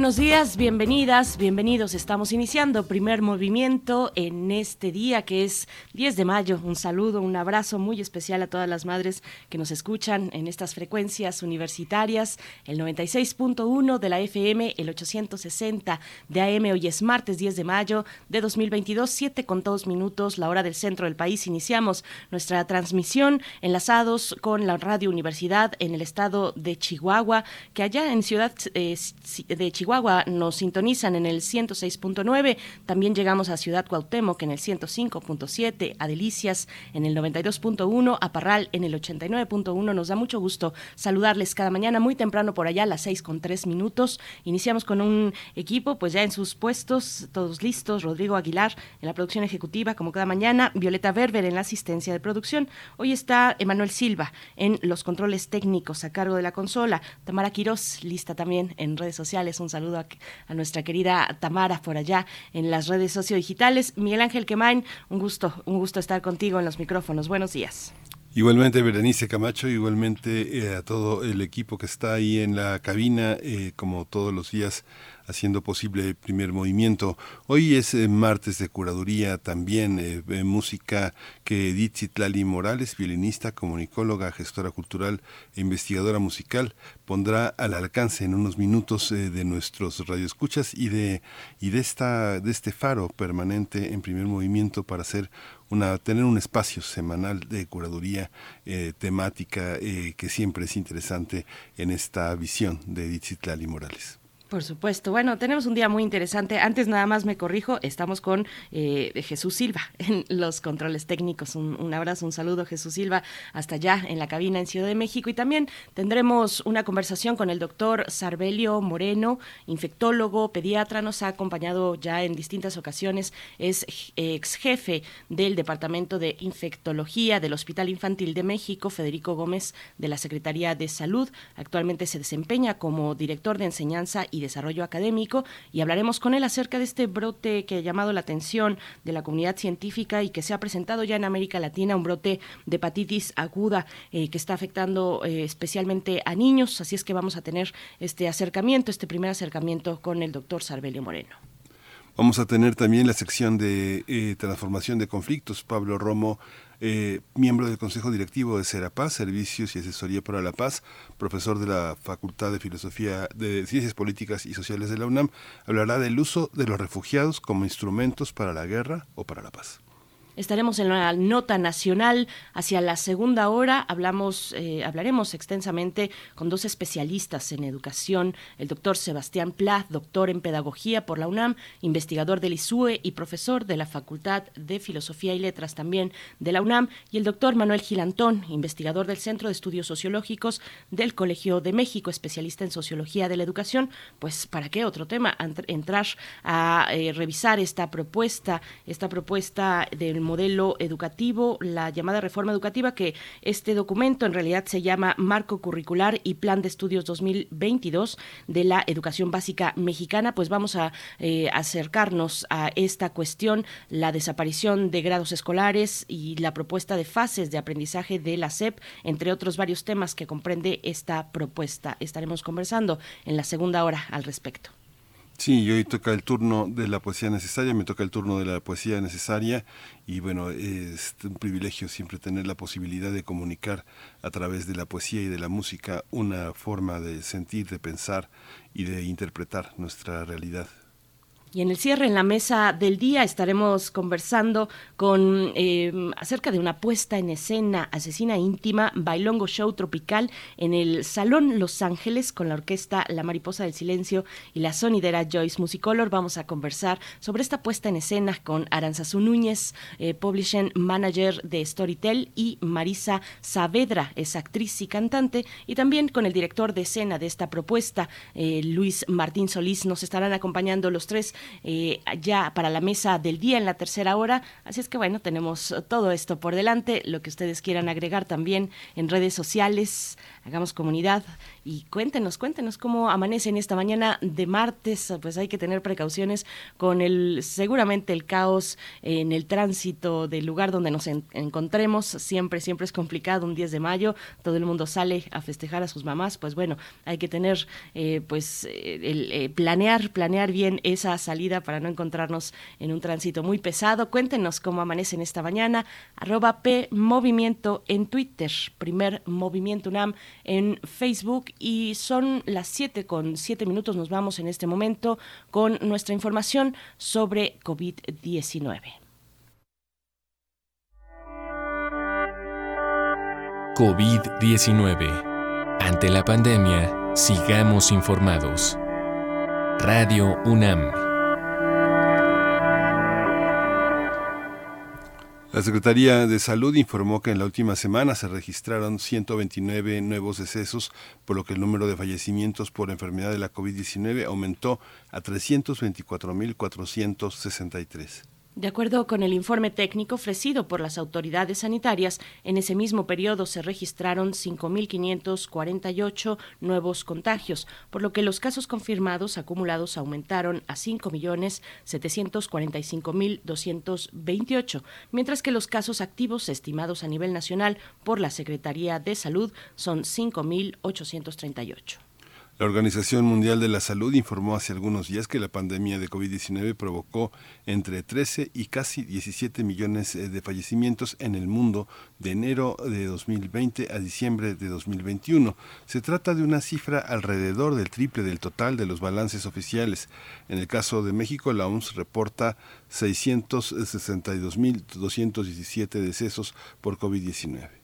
Buenos días, bienvenidas, bienvenidos. Estamos iniciando primer movimiento en este día que es 10 de mayo. Un saludo, un abrazo muy especial a todas las madres que nos escuchan en estas frecuencias universitarias, el 96.1 de la FM, el 860 de AM. Hoy es martes 10 de mayo de 2022, 7 con 2 minutos, la hora del centro del país. Iniciamos nuestra transmisión enlazados con la Radio Universidad en el estado de Chihuahua, que allá en Ciudad eh, de Chihuahua nos sintonizan en el 106.9, también llegamos a Ciudad Cuauhtémoc en el 105.7, a Delicias en el 92.1, a Parral en el 89.1. Nos da mucho gusto saludarles cada mañana muy temprano por allá a las 6 con 3 minutos. Iniciamos con un equipo pues ya en sus puestos, todos listos. Rodrigo Aguilar en la producción ejecutiva como cada mañana, Violeta Berber en la asistencia de producción. Hoy está Emanuel Silva en los controles técnicos a cargo de la consola. Tamara Quiroz lista también en redes sociales. Saludo a, nuestra querida Tamara por allá en las redes sociodigitales. Miguel Ángel Quemain, un gusto, un gusto estar contigo en los micrófonos. Buenos días. Igualmente Berenice Camacho, igualmente eh, a todo el equipo que está ahí en la cabina, eh, como todos los días haciendo posible primer movimiento. Hoy es eh, martes de curaduría, también eh, música que Edith Citlali Morales, violinista, comunicóloga, gestora cultural e investigadora musical, pondrá al alcance en unos minutos eh, de nuestros radioescuchas y de, y de, esta, de este faro permanente en primer movimiento para hacer una, tener un espacio semanal de curaduría temática que siempre es interesante en esta visión de Edith Citlali Morales. Por supuesto. Bueno, tenemos un día muy interesante. Antes nada más me corrijo, estamos con eh, Jesús Silva en los controles técnicos. Un, abrazo, un saludo Jesús Silva hasta allá en la cabina en Ciudad de México. Y también tendremos una conversación con el doctor Sarbelio Moreno, infectólogo, pediatra. Nos ha acompañado ya en distintas ocasiones. Es ex jefe del Departamento de Infectología del Hospital Infantil de México, Federico Gómez, de la Secretaría de Salud. Actualmente se desempeña como director de enseñanza y desarrollo académico y hablaremos con él acerca de este brote que ha llamado la atención de la comunidad científica y que se ha presentado ya en América Latina, un brote de hepatitis aguda eh, que está afectando eh, especialmente a niños, así es que vamos a tener este acercamiento, este primer acercamiento con el doctor Sarbelio Moreno. Vamos a tener también la sección de eh, transformación de conflictos. Pablo Romo eh, miembro del Consejo Directivo de Serapaz, Servicios y Asesoría para la Paz, profesor de la Facultad de Filosofía de Ciencias Políticas y Sociales de la UNAM, hablará del uso de los refugiados como instrumentos para la guerra o para la paz. Estaremos en la nota nacional hacia la segunda hora. Hablamos, eh, hablaremos extensamente con dos especialistas en educación, el doctor Sebastián Pla, doctor en pedagogía por la UNAM, investigador del ISUE y profesor de la Facultad de Filosofía y Letras también de la UNAM, y el doctor Manuel Gilantón, investigador del Centro de Estudios Sociológicos del Colegio de México, especialista en sociología de la educación. Pues, ¿para qué otro tema? Entrar a eh, revisar esta propuesta, esta propuesta del modelo educativo, la llamada reforma educativa, que este documento en realidad se llama Marco Curricular y Plan de Estudios 2022 de la Educación Básica Mexicana. Pues vamos a eh, acercarnos a esta cuestión, la desaparición de grados escolares y la propuesta de fases de aprendizaje de la SEP, entre otros varios temas que comprende esta propuesta. Estaremos conversando en la segunda hora al respecto. Sí, y hoy toca el turno de la poesía necesaria, me toca el turno de la poesía necesaria y bueno, es un privilegio siempre tener la posibilidad de comunicar a través de la poesía y de la música una forma de sentir, de pensar y de interpretar nuestra realidad. Y en el cierre, en la mesa del día, estaremos conversando con eh, acerca de una puesta en escena asesina íntima, bailongo show tropical en el Salón Los Ángeles con la orquesta La Mariposa del Silencio y la sonidera Joyce Musicolor. Vamos a conversar sobre esta puesta en escena con Aranzazú Núñez, eh, publishing manager de Storytel, y Marisa Saavedra, es actriz y cantante, y también con el director de escena de esta propuesta, eh, Luis Martín Solís. Nos estarán acompañando los tres eh, ya para la mesa del día en la tercera hora. Así es que bueno, tenemos todo esto por delante, lo que ustedes quieran agregar también en redes sociales, hagamos comunidad y cuéntenos, cuéntenos cómo amanece en esta mañana de martes, pues hay que tener precauciones con el seguramente el caos en el tránsito del lugar donde nos encontremos, siempre siempre es complicado un 10 de mayo, todo el mundo sale a festejar a sus mamás, pues bueno, hay que tener eh, pues el, eh, planear planear bien esa salida para no encontrarnos en un tránsito muy pesado. Cuéntenos cómo amanece en esta mañana, arroba P Movimiento en Twitter, primer Movimiento UNAM en Facebook y son las 7 con 7 minutos. Nos vamos en este momento con nuestra información sobre COVID-19. COVID-19. Ante la pandemia, sigamos informados. Radio UNAM. La Secretaría de Salud informó que en la última semana se registraron 129 nuevos decesos, por lo que el número de fallecimientos por enfermedad de la COVID-19 aumentó a 324.463. De acuerdo con el informe técnico ofrecido por las autoridades sanitarias, en ese mismo periodo se registraron 5.548 nuevos contagios, por lo que los casos confirmados acumulados aumentaron a 5.745.228, mientras que los casos activos estimados a nivel nacional por la Secretaría de Salud son 5.838. La Organización Mundial de la Salud informó hace algunos días que la pandemia de COVID-19 provocó entre 13 y casi 17 millones eh, de fallecimientos en el mundo de enero de 2020 a diciembre de 2021. Se trata de una cifra alrededor del triple del total de los balances oficiales. En el caso de México, la OMS reporta 662.217 decesos por COVID-19.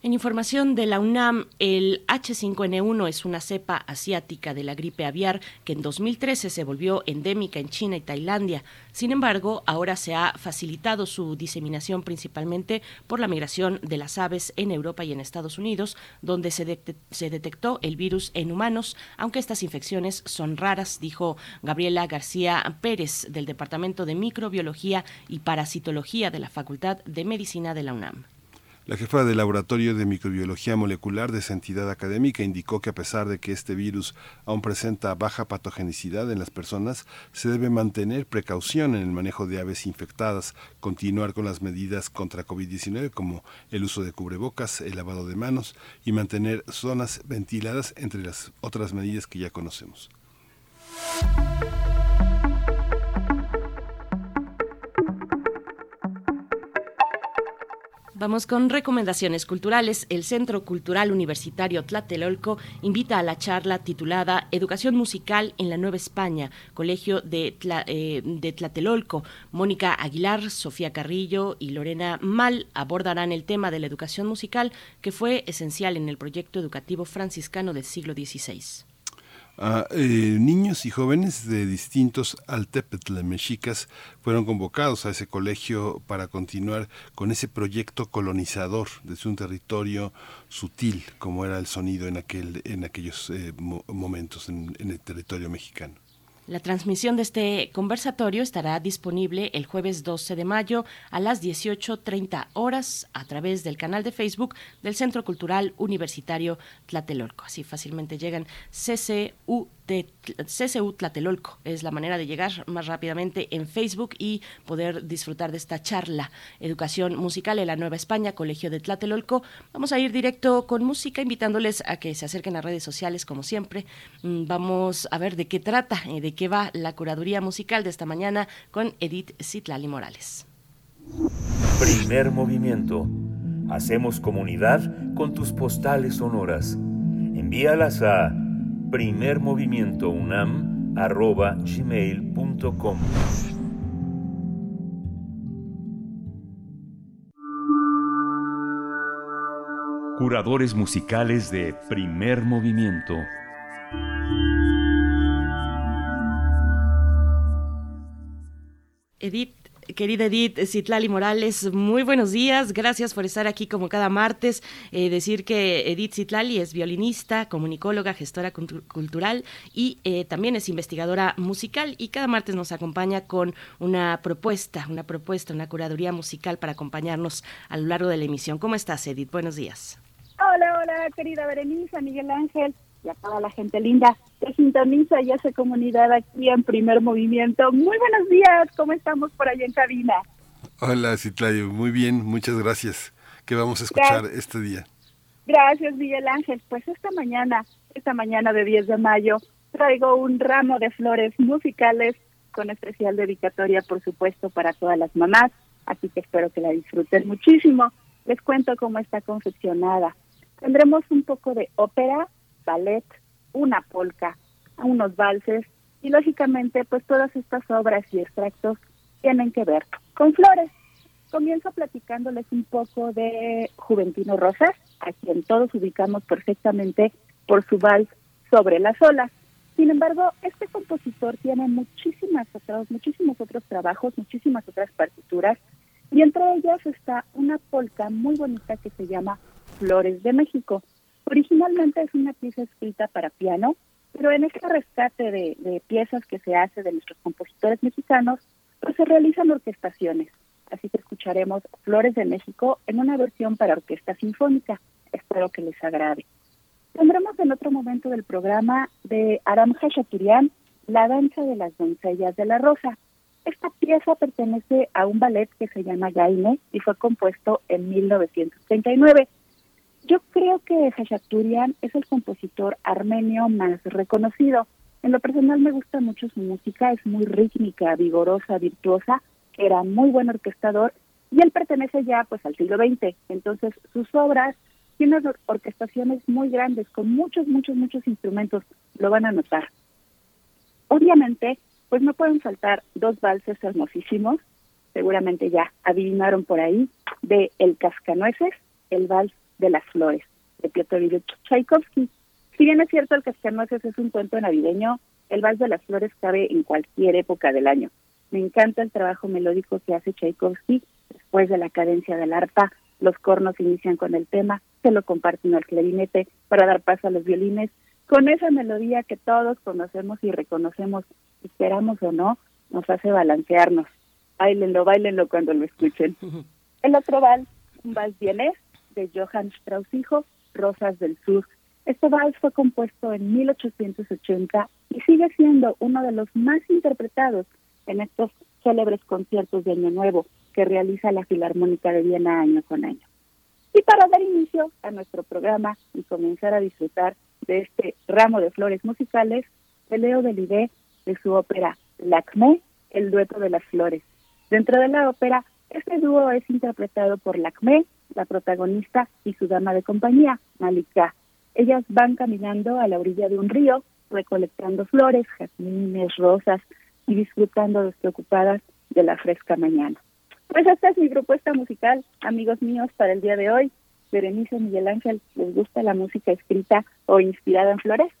En información de la UNAM, el H5N1 es una cepa asiática de la gripe aviar que en 2013 se volvió endémica en China y Tailandia. Sin embargo, ahora se ha facilitado su diseminación principalmente por la migración de las aves en Europa y en Estados Unidos, donde se, se detectó el virus en humanos, aunque estas infecciones son raras, dijo Gabriela García Pérez del Departamento de Microbiología y Parasitología de la Facultad de Medicina de la UNAM. La jefa del Laboratorio de Microbiología Molecular de esa entidad académica indicó que a pesar de que este virus aún presenta baja patogenicidad en las personas, se debe mantener precaución en el manejo de aves infectadas, continuar con las medidas contra COVID-19 como el uso de cubrebocas, el lavado de manos y mantener zonas ventiladas entre las otras medidas que ya conocemos. Vamos con recomendaciones culturales. El Centro Cultural Universitario Tlatelolco invita a la charla titulada Educación Musical en la Nueva España, Colegio de, eh, de Tlatelolco. Mónica Aguilar, Sofía Carrillo y Lorena Mal abordarán el tema de la educación musical que fue esencial en el proyecto educativo franciscano del siglo XVI a eh, niños y jóvenes de distintos altepetl mexicas fueron convocados a ese colegio para continuar con ese proyecto colonizador desde un territorio sutil como era el sonido en aquel en aquellos eh, momentos en el territorio mexicano. La transmisión de este conversatorio estará disponible el jueves 12 de mayo a las 18.30 horas a través del canal de Facebook del Centro Cultural Universitario Tlatelolco. Así fácilmente llegan CCU de CCU Tlatelolco. Es la manera de llegar más rápidamente en Facebook y poder disfrutar de esta charla. Educación musical en la Nueva España, Colegio de Tlatelolco. Vamos a ir directo con música, invitándoles a que se acerquen a redes sociales, como siempre. Mm, vamos a ver de qué trata, y de qué va la curaduría musical de esta mañana con Edith Zitlali Morales. Primer movimiento. Hacemos comunidad con tus postales sonoras. Envíalas a primermovimientounam.gmail.com Curadores musicales de primer movimiento. Edith querida Edith Citlali Morales, muy buenos días. Gracias por estar aquí como cada martes. Eh, decir que Edith Citlali es violinista, comunicóloga, gestora cultural y eh, también es investigadora musical y cada martes nos acompaña con una propuesta, una propuesta, una curaduría musical para acompañarnos a lo largo de la emisión. ¿Cómo estás, Edith? Buenos días. Hola, hola, querida Berenice, Miguel Ángel y a toda la gente linda que sintoniza y hace comunidad aquí en Primer Movimiento. Muy buenos días, ¿cómo estamos por allá en cabina? Hola, Citlayo, muy bien, muchas gracias. ¿Qué vamos a escuchar este día? Gracias, Miguel Ángel. Pues esta mañana, esta mañana de 10 de mayo, traigo un ramo de flores musicales con especial dedicatoria, por supuesto, para todas las mamás, así que espero que la disfruten muchísimo. Les cuento cómo está confeccionada. Tendremos un poco de ópera, ballet, una polca, unos valses y lógicamente pues todas estas obras y extractos tienen que ver con flores. Comienzo platicándoles un poco de Juventino Rosas, a quien todos ubicamos perfectamente por su vals sobre las olas. Sin embargo, este compositor tiene muchísimas otros, muchísimos otros trabajos, muchísimas otras partituras, y entre ellas está una polca muy bonita que se llama Flores de México. Originalmente es una pieza escrita para piano, pero en este rescate de, piezas que se hace de nuestros compositores mexicanos, pues se realizan orquestaciones. Así que escucharemos Flores de México en una versión para orquesta sinfónica. Espero que les agrade. Tendremos en otro momento del programa de Aram Hachaturian, La danza de las doncellas de la rosa. Esta pieza pertenece a un ballet que se llama Gaine y fue compuesto en 1939. Yo creo que Hachaturian es el compositor armenio más reconocido. En lo personal me gusta mucho su música, es muy rítmica, vigorosa, virtuosa, era muy buen orquestador y él pertenece ya pues al siglo XX. Entonces sus obras tienen orquestaciones muy grandes con muchos, muchos, muchos instrumentos, lo van a notar. Obviamente, pues no pueden faltar dos valses hermosísimos, seguramente ya adivinaron por ahí, de El Cascanueces, el vals de las flores, de Piotr Ilyich Tchaikovsky. Si bien es cierto el Cascanueces es un cuento navideño, el Vals de las Flores cabe en cualquier época del año. Me encanta el trabajo melódico que hace Tchaikovsky. Después de la cadencia del arpa, los cornos inician con el tema, se lo comparten al clarinete para dar paso a los violines, con esa melodía que todos conocemos y reconocemos, esperamos o no, nos hace balancearnos. Báilenlo, báilenlo cuando lo escuchen. El otro vals, un vals vienés, de Johann Strauss hijo, Rosas del Sur. Este vals fue compuesto en 1880 y sigue siendo uno de los más interpretados en estos célebres conciertos de Año Nuevo que realiza la Filarmónica de Viena año con año. Y para dar inicio a nuestro programa y comenzar a disfrutar de este ramo de flores musicales, te leo del ID de su ópera Lacmé, el dueto de las flores. Dentro de la ópera, este dúo es interpretado por Lacmé, la protagonista y su dama de compañía, Malika. Ellas van caminando a la orilla de un río, recolectando flores, jazmines, rosas y disfrutando despreocupadas de la fresca mañana. Pues esta es mi propuesta musical, amigos míos, para el día de hoy. Berenice Miguel Ángel, ¿les gusta la música escrita o inspirada en flores?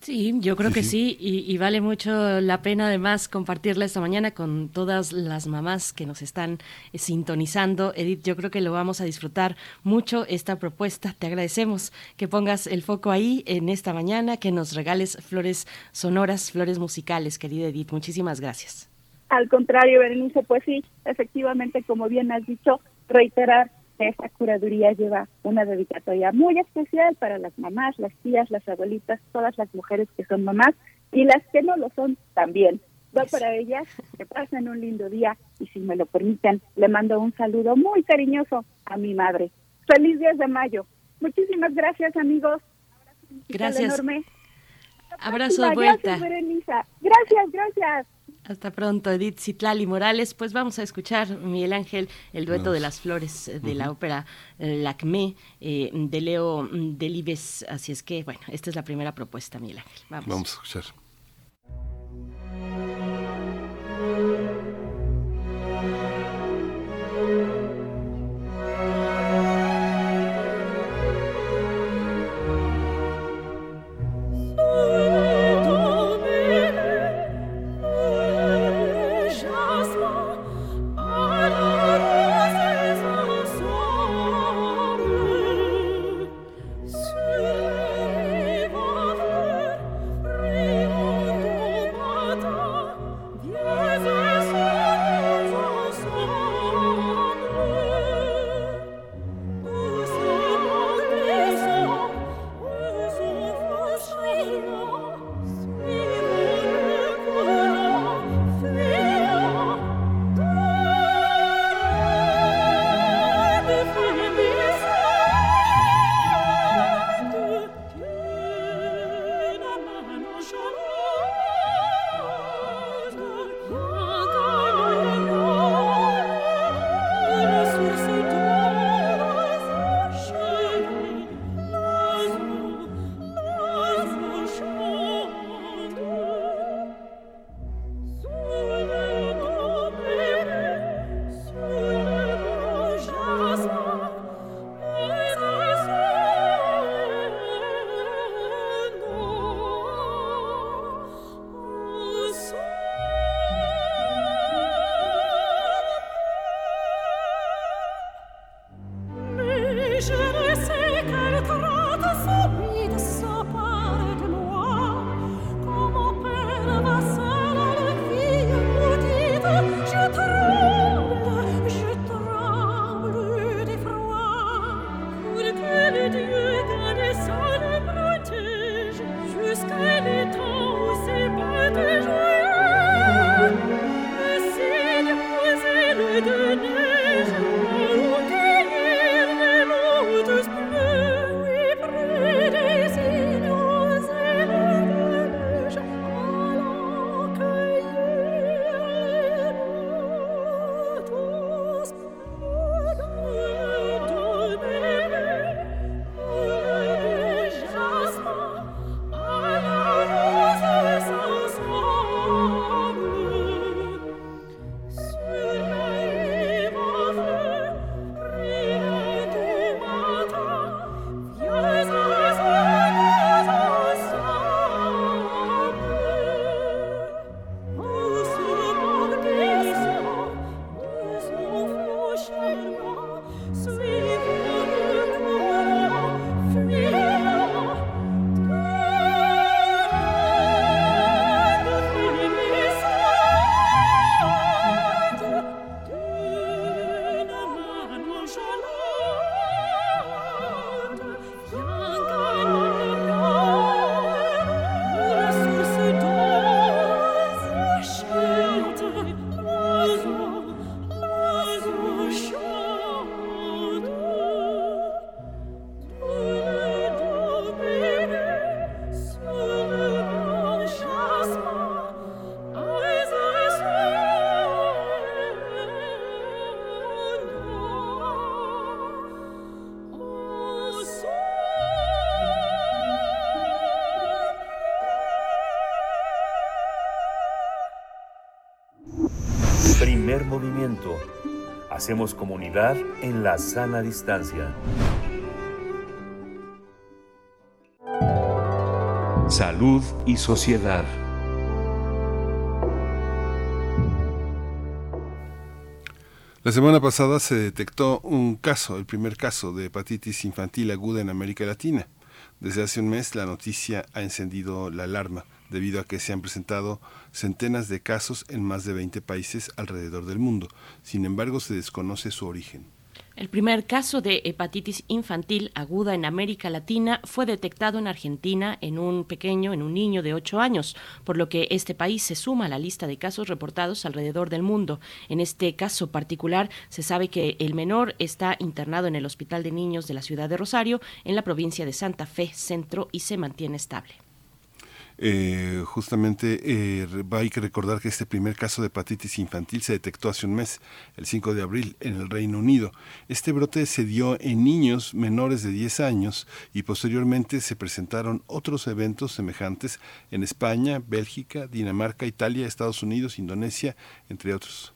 Sí, yo creo que sí, y, vale mucho la pena además compartirla esta mañana con todas las mamás que nos están eh, sintonizando. Edith, yo creo que lo vamos a disfrutar mucho esta propuesta. Te agradecemos que pongas el foco ahí en esta mañana, que nos regales flores sonoras, flores musicales, querida Edith. Muchísimas gracias. Al contrario, Berenice, pues sí, efectivamente, como bien has dicho, reiterar esta curaduría lleva una dedicatoria muy especial para las mamás, las tías, las abuelitas, todas las mujeres que son mamás y las que no lo son también. Va para ellas, que pasen un lindo día y si me lo permiten, le mando un saludo muy cariñoso a mi madre. Feliz 10 de mayo. Muchísimas gracias, amigos. Gracias. Enorme. Abrazo de vuelta. Gracias, Gracias, gracias. Hasta pronto, Edith Citlali Morales. Pues vamos a escuchar, Miguel Ángel, el dueto de las flores de la ópera eh, Lacmé eh, de Leo Delibes. Así es que, bueno, esta es la primera propuesta, Miguel Ángel. Vamos. Vamos a escuchar. Hacemos comunidad en la sana distancia. Salud y sociedad. La semana pasada se detectó un caso, el primer caso de hepatitis infantil aguda en América Latina. Desde hace un mes la noticia ha encendido la alarma debido a que se han presentado centenas de casos en más de 20 países alrededor del mundo. Sin embargo, se desconoce su origen. El primer caso de hepatitis infantil aguda en América Latina fue detectado en Argentina en un pequeño, en un niño de 8 años, por lo que este país se suma a la lista de casos reportados alrededor del mundo. En este caso particular, se sabe que el menor está internado en el Hospital de Niños de la ciudad de Rosario, en la provincia de Santa Fe Centro, y se mantiene estable. Eh, justamente eh, hay que recordar que este primer caso de hepatitis infantil se detectó hace un mes, el 5 de abril, en el Reino Unido. Este brote se dio en niños menores de 10 años y posteriormente se presentaron otros eventos semejantes en España, Bélgica, Dinamarca, Italia, Estados Unidos, Indonesia, entre otros.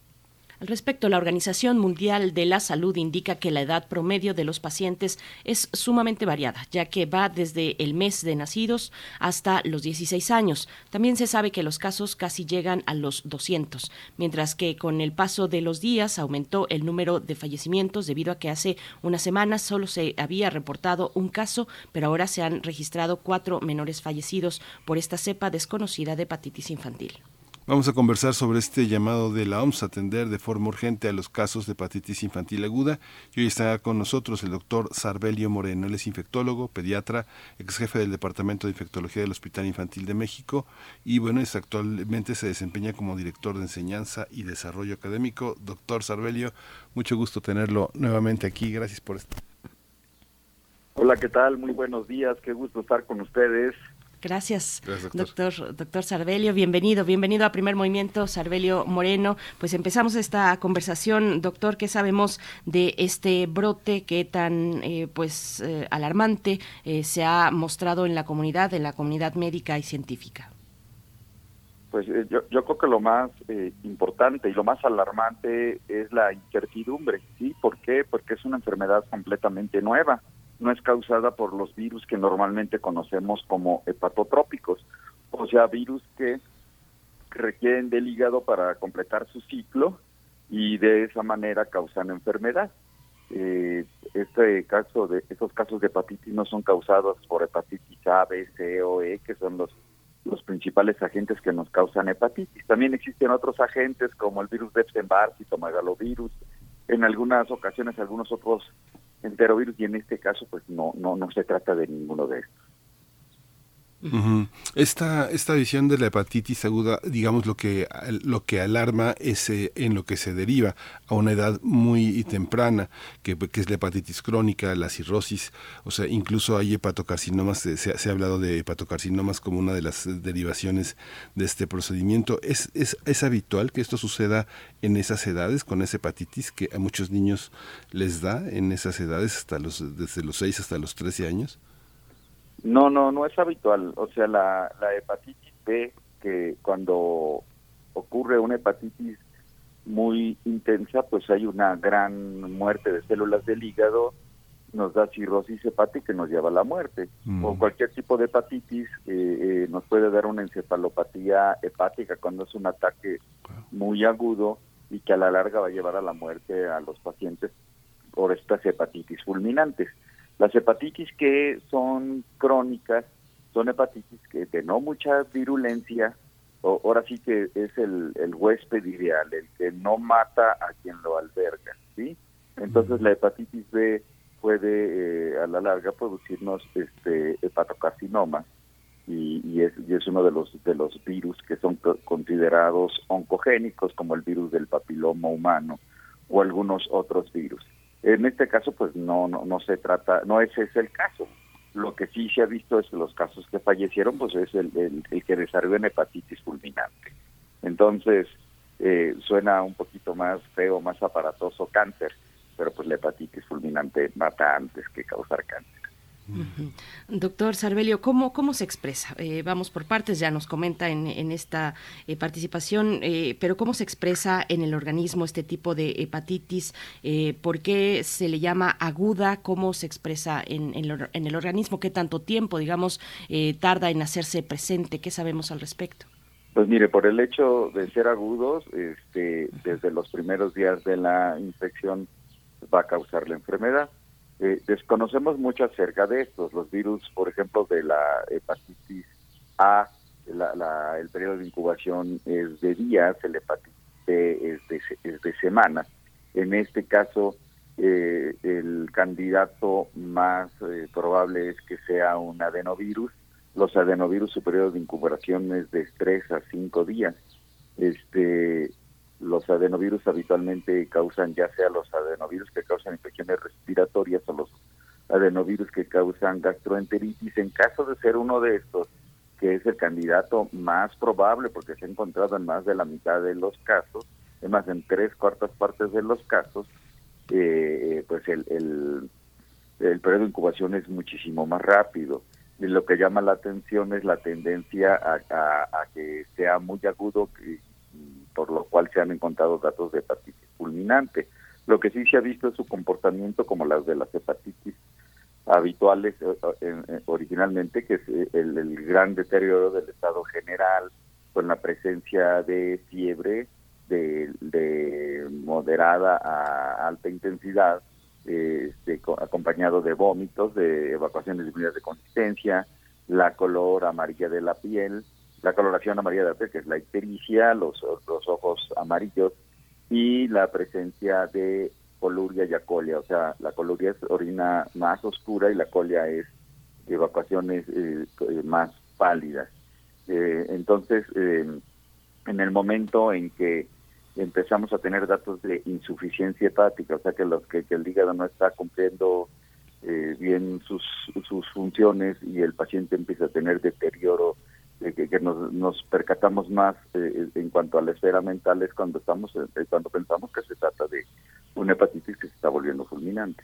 Al respecto, la Organización Mundial de la Salud indica que la edad promedio de los pacientes es sumamente variada, ya que va desde el mes de nacidos hasta los 16 años. También se sabe que los casos casi llegan a los 200, mientras que con el paso de los días aumentó el número de fallecimientos debido a que hace unas semanas solo se había reportado un caso, pero ahora se han registrado cuatro menores fallecidos por esta cepa desconocida de hepatitis infantil. Vamos a conversar sobre este llamado de la OMS a atender de forma urgente a los casos de hepatitis infantil aguda. Y hoy está con nosotros el doctor Sarbelio Moreno. Él es infectólogo, pediatra, ex jefe del Departamento de Infectología del Hospital Infantil de México y bueno, es, actualmente se desempeña como director de enseñanza y desarrollo académico. Doctor Sarbelio, mucho gusto tenerlo nuevamente aquí. Gracias por esto. Hola, ¿qué tal? Muy buenos días. Qué gusto estar con ustedes. Gracias, doctor. doctor. Sarbelio. Bienvenido, bienvenido a Primer Movimiento, Sarbelio Moreno. Pues empezamos esta conversación, doctor. ¿Qué sabemos de este brote que tan eh, pues eh, alarmante eh, se ha mostrado en la comunidad, en la comunidad médica y científica? Pues yo, yo creo que lo más importante y lo más alarmante es la incertidumbre, ¿sí? ¿Por qué? Porque es una enfermedad completamente nueva no es causada por los virus que normalmente conocemos como hepatotrópicos, o sea, virus que requieren del hígado para completar su ciclo y de esa manera causan enfermedad. Eh, este caso de estos casos de hepatitis no son causados por hepatitis A, B, C o E, que son los los principales agentes que nos causan hepatitis. También existen otros agentes como el virus de Epstein-Barr, en algunas ocasiones algunos otros enterovirus y en este caso pues no no no se trata de ninguno de estos. Esta, esta visión de la hepatitis aguda, digamos, lo que, lo que alarma es eh, en lo que se deriva a una edad muy temprana, que, es la hepatitis crónica, la cirrosis, o sea, incluso hay hepatocarcinomas, se, se, ha hablado de hepatocarcinomas como una de las derivaciones de este procedimiento. ¿Es, es, ¿Es habitual que esto suceda en esas edades, con esa hepatitis que a muchos niños les da en esas edades, hasta los, desde los 6 hasta los 13 años? No, no, no es habitual. O sea, la, la hepatitis B, que cuando ocurre una hepatitis muy intensa, pues hay una gran muerte de células del hígado, nos da cirrosis hepática y nos lleva a la muerte. Mm. O cualquier tipo de hepatitis eh, eh, nos puede dar una encefalopatía hepática cuando es un ataque muy agudo y que a la larga va a llevar a la muerte a los pacientes por estas hepatitis fulminantes. Las hepatitis que son crónicas son hepatitis que de no mucha virulencia, o, ahora sí que es el, el huésped ideal, el que no mata a quien lo alberga, ¿sí? Entonces la hepatitis B puede eh, a la larga producirnos este hepatocarcinoma y, y, es, y es uno de los de los virus que son considerados oncogénicos como el virus del papiloma humano o algunos otros virus. En este caso, pues no, no, no se trata, no ese es el caso. Lo que sí se ha visto es que los casos que fallecieron, pues es el, el, que desarrolló en hepatitis fulminante. Entonces, eh, suena un poquito más feo, más aparatoso cáncer, pero pues la hepatitis fulminante mata antes que causar cáncer. Doctor Sarbelio, ¿cómo, cómo se expresa? Eh, vamos por partes, ya nos comenta en, esta eh, participación, eh, pero ¿cómo se expresa en el organismo este tipo de hepatitis? ¿Por qué se le llama aguda? ¿Cómo se expresa en, en el organismo? ¿Qué tanto tiempo, digamos, tarda en hacerse presente? ¿Qué sabemos al respecto? Pues mire, por el hecho de ser agudos, este, desde los primeros días de la infección va a causar la enfermedad eh, desconocemos mucho acerca de estos, los virus, por ejemplo, de la hepatitis A, el periodo de incubación es de días, el hepatitis B es de, es de semanas. En este caso, eh, el candidato más eh, probable es que sea un adenovirus. Los adenovirus, su periodo de incubación es de 3 a 5 días. Este, los adenovirus habitualmente causan ya sea los adenovirus que causan infecciones respiratorias o los adenovirus que causan gastroenteritis. En caso de ser uno de estos, que es el candidato más probable porque se ha encontrado en más de la mitad de los casos, es más en tres cuartas partes de los casos, eh, pues el, el, el periodo de incubación es muchísimo más rápido. Y lo que llama la atención es la tendencia a, que sea muy agudo por lo cual se han encontrado datos de hepatitis. fulminante. Lo que sí se ha visto es su comportamiento como las de las hepatitis habituales eh, eh, originalmente, que es el, gran deterioro del estado general, con la presencia de fiebre de, moderada a alta intensidad, este, acompañado de vómitos, de evacuaciones disminuidas de consistencia, la color amarilla de la piel, la coloración amarilla de la piel, que es la ictericia, los, los ojos amarillos y la presencia de coluria y acolia. O sea, la coluria es orina más oscura y la colia es evacuaciones eh, más pálidas. Eh, entonces, eh, en el momento en que empezamos a tener datos de insuficiencia hepática, o sea que los que, el hígado no está cumpliendo eh, bien sus, sus funciones y el paciente empieza a tener deterioro, que, que nos, nos, percatamos más eh, en cuanto a la esfera mental es cuando estamos eh, cuando pensamos que se trata de una hepatitis que se está volviendo fulminante.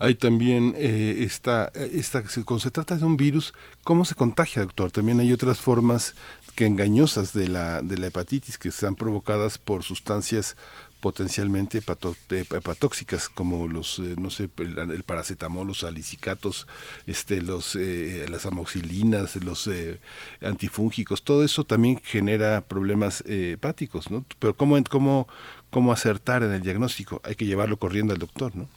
Hay también eh, esta, esta, cuando se trata de un virus, ¿cómo se contagia, doctor? También hay otras formas que engañosas de la, de la hepatitis que están provocadas por sustancias potencialmente hepatóxicas como los eh, no sé el, paracetamol los alicicatos este los eh, las amoxilinas los eh, antifúngicos todo eso también genera problemas hepáticos no pero cómo cómo cómo acertar en el diagnóstico hay que llevarlo corriendo al doctor no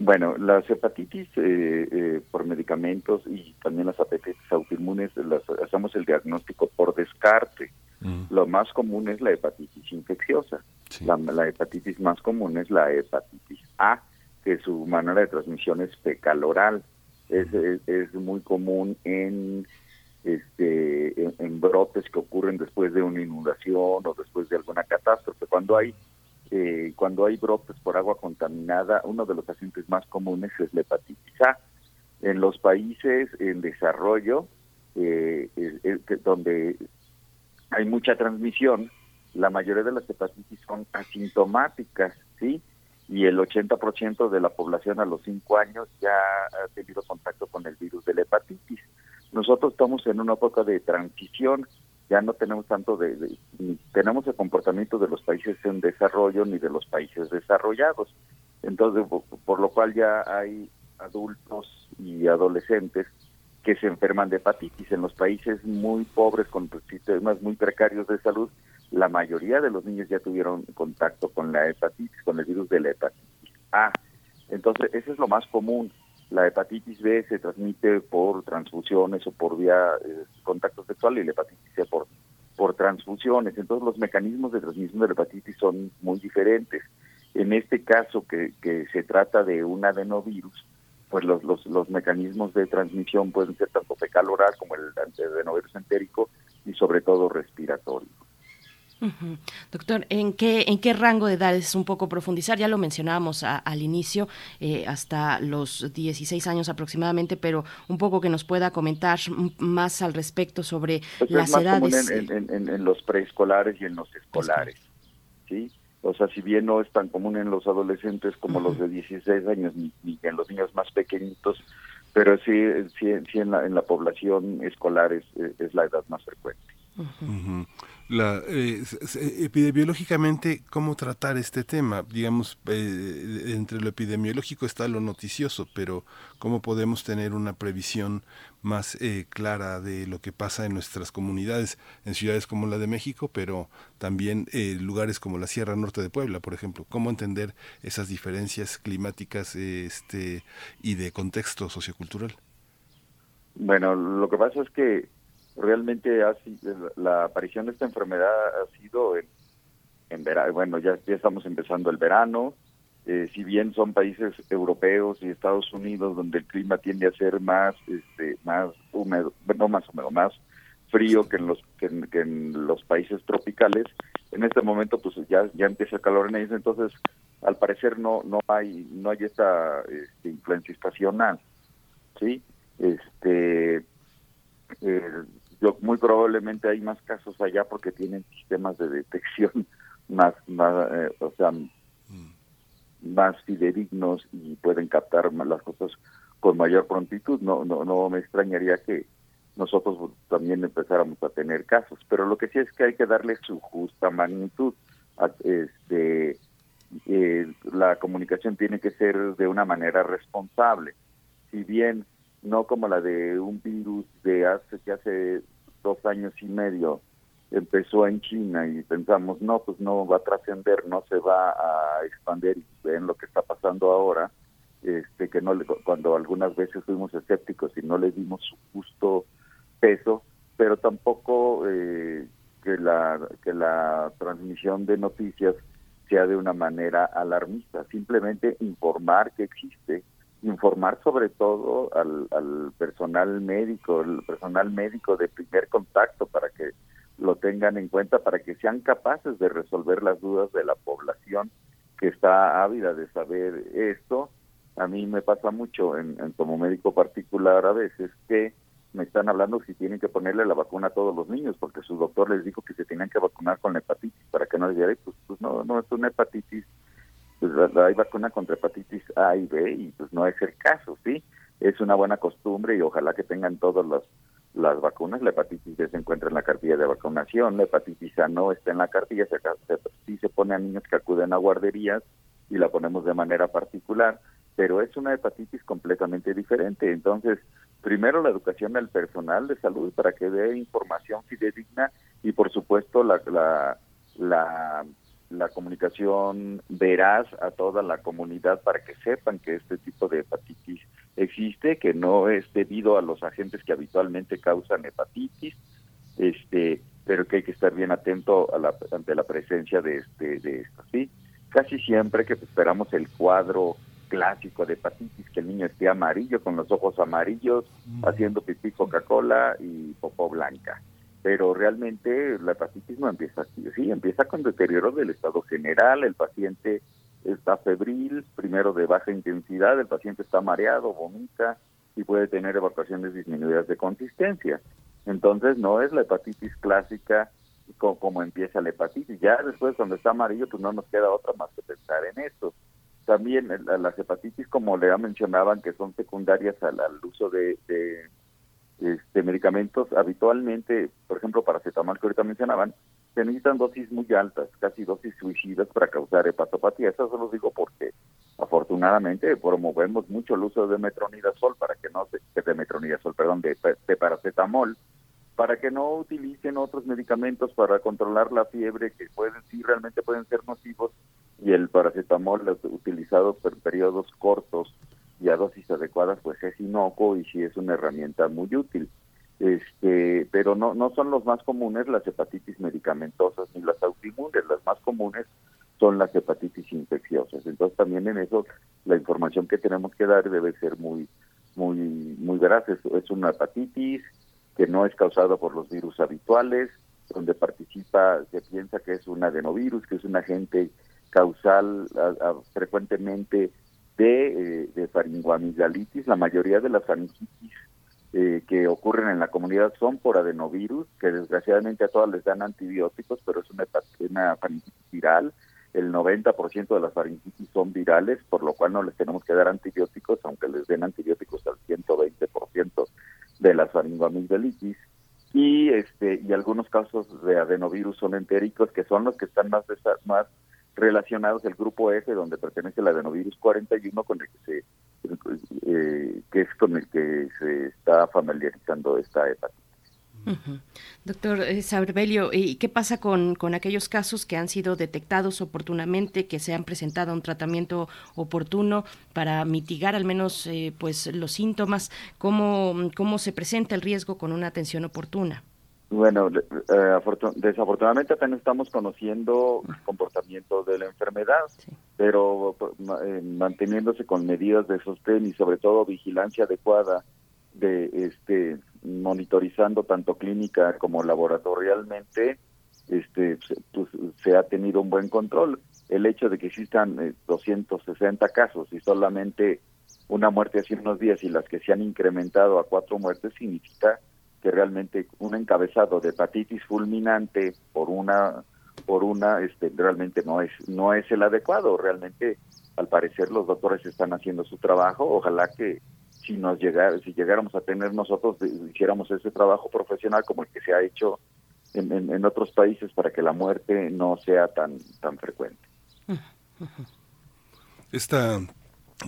bueno, las hepatitis eh, eh, por medicamentos y también las hepatitis autoinmunes las, hacemos el diagnóstico por descarte. Mm. Lo más común es la hepatitis infecciosa. La, hepatitis más común es la hepatitis A, que su manera de transmisión es fecal oral. Es, mm. es, muy común en este en, brotes que ocurren después de una inundación o después de alguna catástrofe. Cuando hay eh, cuando hay brotes por agua contaminada, uno de los agentes más comunes es la hepatitis A. En los países en desarrollo, eh, donde hay mucha transmisión, la mayoría de las hepatitis son asintomáticas, ¿sí? Y el 80% de la población a los 5 años ya ha tenido contacto con el virus de la hepatitis. Nosotros estamos en una época de transición ya no tenemos tanto de, ni tenemos el comportamiento de los países en desarrollo ni de los países desarrollados. Entonces, por, lo cual ya hay adultos y adolescentes que se enferman de hepatitis. En los países muy pobres, con sistemas muy precarios de salud, la mayoría de los niños ya tuvieron contacto con la hepatitis, con el virus de la hepatitis A. Entonces, eso es lo más común. La hepatitis B se transmite por transfusiones o por vía eh, contacto sexual y la hepatitis C por, por transfusiones. Entonces los mecanismos de transmisión de la hepatitis son muy diferentes. En este caso que, que se trata de un adenovirus, pues los, los, los mecanismos de transmisión pueden ser tanto fecal oral como el adenovirus entérico y sobre todo respiratorio. Doctor, ¿en qué, ¿en qué rango de edades un poco profundizar? Ya lo mencionábamos al inicio, eh, hasta los 16 años aproximadamente, pero un poco que nos pueda comentar más al respecto sobre pues las edades. En, en, los preescolares y en los escolares, ¿sí? O sea, si bien no es tan común en los adolescentes como los de 16 años, ni, en los niños más pequeñitos, pero sí, sí, en, la, en la población escolar es, es la edad más frecuente. La, eh, epidemiológicamente, ¿cómo tratar este tema? Digamos, eh, entre lo epidemiológico está lo noticioso, pero ¿cómo podemos tener una previsión más eh, clara de lo que pasa en nuestras comunidades, en ciudades como la de México, pero también en lugares como la Sierra Norte de Puebla, por ejemplo? ¿Cómo entender esas diferencias climáticas este, y de contexto sociocultural? Bueno, lo que pasa es que realmente ha, la aparición de esta enfermedad ha sido en, en verano, bueno, ya, ya estamos empezando el verano, eh, si bien son países europeos y Estados Unidos donde el clima tiende a ser más este más húmedo, no más húmedo, más frío que en los que en, los países tropicales, en este momento pues ya ya empieza el calor en ellos, entonces al parecer no no hay no hay esta este, influencia estacional, ¿sí? Este eh, yo, muy probablemente hay más casos allá porque tienen sistemas de detección más, más eh, o sea, mm. más fidedignos y pueden captar las cosas con mayor prontitud. No, no, no me extrañaría que nosotros también empezáramos a tener casos, pero lo que sí es que hay que darle su justa magnitud. este, eh, la comunicación tiene que ser de una manera responsable. Si bien no como la de un virus de hace que hace dos años y medio empezó en China y pensamos no pues no va a trascender no se va a expandir y ven lo que está pasando ahora este que no le, cuando algunas veces fuimos escépticos y no le dimos su justo peso pero tampoco eh, que la que la transmisión de noticias sea de una manera alarmista simplemente informar que existe informar sobre todo al, al personal médico el personal médico de primer contacto para que lo tengan en cuenta para que sean capaces de resolver las dudas de la población que está ávida de saber esto. A mí me pasa mucho en, como médico particular a veces que me están hablando si tienen que ponerle la vacuna a todos los niños porque su doctor les dijo que se tenían que vacunar con la hepatitis para que no les diera pues, pues no no es una hepatitis pues hay vacuna contra hepatitis A y B y pues no es el caso sí es una buena costumbre y ojalá que tengan todas las las vacunas la hepatitis B se encuentra en la cartilla de vacunación la hepatitis A no está en la cartilla se, sí se pone a niños que acuden a guarderías y la ponemos de manera particular pero es una hepatitis completamente diferente. Entonces, primero la educación al personal de salud para que dé información fidedigna y por supuesto la, la, la, la comunicación veraz a toda la comunidad para que sepan que este tipo de hepatitis existe, que no es debido a los agentes que habitualmente causan hepatitis, este, pero que hay que estar bien atento a la, ante la presencia de este de esto, ¿sí? Casi siempre que esperamos el cuadro clásico de hepatitis, que el niño esté amarillo, con los ojos amarillos, haciendo pipí Coca-Cola y popó blanca. Pero realmente la hepatitis no empieza así, sí, empieza con deterioro del estado general, el paciente está febril, primero de baja intensidad, el paciente está mareado, vomita y puede tener evacuaciones disminuidas de consistencia. Entonces no es la hepatitis clásica como, como empieza la hepatitis. Ya después cuando está amarillo, pues no nos queda otra más que pensar en esto. También las hepatitis, como le mencionaban, que son secundarias al, uso de, este, medicamentos, habitualmente, por ejemplo, paracetamol que ahorita mencionaban, se necesitan dosis muy altas, casi dosis suicidas para causar hepatopatía. Eso se lo digo porque afortunadamente promovemos mucho el uso de metronidazol para que no se, de metronidazol, perdón, de, de paracetamol, para que no utilicen otros medicamentos para controlar la fiebre que pueden sí realmente pueden ser nocivos y el paracetamol utilizado por periodos cortos y a dosis adecuadas pues es inocuo y sí es una herramienta muy útil. Este, pero no no son los más comunes las hepatitis medicamentosas ni las autoinmunes, las más comunes son las hepatitis infecciosas. Entonces también en eso la información que tenemos que dar debe ser muy muy muy veraz. Es, es una hepatitis que no es causada por los virus habituales, donde participa, se piensa que es un adenovirus, que es un agente causal frecuentemente de, eh, faringoamigdalitis. La mayoría de las faringitis eh, que ocurren en la comunidad son por adenovirus, que desgraciadamente a todas les dan antibióticos, pero es una, una faringitis viral. El 90% de las faringitis son virales, por lo cual no les tenemos que dar antibióticos, aunque les den antibióticos al 120% de las faringoamigdalitis y este y algunos casos de adenovirus son entéricos que son los que están más más relacionados el grupo F, donde pertenece el adenovirus 41, con el que se, eh, que es con el que se está familiarizando esta hepatitis. Doctor eh, ¿y qué pasa con, con, aquellos casos que han sido detectados oportunamente, que se han presentado un tratamiento oportuno para mitigar al menos eh, pues los síntomas? ¿Cómo, ¿Cómo se presenta el riesgo con una atención oportuna? Bueno, eh, desafortunadamente apenas estamos conociendo el comportamiento de la enfermedad, pero eh, manteniéndose con medidas de sostén y sobre todo vigilancia adecuada de este monitorizando tanto clínica como laboratorialmente, este pues, se ha tenido un buen control. El hecho de que existan 260 eh, casos y solamente una muerte hace unos días y las que se han incrementado a cuatro muertes significa que realmente un encabezado de hepatitis fulminante por una por una este realmente no es no es el adecuado realmente al parecer los doctores están haciendo su trabajo ojalá que si nos llegara si llegáramos a tener nosotros hiciéramos ese trabajo profesional como el que se ha hecho en, en, otros países para que la muerte no sea tan, tan frecuente. Esta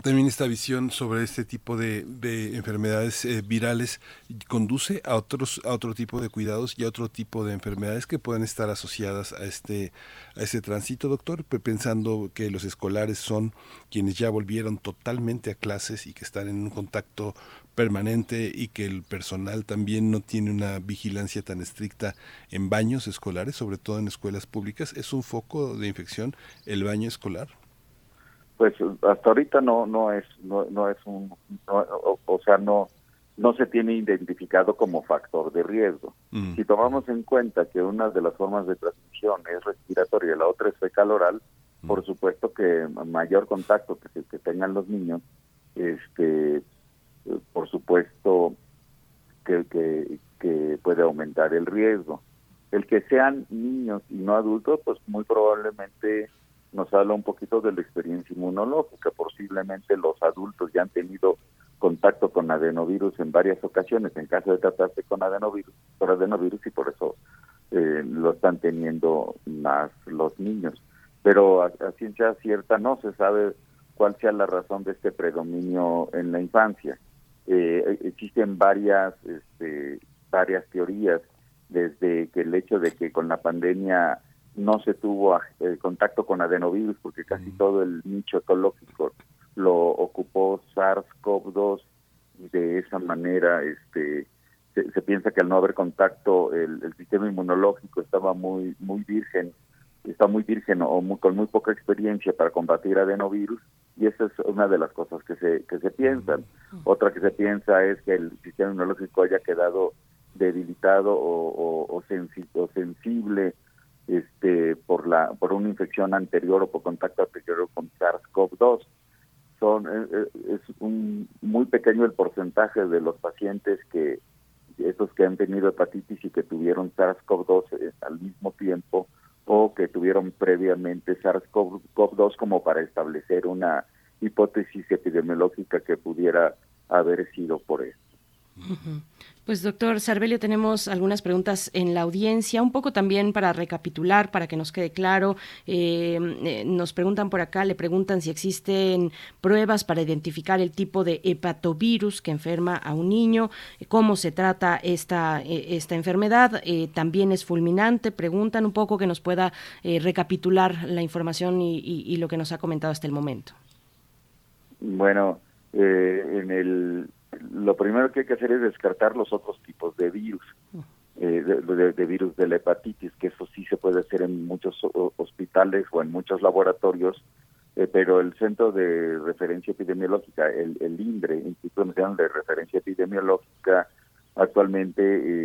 también esta visión sobre este tipo de, enfermedades eh, virales conduce a otros a otro tipo de cuidados y a otro tipo de enfermedades que pueden estar asociadas a este a este tránsito doctor pensando que los escolares son quienes ya volvieron totalmente a clases y que están en un contacto permanente y que el personal también no tiene una vigilancia tan estricta en baños escolares, sobre todo en escuelas públicas, es un foco de infección el baño escolar pues hasta ahorita no no es no, no es un o, sea no no se tiene identificado como factor de riesgo. Mm. Si tomamos en cuenta que una de las formas de transmisión es respiratoria y la otra es fecal oral, mm. por supuesto que mayor contacto que, que tengan los niños, este, por supuesto que, que, que puede aumentar el riesgo. El que sean niños y no adultos, pues muy probablemente nos habla un poquito de la experiencia inmunológica. Posiblemente los adultos ya han tenido contacto con adenovirus en varias ocasiones en caso de tratarse con adenovirus, por adenovirus y por eso eh, lo están teniendo más los niños. Pero a, ciencia cierta no se sabe cuál sea la razón de este predominio en la infancia. Eh, existen varias, este, varias teorías desde que el hecho de que con la pandemia no se tuvo eh, contacto con adenovirus porque casi todo el nicho ecológico lo ocupó SARS-CoV-2 y de esa manera este se, piensa que al no haber contacto el, sistema inmunológico estaba muy muy virgen está muy virgen o con muy poca experiencia para combatir adenovirus y esa es una de las cosas que se que se piensan otra que se piensa es que el sistema inmunológico haya quedado debilitado o, o sensible este, por, la, por una infección anterior o por contacto anterior con SARS-CoV-2. Son, eh, eh, es un muy pequeño el porcentaje de los pacientes que, esos que han tenido hepatitis y que tuvieron SARS-CoV-2 eh, al mismo tiempo o que tuvieron previamente SARS-CoV-2 como para establecer una hipótesis epidemiológica que pudiera haber sido por esto. Pues doctor Sarbelio, tenemos algunas preguntas en la audiencia, un poco también para recapitular, para que nos quede claro. Eh, eh, nos preguntan por acá, le preguntan si existen pruebas para identificar el tipo de hepatovirus que enferma a un niño, cómo se trata esta, e, esta enfermedad, eh, también es fulminante, preguntan un poco que nos pueda recapitular la información y, y, lo que nos ha comentado hasta el momento. Bueno, en el lo primero que hay que hacer es descartar los otros tipos de virus, eh, de, virus de la hepatitis, que eso sí se puede hacer en muchos hospitales o en muchos laboratorios, eh, pero el Centro de Referencia Epidemiológica, el, el INDRE, Instituto Nacional de Referencia Epidemiológica, actualmente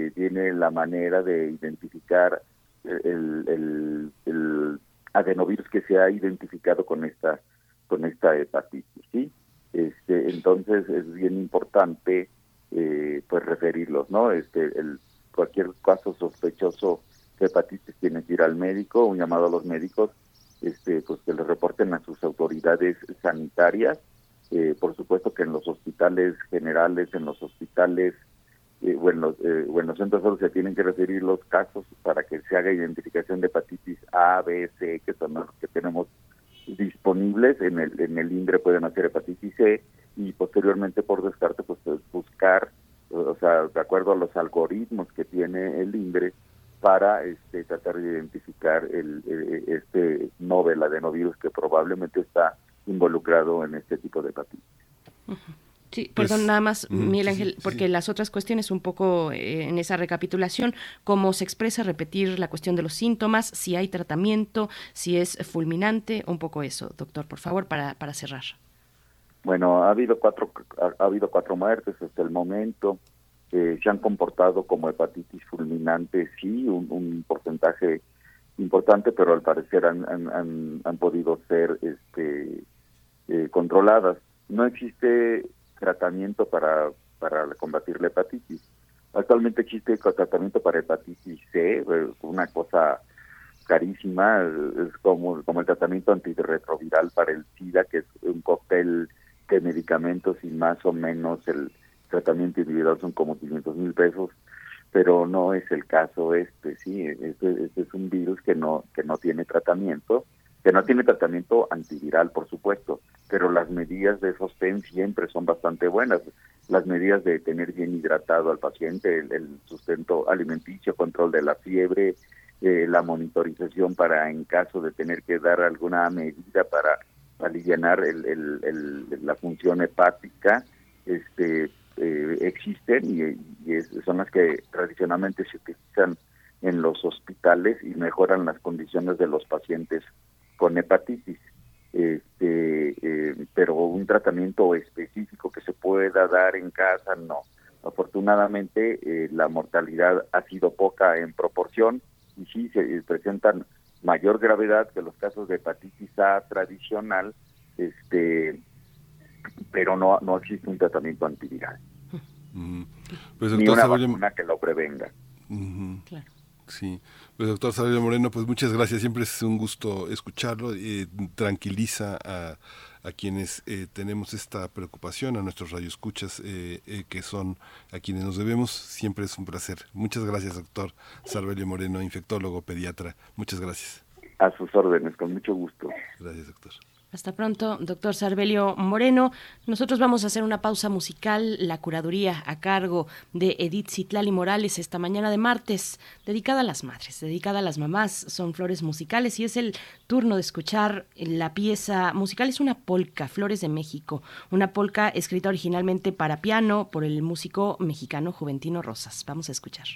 eh, tiene la manera de identificar el, el, el adenovirus que se ha identificado con esta con esta hepatitis, ¿sí? Este, entonces es bien importante eh, pues referirlos, ¿no? Este, el, cualquier caso sospechoso de hepatitis tiene que ir al médico, un llamado a los médicos, este, pues que le reporten a sus autoridades sanitarias. Eh, por supuesto que en los hospitales generales, en los hospitales eh, bueno, eh, los centros solo se tienen que referir los casos para que se haga identificación de hepatitis A, B, C, que son los que tenemos disponibles en el en el INDRE pueden hacer hepatitis C y posteriormente por descarte pues buscar o sea de acuerdo a los algoritmos que tiene el INDRE para este tratar de identificar el, este novel adenovirus que probablemente está involucrado en este tipo de hepatitis. Sí, pues, perdón, nada más, Miguel Ángel, porque las otras cuestiones, un poco eh, en esa recapitulación, cómo se expresa, repetir la cuestión de los síntomas, si hay tratamiento, si es fulminante, un poco eso, doctor, por favor, para, para cerrar. Bueno, ha habido cuatro, ha, habido cuatro muertes hasta el momento, eh, se han comportado como hepatitis fulminante, sí, un, porcentaje importante, pero al parecer han, han, han, podido ser este, eh, controladas. No existe tratamiento para, para combatir la hepatitis. Actualmente existe tratamiento para hepatitis C, eh, una cosa carísima, es como, como el tratamiento antirretroviral para el SIDA, que es un cóctel de medicamentos y más o menos el tratamiento individual son como 500 mil pesos. pero no es el caso este, sí, este, este, es un virus que no, que no tiene tratamiento, que no tiene tratamiento antiviral, por supuesto, pero las medidas de sostén siempre son bastante buenas. Las medidas de tener bien hidratado al paciente, el, sustento alimenticio, control de la fiebre, eh, la monitorización para en caso de tener que dar alguna medida para aliviar el, el, la función hepática, este, eh, existen y, son las que tradicionalmente se utilizan en los hospitales y mejoran las condiciones de los pacientes con hepatitis. Este, eh, pero un tratamiento específico que se pueda dar en casa, no. Afortunadamente, eh, la mortalidad ha sido poca en proporción y sí se presentan mayor gravedad que los casos de hepatitis A tradicional, este, pero no, no existe un tratamiento antiviral. Pues, Ni una vacuna que lo prevenga. Claro. Sí, pues doctor Samuel Moreno, pues muchas gracias, siempre es un gusto escucharlo, eh, tranquiliza a, a quienes eh, tenemos esta preocupación, a nuestros radioescuchas eh, eh, que son a quienes nos debemos, siempre es un placer. Muchas gracias, doctor Sarbelio Moreno, infectólogo, pediatra, muchas gracias. A sus órdenes, con mucho gusto. Gracias, doctor. Hasta pronto, doctor Sarbelio Moreno. Nosotros vamos a hacer una pausa musical, la curaduría a cargo de Edith Citlali Morales esta mañana de martes, dedicada a las madres, dedicada a las mamás. Son flores musicales y es el turno de escuchar la pieza musical. Es una polca, Flores de México, una polca escrita originalmente para piano por el músico mexicano Juventino Rosas. Vamos a escuchar.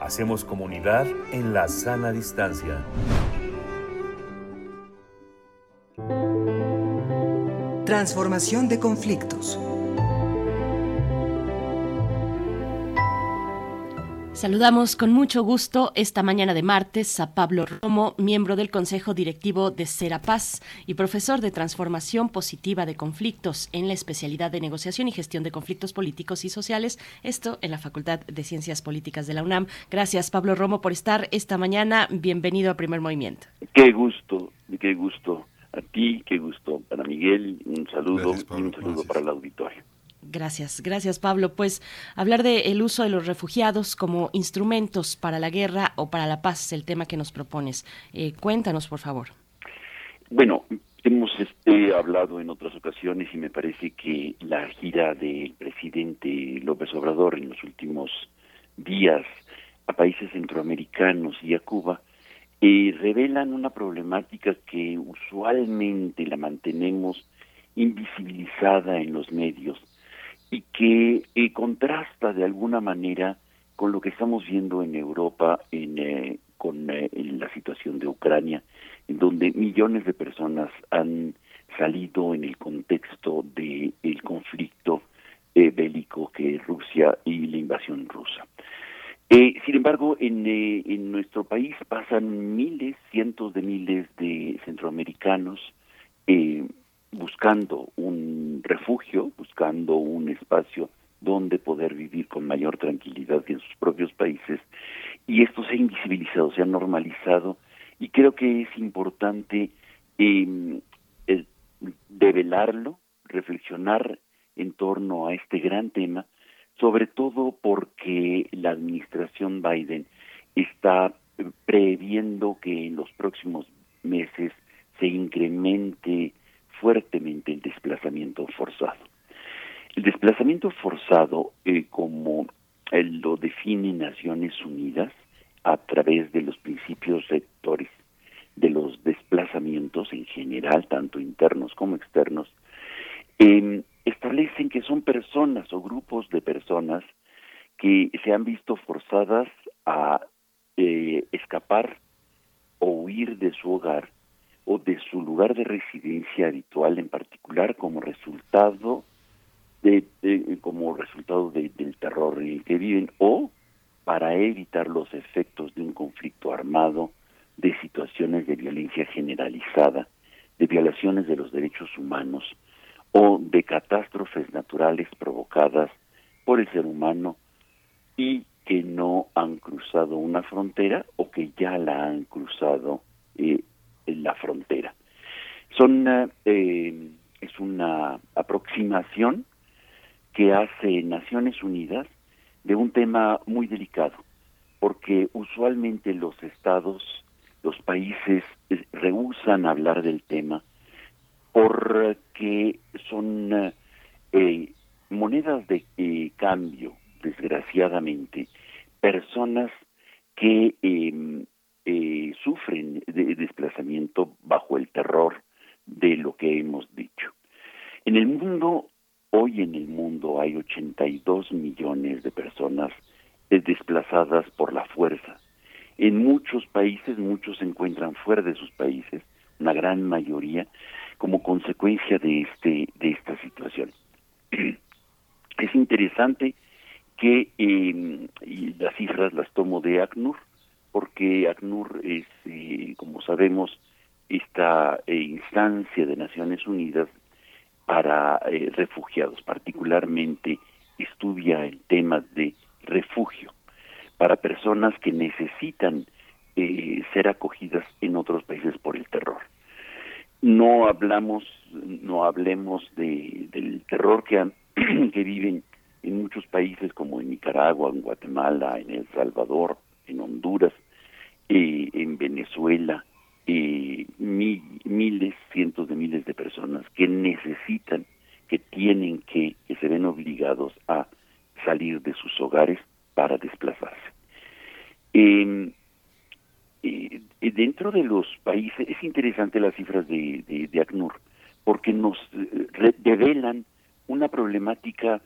Hacemos comunidad en la sana distancia. Transformación de conflictos. Saludamos con mucho gusto esta mañana de martes a Pablo Romo, miembro del Consejo Directivo de Serapaz y profesor de Transformación Positiva de Conflictos en la especialidad de Negociación y Gestión de Conflictos Políticos y Sociales, esto en la Facultad de Ciencias Políticas de la UNAM. Gracias, Pablo Romo, por estar esta mañana. Bienvenido a Primer Movimiento. Qué gusto, qué gusto a ti, qué gusto para Miguel, un saludo y un saludo para el auditorio. Gracias, gracias Pablo. Pues hablar del el uso de los refugiados como instrumentos para la guerra o para la paz, el tema que nos propones. Eh, cuéntanos, por favor. Bueno, hemos este, hablado en otras ocasiones y me parece que la gira del presidente López Obrador en los últimos días a países centroamericanos y a Cuba eh, revelan una problemática que usualmente la mantenemos invisibilizada en los medios y que eh, contrasta de alguna manera con lo que estamos viendo en Europa en, eh, con eh, la situación de Ucrania, en donde millones de personas han salido en el contexto del el conflicto bélico que es Rusia y la invasión rusa. sin embargo, en, en nuestro país pasan miles, cientos de miles de centroamericanos buscando un refugio, buscando un espacio donde poder vivir con mayor tranquilidad en sus propios países. Y esto se ha invisibilizado, se ha normalizado y creo que es importante eh, develarlo, reflexionar en torno a este gran tema, sobre todo porque la administración Biden está previendo que en los próximos meses se incremente fuertemente el desplazamiento forzado. El desplazamiento forzado, eh, como él lo define Naciones Unidas a través de los principios rectores de los desplazamientos en general, tanto internos como externos, em, establecen que son personas o grupos de personas que se han visto forzadas a eh, escapar o huir de su hogar o de su lugar de residencia habitual en particular como resultado de, como resultado del terror en el que viven o para evitar los efectos de un conflicto armado, de situaciones de violencia generalizada, de violaciones de los derechos humanos o de catástrofes naturales provocadas por el ser humano y que no han cruzado una frontera o que ya la han cruzado eh, en la frontera. Son, eh, es una aproximación que hace Naciones Unidas de un tema muy delicado, porque usualmente los estados, los países eh, rehusan hablar del tema porque son eh, monedas de cambio, desgraciadamente, personas que em, eh, sufren de desplazamiento bajo el terror de lo que hemos dicho. En el mundo, hoy en el mundo hay 82 millones de personas desplazadas por la fuerza. En muchos países, muchos se encuentran fuera de sus países, una gran mayoría, como consecuencia de este de esta situación. Es interesante que eh, y las cifras las tomo de ACNUR, porque ACNUR es, eh, como sabemos, esta eh, instancia de Naciones Unidas para eh, refugiados, particularmente estudia el tema de refugio para personas que necesitan ser acogidas en otros países por el terror. No hablamos, no hablemos de, del terror que, que viven en muchos países como en Nicaragua, en Guatemala, en El Salvador, en Honduras, eh, en Venezuela, eh, miles, cientos de miles de personas que necesitan, que tienen que, que se ven obligados a salir de sus hogares para desplazarse. Em, eh, dentro de los países, es interesante las cifras de, de, ACNUR, porque nos revelan una problemática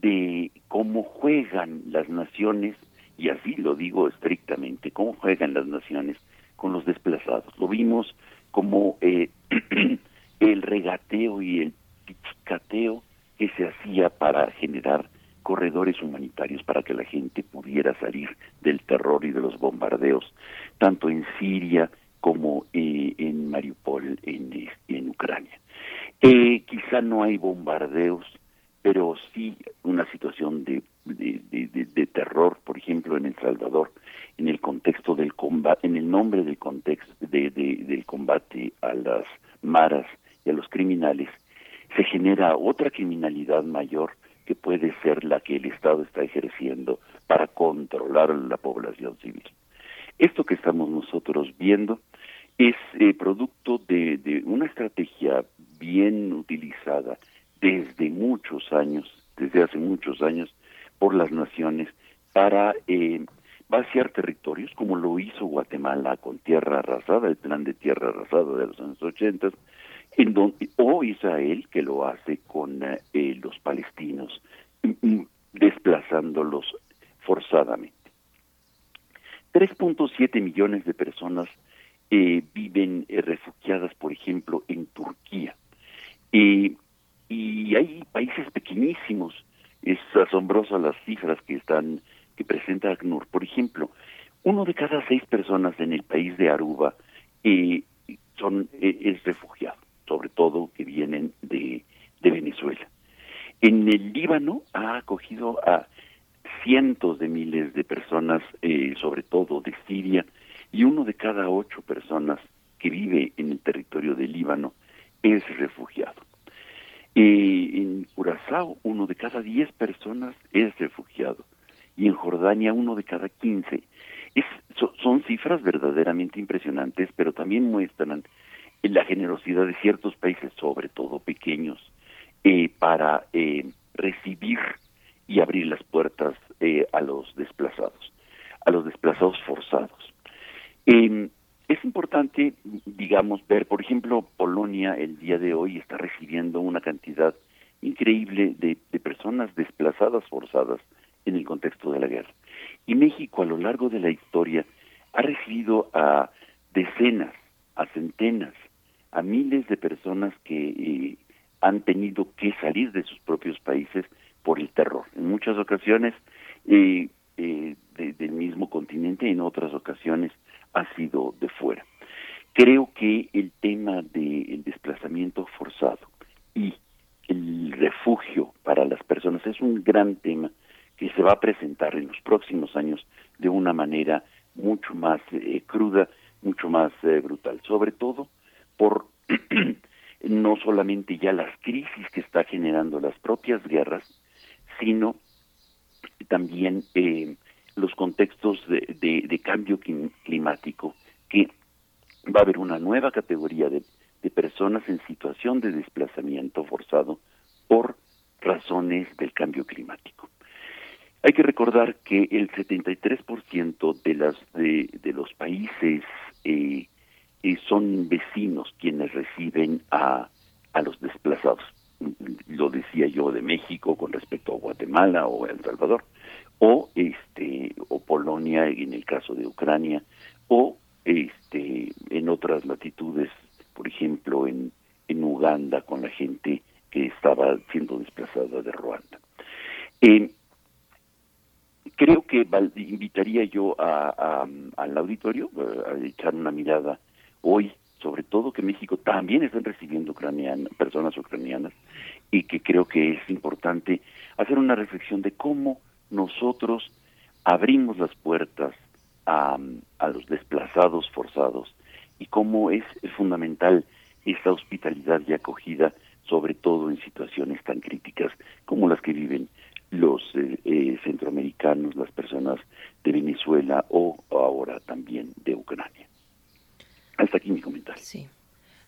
de cómo juegan las naciones y así lo digo estrictamente, cómo juegan las naciones con los desplazados. Lo vimos como eh, el regateo y el pichicateo que se hacía para generar corredores humanitarios para que la gente pudiera salir del terror y de los bombardeos, tanto en Siria como eh, en Mariupol, en, en Ucrania. Eh, quizá no hay bombardeos, pero sí una situación de, de, de, terror, por ejemplo, en El Salvador, en el contexto del combate, en el nombre del contexto del combate a las maras y a los criminales, se genera otra criminalidad mayor que puede ser la que el Estado está ejerciendo para controlar la población civil. Esto que estamos nosotros viendo es eh, producto de, de, una estrategia bien utilizada desde muchos años, desde hace muchos años, por las naciones para eh, vaciar territorios, como lo hizo Guatemala con tierra arrasada, el plan de tierra arrasada de los años 80, en donde, o Israel, que lo hace con eh, los palestinos, mm, mm, desplazándolos forzadamente. 3.7 millones de personas eh, viven eh, refugiadas, por ejemplo, en Turquía. y hay países pequeñísimos, es asombrosa las cifras que están que presenta ACNUR. Por ejemplo, uno de cada seis personas en el país de Aruba eh, son es refugiado, sobre todo que vienen de, de Venezuela. En el Líbano ha acogido a cientos de miles de personas, sobre todo de Siria, y uno de cada ocho personas que vive en el territorio del Líbano es refugiado. En Curazao, uno de cada diez personas es refugiado y en Jordania uno de cada quince. Son cifras verdaderamente impresionantes, pero también muestran la generosidad de ciertos países, sobre todo pequeños, eh, para eh, recibir y abrir las puertas eh, a los desplazados, a los desplazados forzados. Es importante, digamos, ver, por ejemplo, Polonia el día de hoy está recibiendo una cantidad increíble de, de personas desplazadas forzadas en el contexto de la guerra. Y México a lo largo de la historia ha recibido a decenas, a centenas, a miles de personas que eh, han tenido que salir de sus propios países por el terror. En muchas ocasiones eh, eh, del mismo continente, en otras ocasiones ha sido de fuera. Creo que el tema del desplazamiento forzado y el refugio para las personas es un gran tema que se va a presentar en los próximos años de una manera mucho más eh, cruda, mucho más eh, brutal, sobre todo por no solamente ya las crisis que está generando las propias guerras, sino también eh, los contextos de, cambio climático, que va a haber una nueva categoría de, personas en situación de desplazamiento forzado por razones del cambio climático. Hay que recordar que el 73% de las de, de los países eh, eh, son vecinos quienes reciben a, a los desplazados. Lo decía yo de México con respecto a Guatemala o El Salvador o este o Polonia en el caso de Ucrania o este en otras latitudes por ejemplo en en Uganda con la gente que estaba siendo desplazada de Ruanda. Eh, creo que invitaría yo a, al auditorio eh, a echar una mirada hoy sobre todo que México también están recibiendo ucranianas, personas ucranianas y que creo que es importante hacer una reflexión de cómo nosotros abrimos las puertas a, a los desplazados forzados y cómo es, fundamental esta hospitalidad y acogida, sobre todo en situaciones tan críticas como las que viven los eh, eh, centroamericanos, las personas de Venezuela o ahora también de Ucrania. Hasta aquí mi comentario. Sí.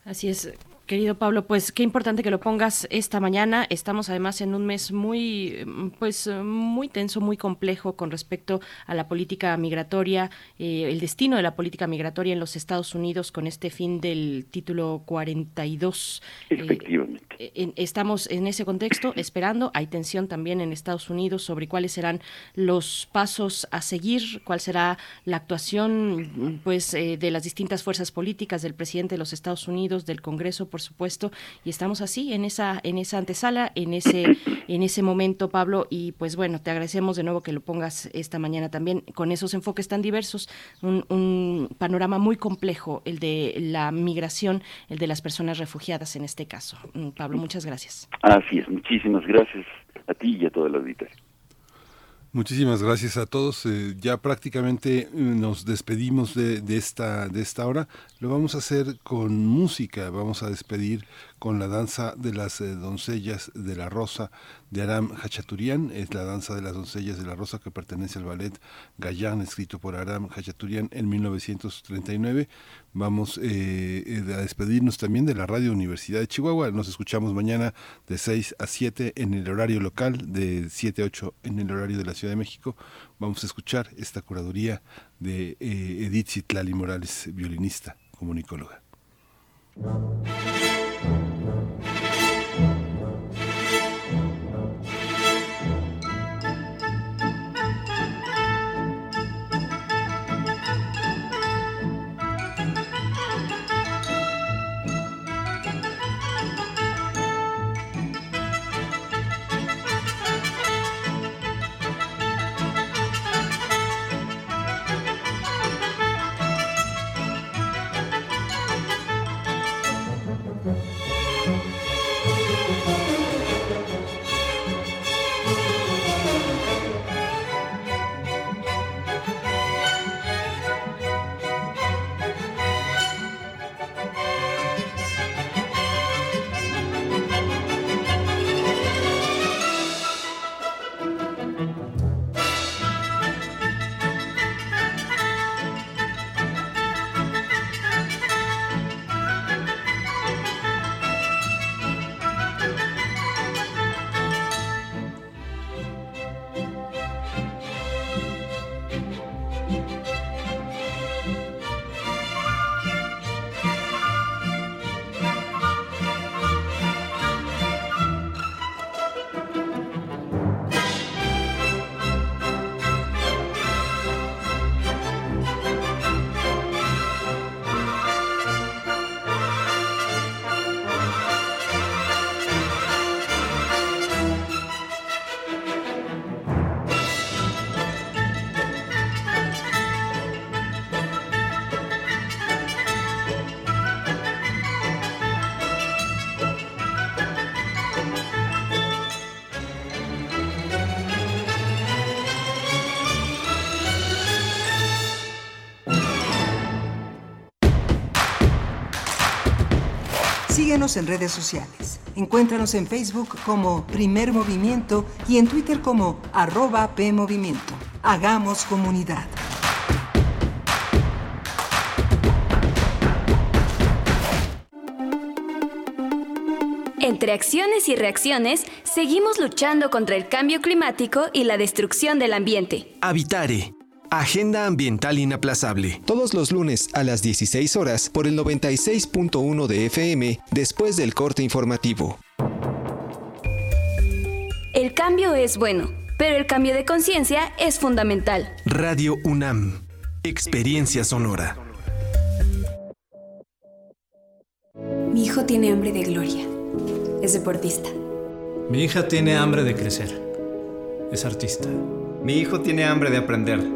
Así es, Querido Pablo, pues qué importante que lo pongas esta mañana. Estamos además en un mes muy, pues muy tenso, muy complejo con respecto a la política migratoria, eh, el destino de la política migratoria en los Estados Unidos con este fin del título 42. Efectivamente. Eh, estamos en ese contexto esperando. Hay tensión también en Estados Unidos sobre cuáles serán los pasos a seguir, cuál será la actuación, pues, eh, de las distintas fuerzas políticas del presidente de los Estados Unidos, del Congreso por supuesto, y estamos así en esa en esa antesala, en ese en ese momento, Pablo, y pues bueno, te agradecemos de nuevo que lo pongas esta mañana también con esos enfoques tan diversos, un, un panorama muy complejo, el de la migración, el de las personas refugiadas en este caso. Mm, Pablo, muchas gracias. Así es, muchísimas gracias a ti y a toda la auditoría. Muchísimas gracias a todos. Eh, ya prácticamente eh, nos despedimos de, de, esta, de esta hora. Lo vamos a hacer con música. Vamos a despedir con la danza de las eh, doncellas de la rosa de Aram Hachaturian. Es la danza de las doncellas de la rosa que pertenece al ballet Gallán, escrito por Aram Hachaturian en 1939. Vamos eh, a despedirnos también de la Radio Universidad de Chihuahua. Nos escuchamos mañana de 6 a 7 en el horario local, de 7 a 8 en el horario de la Ciudad de México. Vamos a escuchar esta curaduría de eh, Edith Citlali Morales, violinista, comunicóloga. Thank you. Síguenos en redes sociales. Encuéntranos en Facebook como Primer Movimiento y en Twitter como arroba PMovimiento. Hagamos comunidad. Entre acciones y reacciones, seguimos luchando contra el cambio climático y la destrucción del ambiente. Habitare Agenda Ambiental Inaplazable. Todos los lunes a las 16 horas por el 96.1 de FM después del corte informativo. El cambio es bueno, pero el cambio de conciencia es fundamental. Radio UNAM. Experiencia sonora. Mi hijo tiene hambre de gloria. Es deportista. Mi hija tiene hambre de crecer. Es artista. Mi hijo tiene hambre de aprender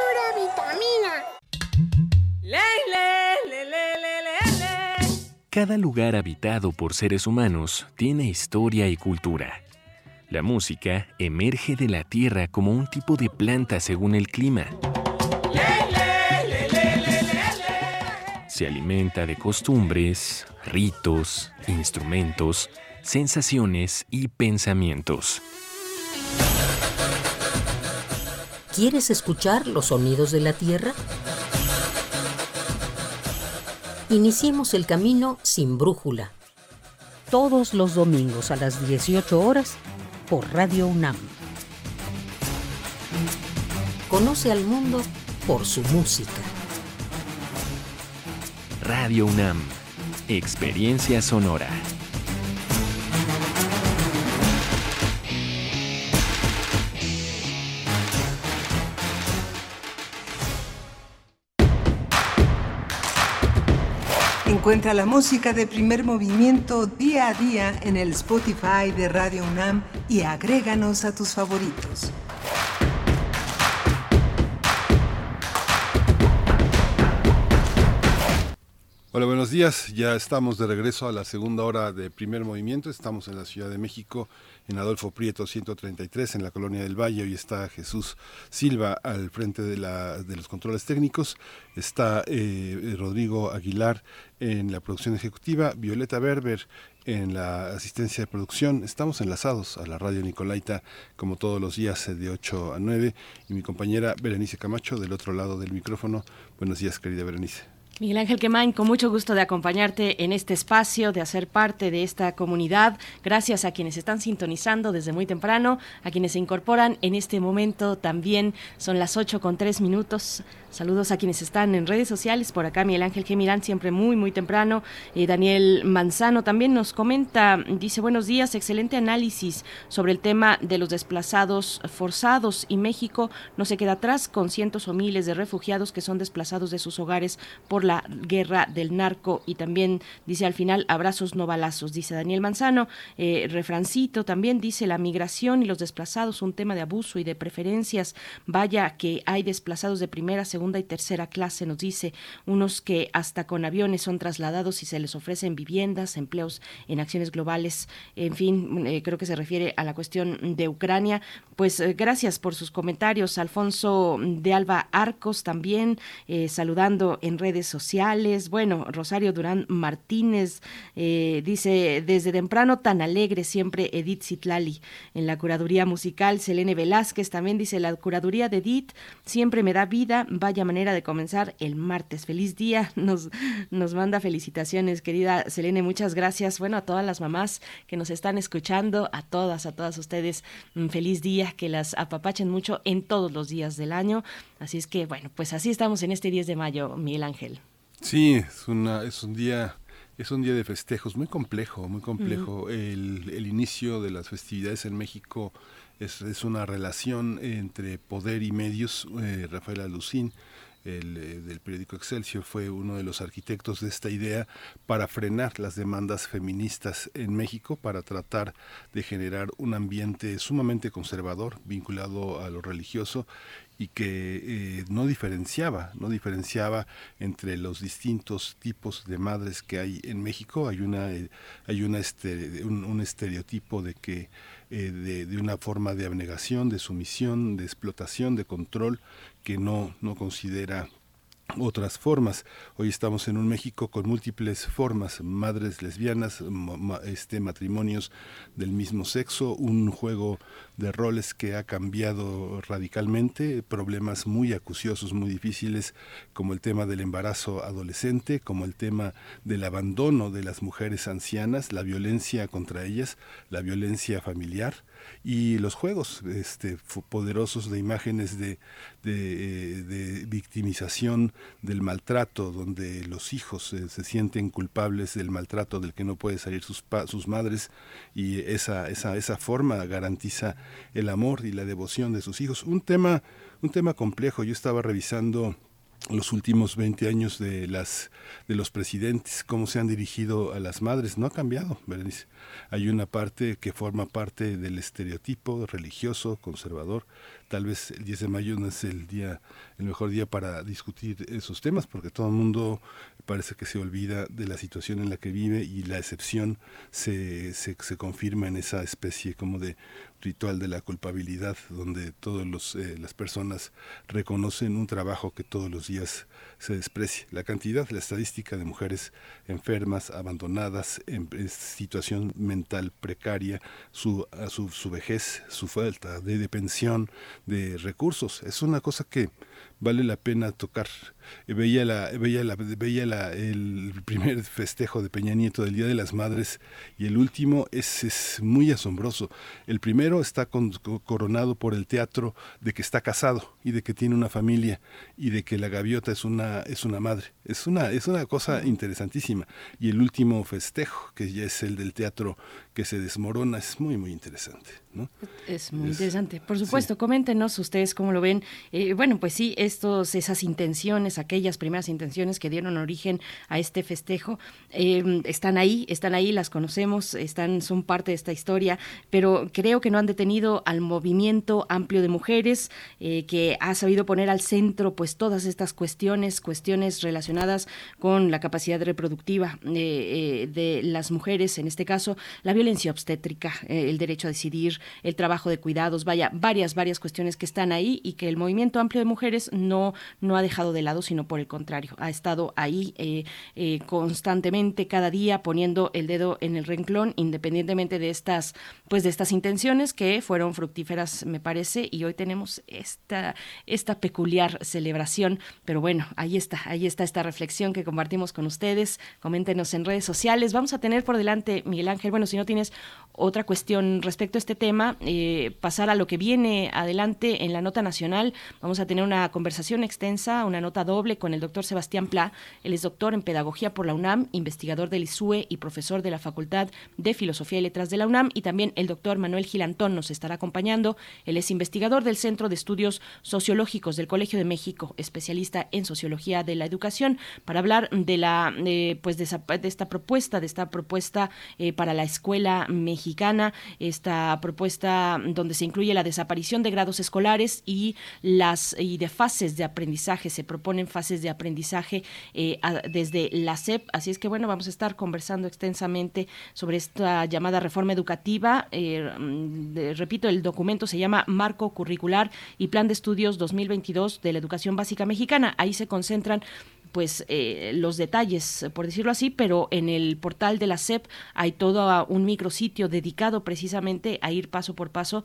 Cada lugar habitado por seres humanos tiene historia y cultura. La música emerge de la tierra como un tipo de planta según el clima. se alimenta de costumbres, ritos, instrumentos, sensaciones y pensamientos. ¿Quieres escuchar los sonidos de la Tierra? Iniciemos el camino sin brújula. Todos los domingos a las 18 horas por Radio UNAM. Conoce al mundo por su música. Radio UNAM. Experiencia sonora. Encuentra la música de primer movimiento día a día en el Spotify de Radio UNAM y agréganos a tus favoritos. Hola, buenos días. Ya estamos de regreso a la segunda hora de primer movimiento. Estamos en la Ciudad de México, en Adolfo Prieto 133, en la Colonia del Valle. Hoy está Jesús Silva al frente de, la, de los controles técnicos. Está eh, Rodrigo Aguilar en la producción ejecutiva, Violeta Berber en la asistencia de producción. Estamos enlazados a la radio Nicolaita como todos los días de 8 a 9 y mi compañera Berenice Camacho del otro lado del micrófono. Buenos días, querida Berenice. Miguel Ángel Quemain, con mucho gusto de acompañarte en este espacio, de hacer parte de esta comunidad. Gracias a quienes están sintonizando desde muy temprano, a quienes se incorporan en este momento también. Son las 8 con 3 minutos. Saludos a quienes están en redes sociales. Por acá Miguel Ángel Gemirán, siempre muy, muy temprano. Eh, Daniel Manzano también nos comenta, dice buenos días, excelente análisis sobre el tema de los desplazados forzados y México no se queda atrás con cientos o miles de refugiados que son desplazados de sus hogares por la guerra del narco y también dice al final abrazos no balazos, dice Daniel Manzano. Eh, refrancito también dice la migración y los desplazados, un tema de abuso y de preferencias. Vaya que hay desplazados de primera, segunda segunda y tercera clase, nos dice, unos que hasta con aviones son trasladados y se les ofrecen viviendas, empleos en acciones globales, en fin, eh, creo que se refiere a la cuestión de Ucrania. Pues eh, gracias por sus comentarios, Alfonso de Alba Arcos también, eh, saludando en redes sociales. Bueno, Rosario Durán Martínez dice, desde temprano tan alegre siempre Edith Zitlali en la curaduría musical, Selene Velázquez también dice, la curaduría de Edith siempre me da vida, vaya manera de comenzar el martes. Feliz día, nos, nos manda felicitaciones, querida Selene, muchas gracias. Bueno, a todas las mamás que nos están escuchando, a todas, a todas ustedes, un feliz día, que las apapachen mucho en todos los días del año. Así es que, bueno, pues así estamos en este 10 de mayo, Miguel Ángel. Sí, es, una, es un día es un día de festejos muy complejo, muy complejo. el, el, inicio de las festividades en México es, una relación entre poder y medios. Eh, Rafael Alucín, el, eh, del periódico Excelsior, fue uno de los arquitectos de esta idea para frenar las demandas feministas en México, para tratar de generar un ambiente sumamente conservador, vinculado a lo religioso y que eh, no diferenciaba, no diferenciaba entre los distintos tipos de madres que hay en México. Hay una, hay una un estereotipo de que eh, de, una forma de abnegación, de sumisión, de explotación, de control que no, no considera otras formas. Hoy estamos en un México con múltiples formas, madres lesbianas, este, matrimonios del mismo sexo, un juego de roles que ha cambiado radicalmente, problemas muy acuciosos, muy difíciles, como el tema del embarazo adolescente, como el tema del abandono de las mujeres ancianas, la violencia contra ellas, la violencia familiar y los juegos este, poderosos de imágenes de, de, de, victimización del maltrato, donde los hijos eh, se sienten culpables del maltrato del que no puede salir sus, sus madres y esa, esa, esa forma garantiza el amor y la devoción de sus hijos. Un tema, un tema complejo. Yo estaba revisando los últimos 20 años de las de los presidentes cómo se han dirigido a las madres. No ha cambiado hay una parte que forma parte del estereotipo religioso conservador. Tal vez el 10 de mayo no es el día el mejor día para discutir esos temas porque todo el mundo parece que se olvida de la situación en la que vive y la excepción se, se, confirma en esa especie como de ritual de la culpabilidad, donde todas eh, las personas reconocen un trabajo que todos los días se desprecia. La cantidad, la estadística de mujeres enfermas, abandonadas, en, situación mental precaria, su, su, su, vejez, su falta de, de pensión, de recursos, es una cosa que vale la pena tocar. Veía, la, veía, la, veía la, el primer festejo de Peña Nieto del Día de las Madres y el último es, es muy asombroso. El primero está con, coronado por el teatro de que está casado y de que tiene una familia y de que la gaviota es una, es una madre. Es una, es una cosa interesantísima. Y el último festejo, que ya es el del teatro que se desmorona, es muy, muy interesante. ¿no? Es muy interesante. Por supuesto, coméntenos ustedes cómo lo ven. Eh, bueno, pues sí, estos, esas intenciones, aquellas primeras intenciones que dieron origen a este festejo, eh, están ahí, están ahí, las conocemos, están, son parte de esta historia, pero creo que no han detenido al movimiento amplio de mujeres eh, que ha sabido poner al centro pues todas estas cuestiones, cuestiones relacionadas con la capacidad reproductiva de las mujeres, en este caso, la violencia obstétrica, el derecho a decidir, el trabajo de cuidados, vaya, varias, varias cuestiones que están ahí y que el movimiento amplio de mujeres no, no ha dejado de lado, sino por el contrario, ha estado ahí eh, eh, constantemente, cada día, poniendo el dedo en el renglón, independientemente de estas, pues de estas intenciones que fueron fructíferas, me parece, y hoy tenemos esta, esta peculiar celebración. Pero bueno, ahí está, ahí está esta reflexión que compartimos con ustedes. Coméntenos en redes sociales. Vamos a tener por delante, Miguel Ángel, bueno, si no tienes otra cuestión respecto a este tema, eh, pasar a lo que viene adelante en la nota nacional. Vamos a tener una conversación extensa, una nota doble con el doctor Sebastián Pla. Él es doctor en Pedagogía por la UNAM, investigador del ISUE y profesor de la Facultad de Filosofía y Letras de la UNAM. Y también el doctor Manuel Gilantón nos estará acompañando. Él es investigador del Centro de Estudios Sociológicos del Colegio de México, especialista en Sociología de la Educación, para hablar de la eh, pues de, esta propuesta, de esta propuesta eh, para la escuela mexicana, esta propuesta donde se incluye la desaparición de grados escolares y las y de fases de aprendizaje. Se proponen fases de aprendizaje eh, desde la SEP. Así es que bueno, vamos a estar conversando extensamente sobre esta llamada reforma educativa. Eh, mm, repito, el documento se llama Marco Curricular y Plan de Estudios 2022 de la Educación Básica Mexicana. Ahí se concentran pues eh, los detalles, por decirlo así, pero en el portal de la SEP hay todo un micrositio dedicado precisamente a ir paso por paso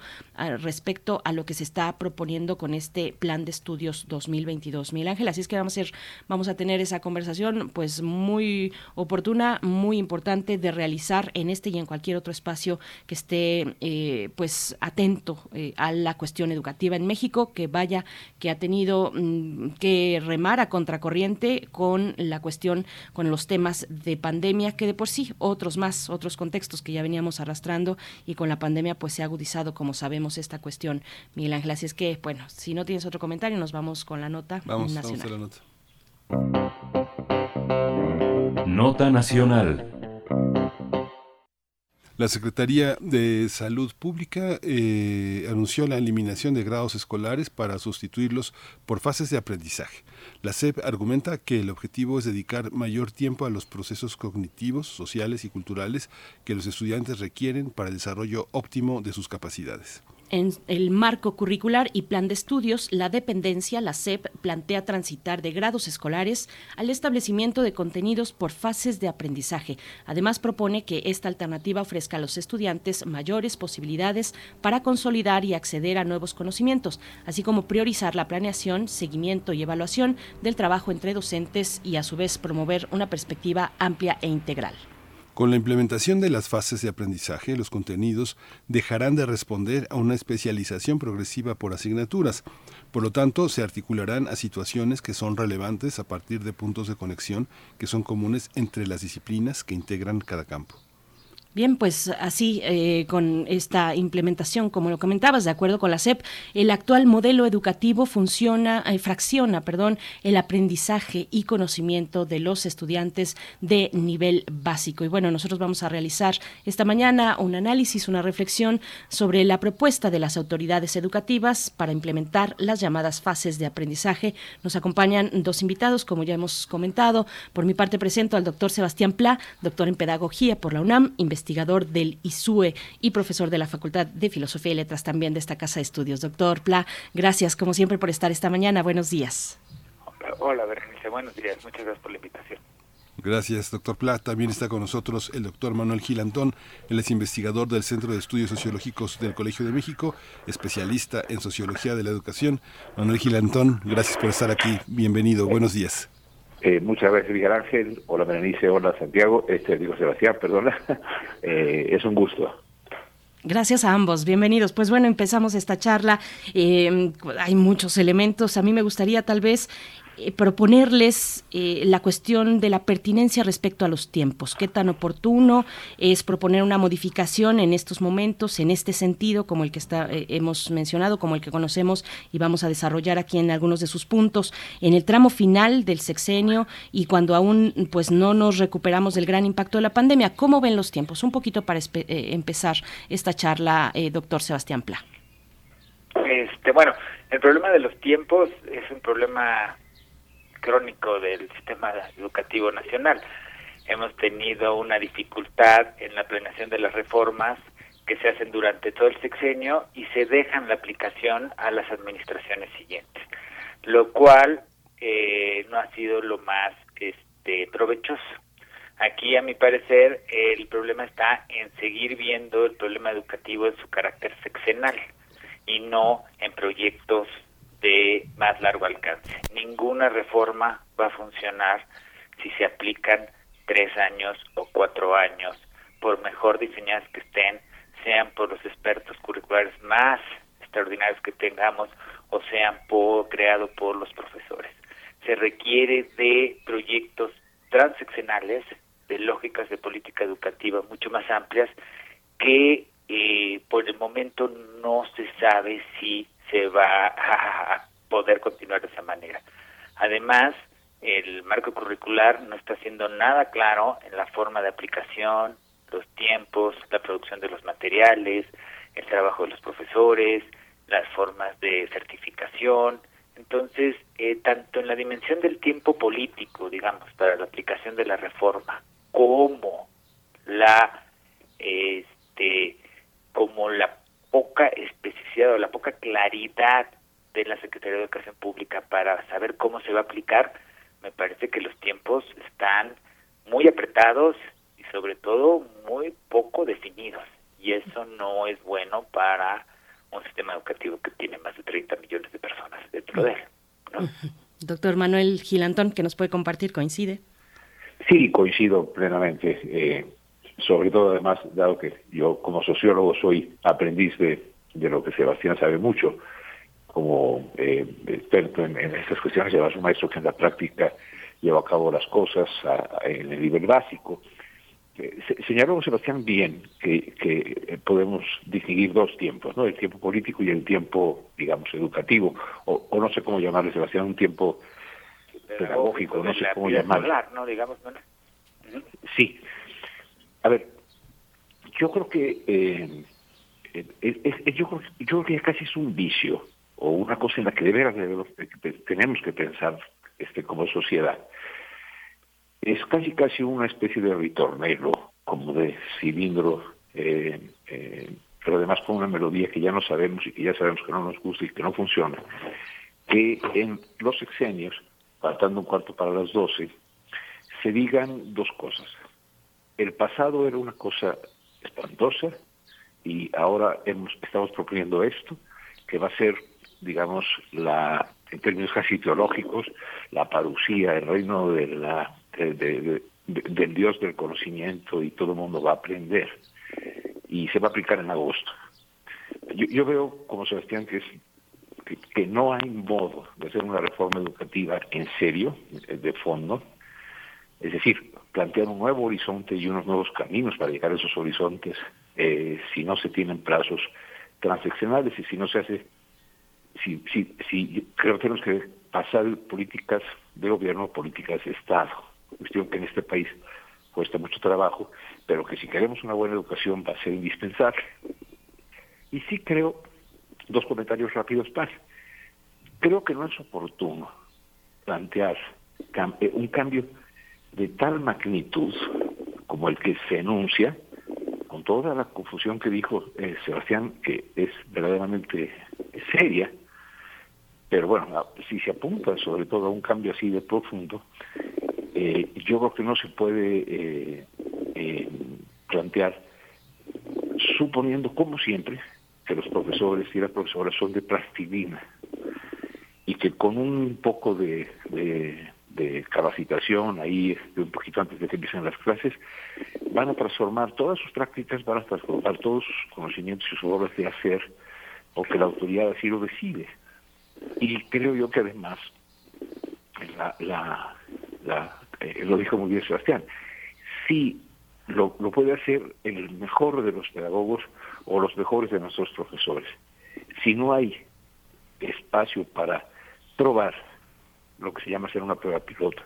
respecto a lo que se está proponiendo con este plan de estudios 2022. Miguel Ángel, así es que vamos a, vamos a tener esa conversación pues muy oportuna, muy importante de realizar en este y en cualquier otro espacio que esté eh, pues atento eh, a la cuestión educativa en México, que vaya, que ha tenido mm, que remar a contracorriente con la cuestión, con los temas de pandemia, que de por sí otros más, otros contextos que ya veníamos arrastrando y con la pandemia pues se ha agudizado, como sabemos, esta cuestión, Miguel Ángel. Así es que, bueno, si no tienes otro comentario, nos vamos con la nota vamos, nacional. Vamos a la nota. Nota nacional. La Secretaría de Salud Pública eh, anunció la eliminación de grados escolares para sustituirlos por fases de aprendizaje. La SEP argumenta que el objetivo es dedicar mayor tiempo a los procesos cognitivos, sociales y culturales que los estudiantes requieren para el desarrollo óptimo de sus capacidades. En el marco curricular y plan de estudios, la dependencia, la SEP, plantea transitar de grados escolares al establecimiento de contenidos por fases de aprendizaje. Además, propone que esta alternativa ofrezca a los estudiantes mayores posibilidades para consolidar y acceder a nuevos conocimientos, así como priorizar la planeación, seguimiento y evaluación del trabajo entre docentes y, a su vez, promover una perspectiva amplia e integral. Con la implementación de las fases de aprendizaje, los contenidos dejarán de responder a una especialización progresiva por asignaturas. Por lo tanto, se articularán a situaciones que son relevantes a partir de puntos de conexión que son comunes entre las disciplinas que integran cada campo. Bien, pues así, eh, con esta implementación, como lo comentabas, de acuerdo con la SEP, el actual modelo educativo funciona, eh, fracciona, perdón, el aprendizaje y conocimiento de los estudiantes de nivel básico. Y bueno, nosotros vamos a realizar esta mañana un análisis, una reflexión sobre la propuesta de las autoridades educativas para implementar las llamadas fases de aprendizaje. Nos acompañan dos invitados, como ya hemos comentado. Por mi parte presento al doctor Sebastián Pla, doctor en Pedagogía por la UNAM, investigador del ISUE y profesor de la Facultad de Filosofía y Letras también de esta Casa de Estudios. Doctor Pla, gracias como siempre por estar esta mañana. Buenos días. Hola, Berenice. Buenos días. Muchas gracias por la invitación. Gracias, doctor Pla. También está con nosotros el doctor Manuel Gilantón. Él es investigador del Centro de Estudios Sociológicos del Colegio de México, especialista en Sociología de la Educación. Manuel Gilantón, gracias por estar aquí. Bienvenido. Buenos días. Eh, muchas gracias, Miguel Ángel. Hola, Berenice. Hola, Santiago. Este, digo, Sebastián, perdona. Eh, es un gusto. Gracias a ambos, bienvenidos. Pues bueno, empezamos esta charla. Eh, hay muchos elementos. A mí me gustaría tal vez eh, proponerles eh, la cuestión de la pertinencia respecto a los tiempos. ¿Qué tan oportuno es proponer una modificación en estos momentos, en este sentido, como el que está, eh, hemos mencionado, como el que conocemos y vamos a desarrollar aquí en algunos de sus puntos, en el tramo final del sexenio y cuando aún pues no nos recuperamos del gran impacto de la pandemia? ¿Cómo ven los tiempos? Un poquito para empezar esta charla, doctor Sebastián Pla. Este, bueno, el problema de los tiempos es un problema crónico del sistema educativo nacional. Hemos tenido una dificultad en la planeación de las reformas que se hacen durante todo el sexenio y se dejan la aplicación a las administraciones siguientes, lo cual eh, no ha sido lo más este, provechoso. Aquí, a mi parecer, el problema está en seguir viendo el problema educativo en su carácter sexenal y no en proyectos de más largo alcance. Ninguna reforma va a funcionar si se aplican tres años o cuatro años, por mejor diseñadas que estén, sean por los expertos curriculares más extraordinarios que tengamos o sean por, creado por los profesores. Se requiere de proyectos transeccionales, de lógicas de política educativa mucho más amplias, que eh, por el momento no se sabe si se va a poder continuar de esa manera. Además, el marco curricular no está haciendo nada claro en la forma de aplicación, los tiempos, la producción de los materiales, el trabajo de los profesores, las formas de certificación. Entonces, eh, tanto en la dimensión del tiempo político, digamos, para la aplicación de la reforma, como la, este, como la poca especificidad o la poca claridad de la Secretaría de Educación Pública para saber cómo se va a aplicar, me parece que los tiempos están muy apretados y sobre todo muy poco definidos. Y eso no es bueno para un sistema educativo que tiene más de 30 millones de personas dentro de él. Doctor Manuel Gilantón, que nos puede compartir, ¿coincide? Sí, coincido plenamente. Eh, sobre todo, además, dado que yo como sociólogo soy aprendiz de, de lo que Sebastián sabe mucho, como eh, experto en, estas cuestiones, lleva a su maestro que en la práctica lleva a cabo las cosas en el nivel básico. Eh, señaló Sebastián bien que, que, podemos distinguir dos tiempos, ¿no? el tiempo político y el tiempo, digamos, educativo, o, no sé cómo llamarle, Sebastián, un tiempo pedagógico, no sé cómo llamarlo. ¿no? Digamos, Sí. A ver, yo creo que eh, yo, creo, yo creo casi es un vicio o una cosa en la que de veras tenemos que pensar este, como sociedad. Es casi casi una especie de ritornelo, como de cilindro, eh, eh, pero además con una melodía que ya no sabemos y que ya sabemos que no nos gusta y que no funciona, que en los sexenios, faltando un cuarto para las doce, se digan dos cosas. El pasado era una cosa espantosa y ahora hemos, estamos proponiendo esto, que va a ser digamos, la, en términos casi teológicos, la parucía, el reino de la, del Dios del conocimiento y todo el mundo va a aprender. Y se va a aplicar en agosto. Yo, yo veo, como Sebastián, que, es, que, no hay modo de hacer una reforma educativa en serio, de fondo, Es decir, plantear un nuevo horizonte y unos nuevos caminos para llegar a esos horizontes, eh, si no se tienen plazos transaccionales y si no se hace, si, si, si creo que tenemos que pasar políticas de gobierno, políticas de Estado, cuestión que en este país cuesta mucho trabajo, pero que si queremos una buena educación va a ser indispensable. Y sí creo, dos comentarios rápidos más, creo que no es oportuno plantear eh, un cambio de tal magnitud como el que se enuncia, con toda la confusión que dijo eh, Sebastián, que es verdaderamente seria, pero bueno, si se apunta sobre todo a un cambio así de profundo, eh, yo creo que no se puede eh, plantear, suponiendo, como siempre, que los profesores y las profesoras son de plastilina y que con un poco de, capacitación ahí, de un poquito antes de que empiecen las clases, van a transformar todas sus prácticas, van a transformar todos sus conocimientos y sus obras de hacer, porque la autoridad así lo decide. Y creo yo que además la, la, eh, lo dijo muy bien Sebastián, si lo puede hacer el mejor de los pedagogos o los mejores de nuestros profesores. Si no hay espacio para probar lo que se llama hacer una prueba piloto,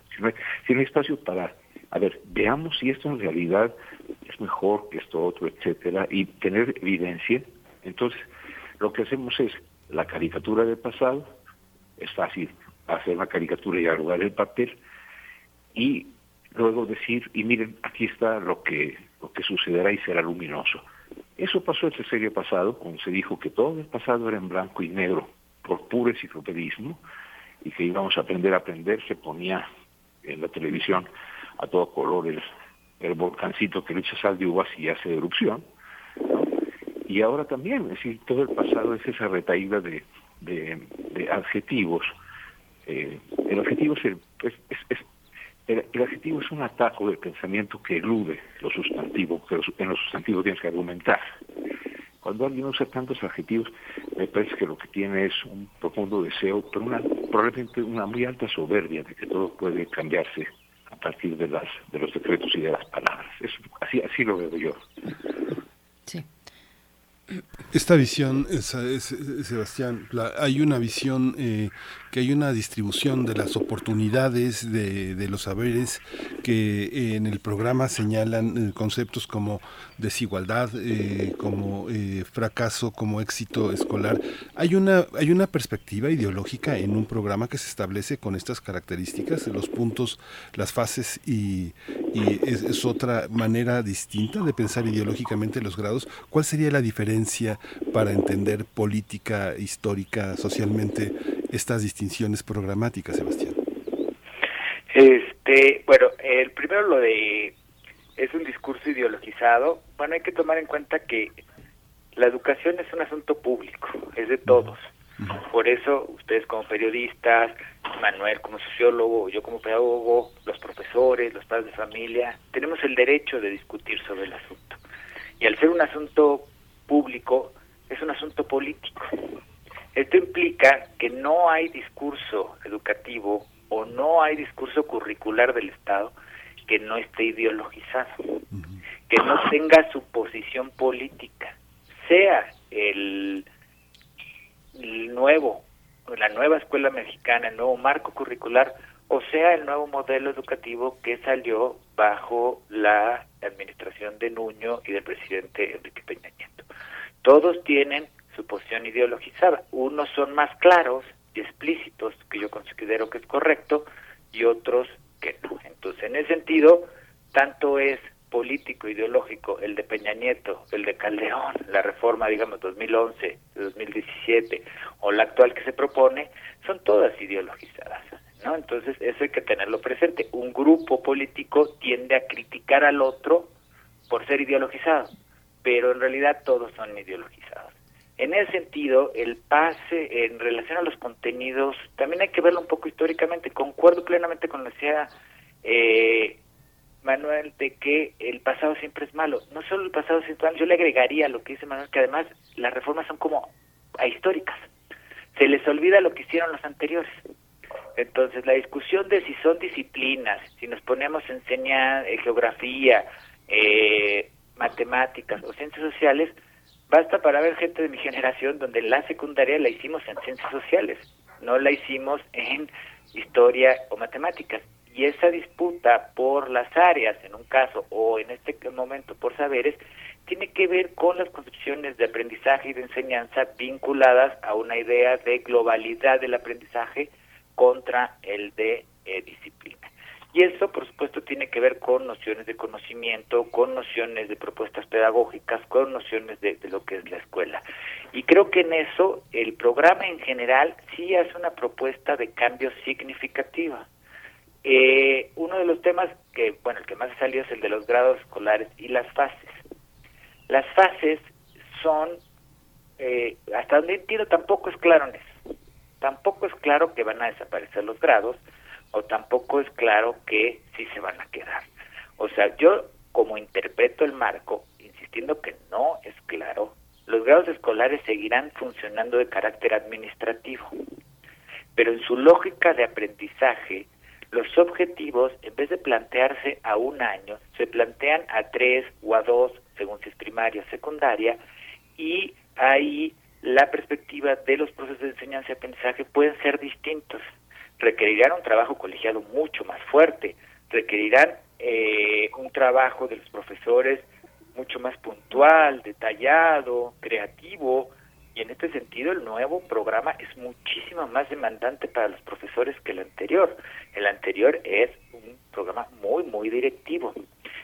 si no espacio para, a ver, veamos si esto en realidad es mejor que esto otro, etcétera, y tener evidencia, entonces lo que hacemos es la caricatura del pasado, es fácil hacer una caricatura y arrugar el papel, y luego decir, y miren, aquí está lo que, lo que sucederá y será luminoso. Eso pasó el serio pasado, cuando se dijo que todo el pasado era en blanco y negro, por puro enciclopedismo, y que íbamos a aprender a aprender, se ponía en la televisión a todo color el, el volcancito que le echa sal de uvas y hace erupción. Y ahora también, es decir, todo el pasado es esa retaída de, de, adjetivos. Eh, el adjetivo es, es, el, adjetivo es un ataque del pensamiento que elude lo sustantivo, que en lo sustantivo tienes que argumentar. Cuando alguien usa tantos adjetivos, me parece que lo que tiene es un profundo deseo, pero una, probablemente una muy alta soberbia de que todo puede cambiarse a partir de las de los decretos y de las palabras. así, así lo veo yo. Sí. Esta visión, Sebastián, hay una visión eh, que hay una distribución de las oportunidades, de, de los saberes, que eh, en el programa señalan eh, conceptos como desigualdad, como fracaso, como éxito escolar. Hay una, hay una perspectiva ideológica en un programa que se establece con estas características, los puntos, las fases y, es, es otra manera distinta de pensar ideológicamente los grados. ¿Cuál sería la diferencia? para entender política, histórica, socialmente estas distinciones programáticas, Sebastián? Este, bueno, el primero lo de es un discurso ideologizado. Bueno, hay que tomar en cuenta que la educación es un asunto público, es de todos. Por eso ustedes como periodistas, Manuel como sociólogo, yo como pedagogo, los profesores, los padres de familia, tenemos el derecho de discutir sobre el asunto. Y al ser un asunto público es un asunto político. Esto implica que no hay discurso educativo o no hay discurso curricular del Estado que no esté ideologizado, que no tenga su posición política, sea el, el nuevo, la nueva escuela mexicana, el nuevo marco curricular, o sea el nuevo modelo educativo que salió bajo la administración de Nuño y del presidente Enrique Peña Nieto. Todos tienen su posición ideologizada. Unos son más claros y explícitos, que yo considero que es correcto, y otros que no. Entonces, en ese sentido, tanto es político, ideológico, el de Peña Nieto, el de Caldeón, la reforma, digamos, 2011, 2017, o la actual que se propone, son todas ideologizadas. ¿no? Entonces, eso hay que tenerlo presente. Un grupo político tiende a criticar al otro por ser ideologizado pero en realidad todos son ideologizados. En ese sentido, el pase en relación a los contenidos, también hay que verlo un poco históricamente. Concuerdo plenamente con lo que decía eh, Manuel de que el pasado siempre es malo. No solo el pasado siempre es malo, yo le agregaría lo que dice Manuel, que además las reformas son como ahistóricas. Se les olvida lo que hicieron los anteriores. Es Entonces, la discusión de si son disciplinas, si nos ponemos a enseñar eh, geografía, eh, matemáticas o ciencias sociales, basta para ver gente de mi generación donde la secundaria la hicimos en ciencias sociales, no la hicimos en historia o matemáticas. Y esa disputa por las áreas, en un caso, o en este momento por saberes, tiene que ver con las concepciones de aprendizaje y de enseñanza vinculadas a una idea de globalidad del aprendizaje contra el de eh, disciplina. Y eso, por supuesto, tiene que ver con nociones de conocimiento, con nociones de propuestas pedagógicas, con nociones de, lo que es la escuela. Y creo que en eso el programa en general sí hace una propuesta de cambio significativa. Eh, uno de los temas que, bueno, el que más ha salido es el de los grados escolares y las fases. Las fases son, eh, hasta donde entiendo, tampoco es claro en eso. Tampoco es claro que van a desaparecer los grados, o tampoco es claro que sí se van a quedar. O sea, yo como interpreto el marco, insistiendo que no es claro, los grados escolares seguirán funcionando de carácter administrativo, pero en su lógica de aprendizaje, los objetivos, en vez de plantearse a un año, se plantean a tres o a dos, según si es primaria o secundaria, y ahí la perspectiva de los procesos de enseñanza y aprendizaje pueden ser distintos. Requerirán un trabajo colegiado mucho más fuerte, requerirán eh, un trabajo de los profesores mucho más puntual, detallado, creativo, y en este sentido el nuevo programa es muchísimo más demandante para los profesores que el anterior. El anterior es un programa muy, muy directivo.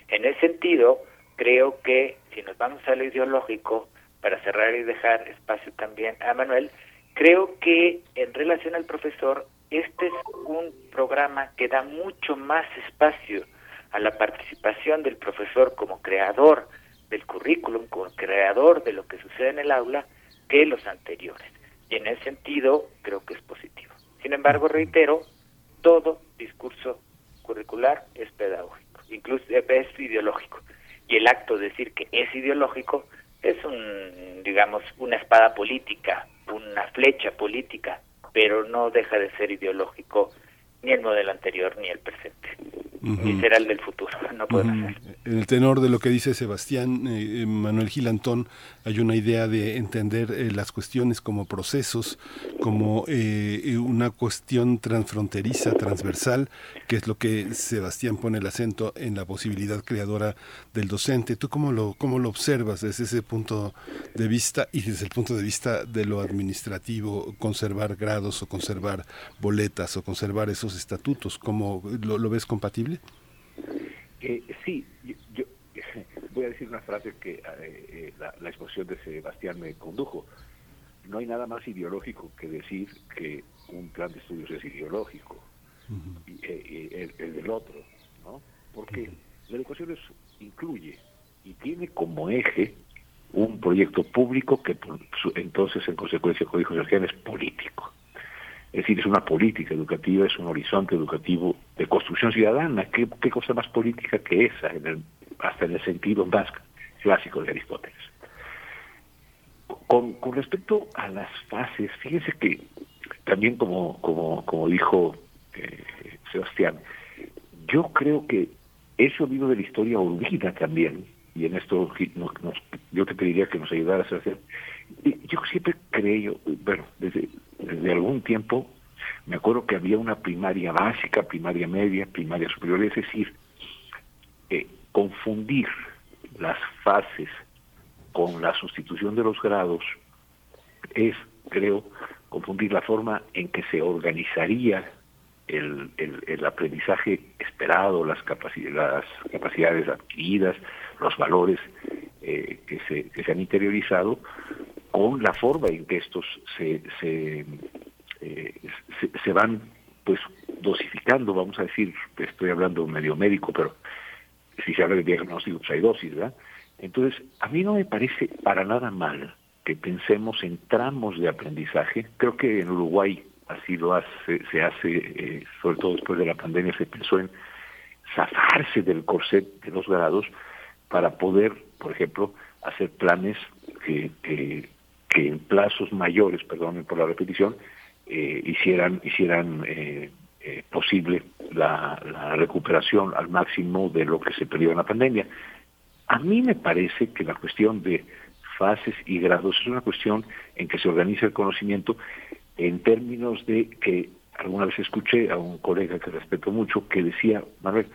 En ese sentido, creo que si nos vamos a lo ideológico, para cerrar y dejar espacio también a Manuel, creo que en relación al profesor este es un programa que da mucho más espacio a la participación del profesor como creador del currículum, como creador de lo que sucede en el aula, que los anteriores. Y en ese sentido creo que es positivo. Sin embargo, reitero, todo discurso curricular es pedagógico, incluso es ideológico. Y el acto de decir que es ideológico es un, digamos, una espada política, una flecha política pero no deja de ser ideológico ni el modelo anterior ni el presente. Será el del futuro, no podemos En el tenor de lo que dice Sebastián eh, Manuel Gilantón, hay una idea de entender eh, las cuestiones como procesos, como eh, una cuestión transfronteriza, transversal, que es lo que Sebastián pone el acento en la posibilidad creadora del docente. ¿Tú cómo lo, cómo lo observas desde ese punto de vista y desde el punto de vista de lo administrativo, conservar grados o conservar boletas o conservar esos estatutos? ¿Cómo lo, ves compatible? Eh, sí, yo, voy a decir una frase que eh, eh, la, exposición de Sebastián me condujo. No hay nada más ideológico que decir que un plan de estudios es ideológico, el, del otro, ¿no? Porque la educación es, incluye y tiene como eje un proyecto público que entonces en consecuencia, como dijo Sergio, es político. Es decir, es una política educativa, es un horizonte educativo de construcción ciudadana. ¿Qué, cosa más política que esa, hasta en el sentido más clásico de Aristóteles? Con, respecto a las fases, fíjense que también como, como, como dijo eh, Sebastián, yo creo que eso vino de la historia olvida también, y en esto yo te pediría que nos ayudaras a hacer. Yo siempre creo, bueno, desde, desde algún tiempo, me acuerdo que había una primaria básica, primaria media, primaria superior, es decir, eh, confundir las fases con la sustitución de los grados es, creo, confundir la forma en que se organizaría el, el, aprendizaje esperado, las, las capacidades adquiridas, los valores eh, que, se, que se han interiorizado, con la forma en que estos se, se, eh, se, van pues dosificando, vamos a decir, estoy hablando medio médico, pero si se habla de diagnóstico, pues hay dosis, ¿verdad? Entonces, a mí no me parece para nada mal que pensemos en tramos de aprendizaje. Creo que en Uruguay así lo hace, se hace, eh, sobre todo después de la pandemia, se pensó en zafarse del corset de los grados para poder, por ejemplo, hacer planes que, que, en plazos mayores, perdón por la repetición, eh, hicieran, hicieran eh, eh, posible la, recuperación al máximo de lo que se perdió en la pandemia. A mí me parece que la cuestión de fases y grados es una cuestión en que se organiza el conocimiento en términos de que alguna vez escuché a un colega que respeto mucho que decía, Manuel,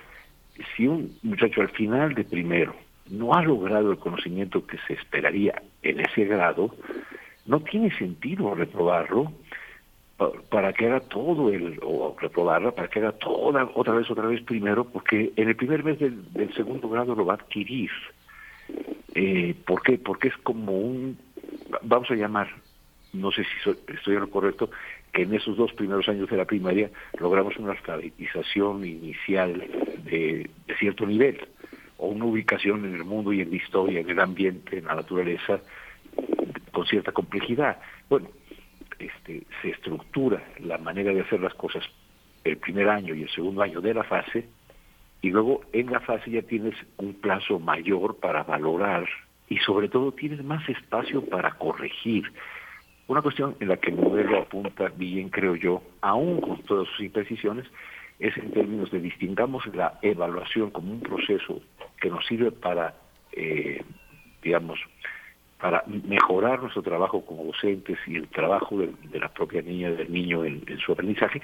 si un muchacho al final de primero no ha logrado el conocimiento que se esperaría en ese grado, no tiene sentido reprobarlo para que haga todo el, o reprobarla, para que haga toda, otra vez, otra vez primero, porque en el primer mes del, segundo grado lo va a adquirir. Eh, ¿Por qué? Porque es como un, vamos a llamar, no sé si estoy en lo correcto, que en esos dos primeros años de la primaria logramos una alfabetización inicial de cierto nivel, o una ubicación en el mundo y en la historia, en el ambiente, en la naturaleza, con cierta complejidad. Bueno, este, se estructura la manera de hacer las cosas el primer año y el segundo año de la fase, y luego en la fase ya tienes un plazo mayor para valorar y sobre todo tienes más espacio para corregir. Una cuestión en la que el modelo apunta bien, creo yo, aún con todas sus imprecisiones, es en términos de distingamos la evaluación como un proceso que nos sirve para, eh, digamos, para mejorar nuestro trabajo como docentes y el trabajo de, la propia niña, del niño en, su aprendizaje,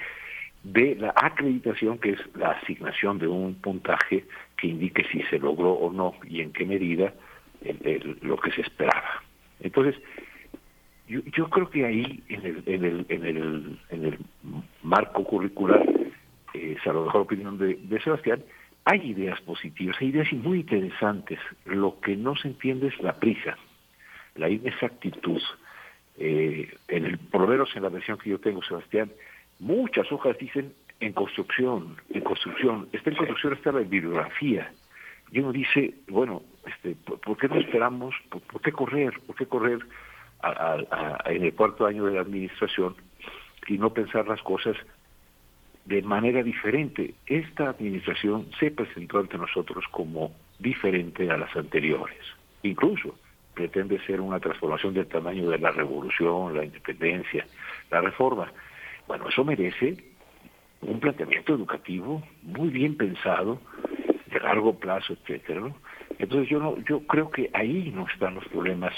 de la acreditación, que es la asignación de un puntaje que indique si se logró o no y en qué medida lo que se esperaba. Entonces, yo, yo creo que ahí, en el, en el, en el, en el marco curricular, eh, mejor opinión de, de Sebastián, hay ideas positivas, hay ideas muy interesantes. Lo que no se entiende es la prisa la inexactitud. Eh, en el, por lo menos en la versión que yo tengo, Sebastián, muchas hojas dicen en construcción, en construcción. Está en construcción, está la bibliografía. Y uno dice, bueno, este, ¿por, qué no esperamos? ¿Por, qué correr? ¿Por qué correr en el cuarto año de la administración y no pensar las cosas de manera diferente? Esta administración se presentó ante nosotros como diferente a las anteriores. Incluso pretende ser una transformación del tamaño de la revolución, la independencia, la reforma. Bueno, eso merece un planteamiento educativo muy bien pensado, de largo plazo, etcétera. Entonces yo no, yo creo que ahí no están los problemas,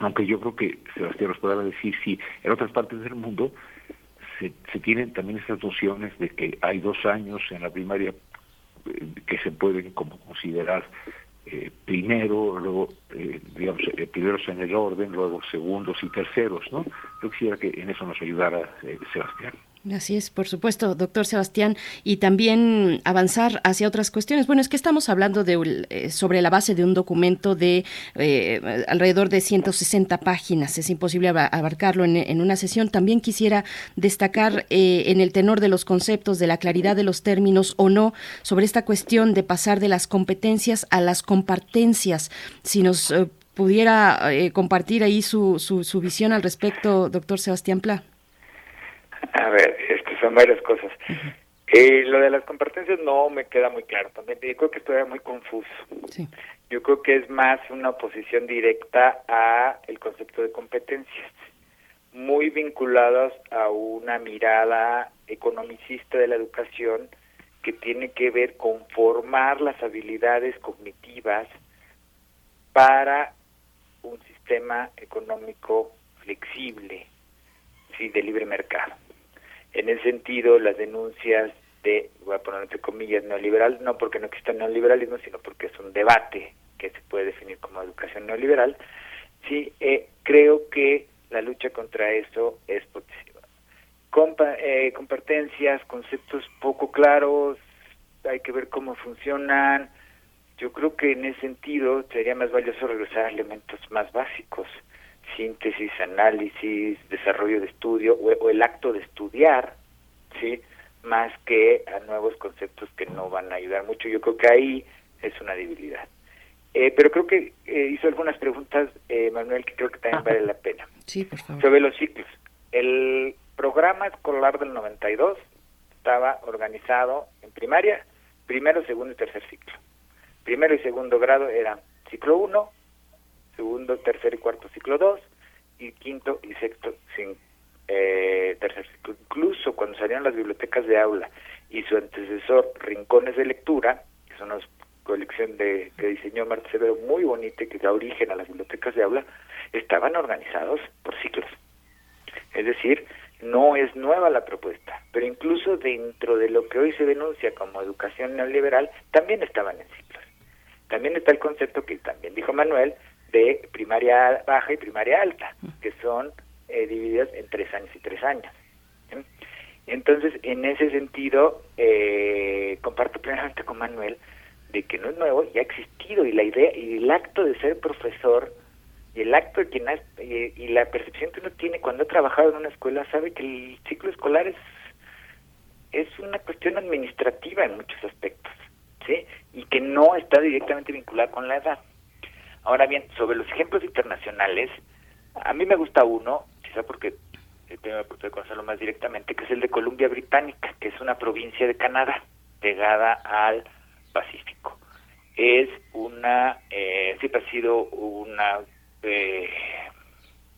aunque yo creo que Sebastián nos podrá decir si en otras partes del mundo se, se tienen también estas nociones de que hay dos años en la primaria eh, que se pueden como considerar eh, primero, luego, eh, digamos, eh, primeros en el orden, luego segundos y terceros, ¿no? Yo quisiera que en eso nos ayudara Sebastián. Así es, por supuesto, doctor Sebastián, y también avanzar hacia otras cuestiones. Bueno, es que estamos hablando de, eh, sobre la base de un documento de eh, alrededor de 160 páginas. Es imposible abarcarlo en, una sesión. También quisiera destacar eh, en el tenor de los conceptos, de la claridad de los términos o no, sobre esta cuestión de pasar de las competencias a las compartencias. Si nos pudiera compartir ahí su, su, su visión al respecto, doctor Sebastián Pla. A ver, este, son varias cosas. Eh, lo de las competencias no me queda muy claro también. Yo creo que estoy muy confuso. Yo creo que es más una oposición directa a el concepto de competencias, muy vinculados a una mirada economicista de la educación que tiene que ver con formar las habilidades cognitivas para un sistema económico flexible, sí, de libre mercado. En ese sentido, las denuncias de, voy a poner entre comillas, neoliberal, no porque no exista neoliberalismo, sino porque es un debate que se puede definir como educación neoliberal, sí, eh, creo que la lucha contra eso es positiva. Compa eh, competencias, conceptos poco claros, hay que ver cómo funcionan. Yo creo que en ese sentido sería más valioso regresar a elementos más básicos síntesis, análisis, desarrollo de estudio o, el acto de estudiar, ¿sí? Más que a nuevos conceptos que no van a ayudar mucho. Yo creo que ahí es una debilidad. Eh, pero creo que eh, hizo algunas preguntas, eh, Manuel, que creo que también vale la pena. Sí, por favor. Sobre los ciclos. El programa escolar del 92 estaba organizado en primaria, primero, segundo y tercer ciclo. Primero y segundo grado eran ciclo 1, segundo, tercer y cuarto ciclo 2 y quinto y sexto eh, tercer ciclo, incluso cuando salieron las bibliotecas de aula y su antecesor Rincones de Lectura, que son una colección de, que diseñó Marta Severo muy bonita y que da origen a las bibliotecas de aula, estaban organizados por ciclos. Es decir, no es nueva la propuesta, pero incluso dentro de lo que hoy se denuncia como educación neoliberal, también estaban en ciclos. También está el concepto que también dijo Manuel de primaria baja y primaria alta, que son eh, divididas en tres años y tres años. Entonces, en ese sentido, eh, comparto plenamente con Manuel de que no es nuevo, ya ha existido y la idea y el acto de ser profesor y el acto de quien y, la percepción que uno tiene cuando ha trabajado en una escuela sabe que el ciclo escolar es es una cuestión administrativa en muchos aspectos, ¿sí? Y que no está directamente vinculada con la edad. Ahora bien, sobre los ejemplos internacionales, a mí me gusta uno, quizá porque tengo la oportunidad de conocerlo más directamente, que es el de Columbia Británica, que es una provincia de Canadá pegada al Pacífico. Es una, eh, siempre ha sido una eh,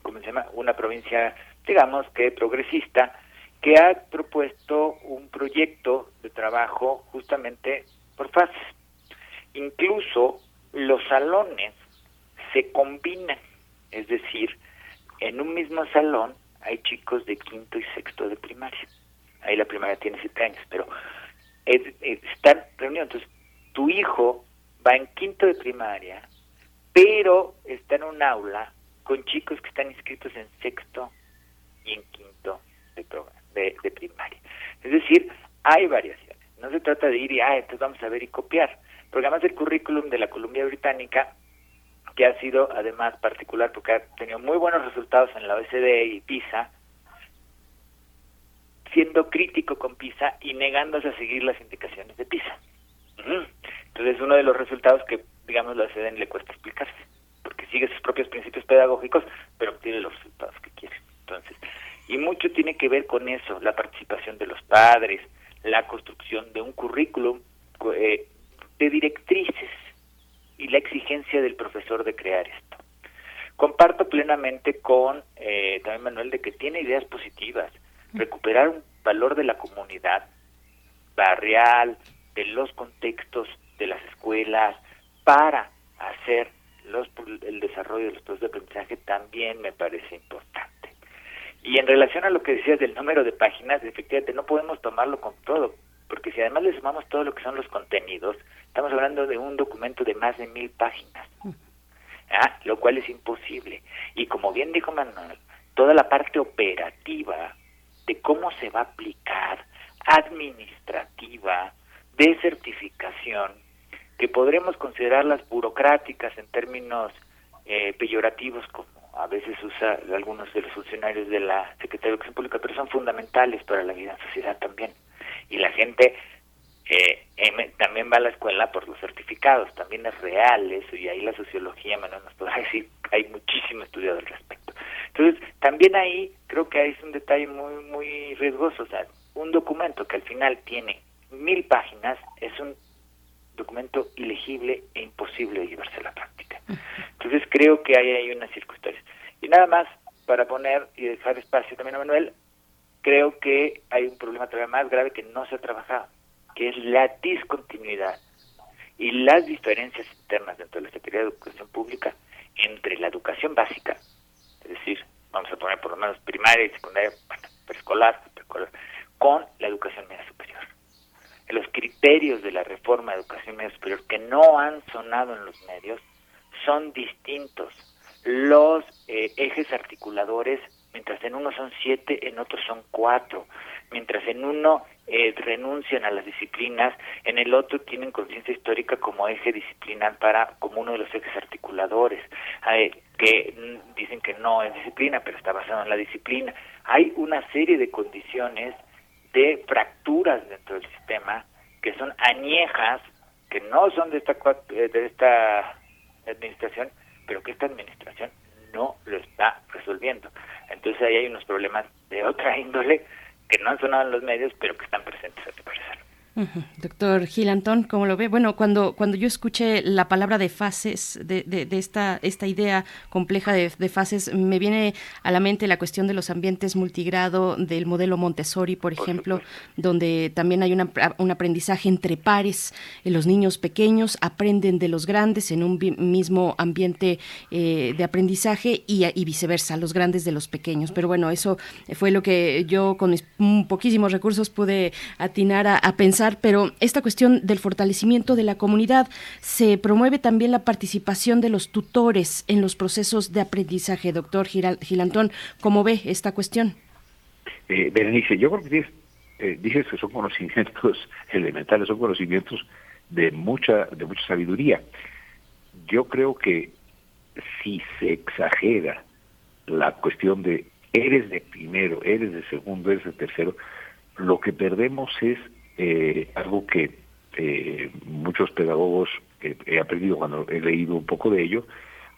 ¿cómo se llama? Una provincia, digamos que progresista, que ha propuesto un proyecto de trabajo justamente por fases. Incluso los salones se combinan, es decir, en un mismo salón hay chicos de quinto y sexto de primaria. Ahí la primaria tiene siete años, pero están reunidos. Entonces, tu hijo va en quinto de primaria pero está en un aula con chicos que están inscritos en sexto y en quinto de, de, primaria. Es decir, hay variaciones. No se trata de ir y, ah, entonces vamos a ver y copiar. Porque además el currículum de la Columbia Británica, que ha sido además particular porque ha tenido muy buenos resultados en la OECD y PISA, siendo crítico con PISA y negándose a seguir las indicaciones de PISA. Entonces, uno de los resultados que digamos, la SEDEN le cuesta explicarse, porque sigue sus propios principios pedagógicos, pero obtiene los resultados que quiere. Entonces, y mucho tiene que ver con eso, la participación de los padres, la construcción de un currículum eh, de directrices y la exigencia del profesor de crear esto. Comparto plenamente con eh, también Manuel de que tiene ideas positivas, recuperar un valor de la comunidad barrial, de los contextos de las escuelas, para hacer los, el desarrollo de los procesos de aprendizaje también me parece importante. Y en relación a lo que decías del número de páginas, efectivamente no podemos tomarlo con todo, porque si además le sumamos todo lo que son los contenidos, estamos hablando de un documento de más de mil páginas, ¿ah? lo cual es imposible. Y como bien dijo Manuel, toda la parte operativa de cómo se va a aplicar, administrativa, de certificación, que podremos considerarlas burocráticas en términos eh, peyorativos, como a veces usa algunos de los funcionarios de la Secretaría de Educación Pública, pero son fundamentales para la vida en sociedad también. Y la gente eh, em, también va a la escuela por los certificados, también es real eso, y ahí la sociología, menos nos podrá decir, hay muchísimo estudiado al respecto. Entonces, también ahí creo que es un detalle muy, muy riesgoso, o sea, un documento que al final tiene mil páginas es un documento ilegible e imposible de llevarse a la práctica. Entonces creo que hay, hay unas circunstancias. Y nada más, para poner y dejar espacio también a Manuel, creo que hay un problema todavía más grave que no se ha trabajado, que es la discontinuidad y las diferencias internas dentro de la Secretaría de Educación Pública entre la educación básica, es decir, vamos a poner por lo menos primaria y secundaria, preescolar, preescolar, con la educación media superior los criterios de la reforma de educación media superior que no han sonado en los medios son distintos. Los eh, ejes articuladores, mientras en uno son siete, en otro son cuatro. Mientras en uno eh, renuncian a las disciplinas, en el otro tienen conciencia histórica como eje disciplinar para como uno de los ejes articuladores, eh, que dicen que no es disciplina, pero está basado en la disciplina. Hay una serie de condiciones de fracturas dentro del sistema que son añejas, que no son de esta, eh, de esta administración, pero que esta administración no lo está resolviendo. Entonces ahí hay unos problemas de otra índole que no han sonado en los medios, pero que están presentes, a tu parecer. Doctor Gil Antón, ¿cómo lo ve? Bueno, cuando, cuando yo escuché la palabra de fases, de, de, esta, esta idea compleja de, fases, me viene a la mente la cuestión de los ambientes multigrado del modelo Montessori, por ejemplo, donde también hay un aprendizaje entre pares. Los niños pequeños aprenden de los grandes en un mismo ambiente eh, de aprendizaje y, y, viceversa, los grandes de los pequeños. Pero bueno, eso fue lo que yo con mis poquísimos recursos pude atinar a pensar pero esta cuestión del fortalecimiento de la comunidad se promueve también la participación de los tutores en los procesos de aprendizaje. Doctor Gilantón, ¿cómo ve esta cuestión? Eh, Berenice, yo creo que eh, dices, que son conocimientos elementales, son conocimientos de mucha, de mucha sabiduría. Yo creo que si se exagera la cuestión de eres de primero, eres de segundo, eres de tercero, lo que perdemos es eh, algo que eh, muchos pedagogos que he aprendido cuando he leído un poco de ello,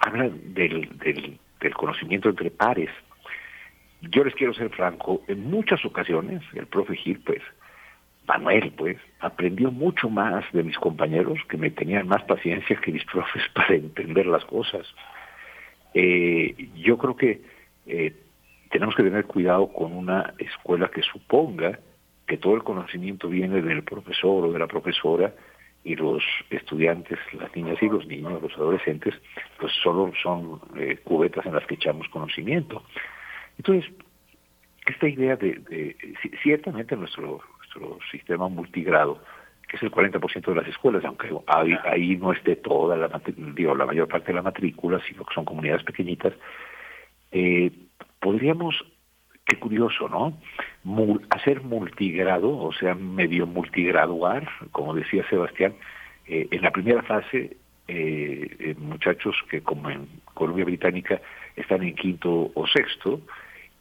hablan del, del, conocimiento entre pares. Yo les quiero ser franco, en muchas ocasiones el profe Gil, pues, Manuel, pues, aprendió mucho más de mis compañeros que me tenían más paciencia que mis profes para entender las cosas. Eh, yo creo que tenemos que tener cuidado con una escuela que suponga que todo el conocimiento viene del profesor o de la profesora y los estudiantes, las niñas y los niños, los adolescentes, pues solo son eh, cubetas en las que echamos conocimiento. Entonces, esta idea de, ciertamente nuestro, nuestro sistema multigrado, que es el 40% de las escuelas, aunque ahí, no esté toda la, digo, la mayor parte de la matrícula, sino que son comunidades pequeñitas, eh, podríamos qué curioso, ¿no? hacer multigrado, o sea, medio multigraduar, como decía Sebastián, eh, en la primera fase, eh, muchachos que como en Colombia Británica están en quinto o sexto,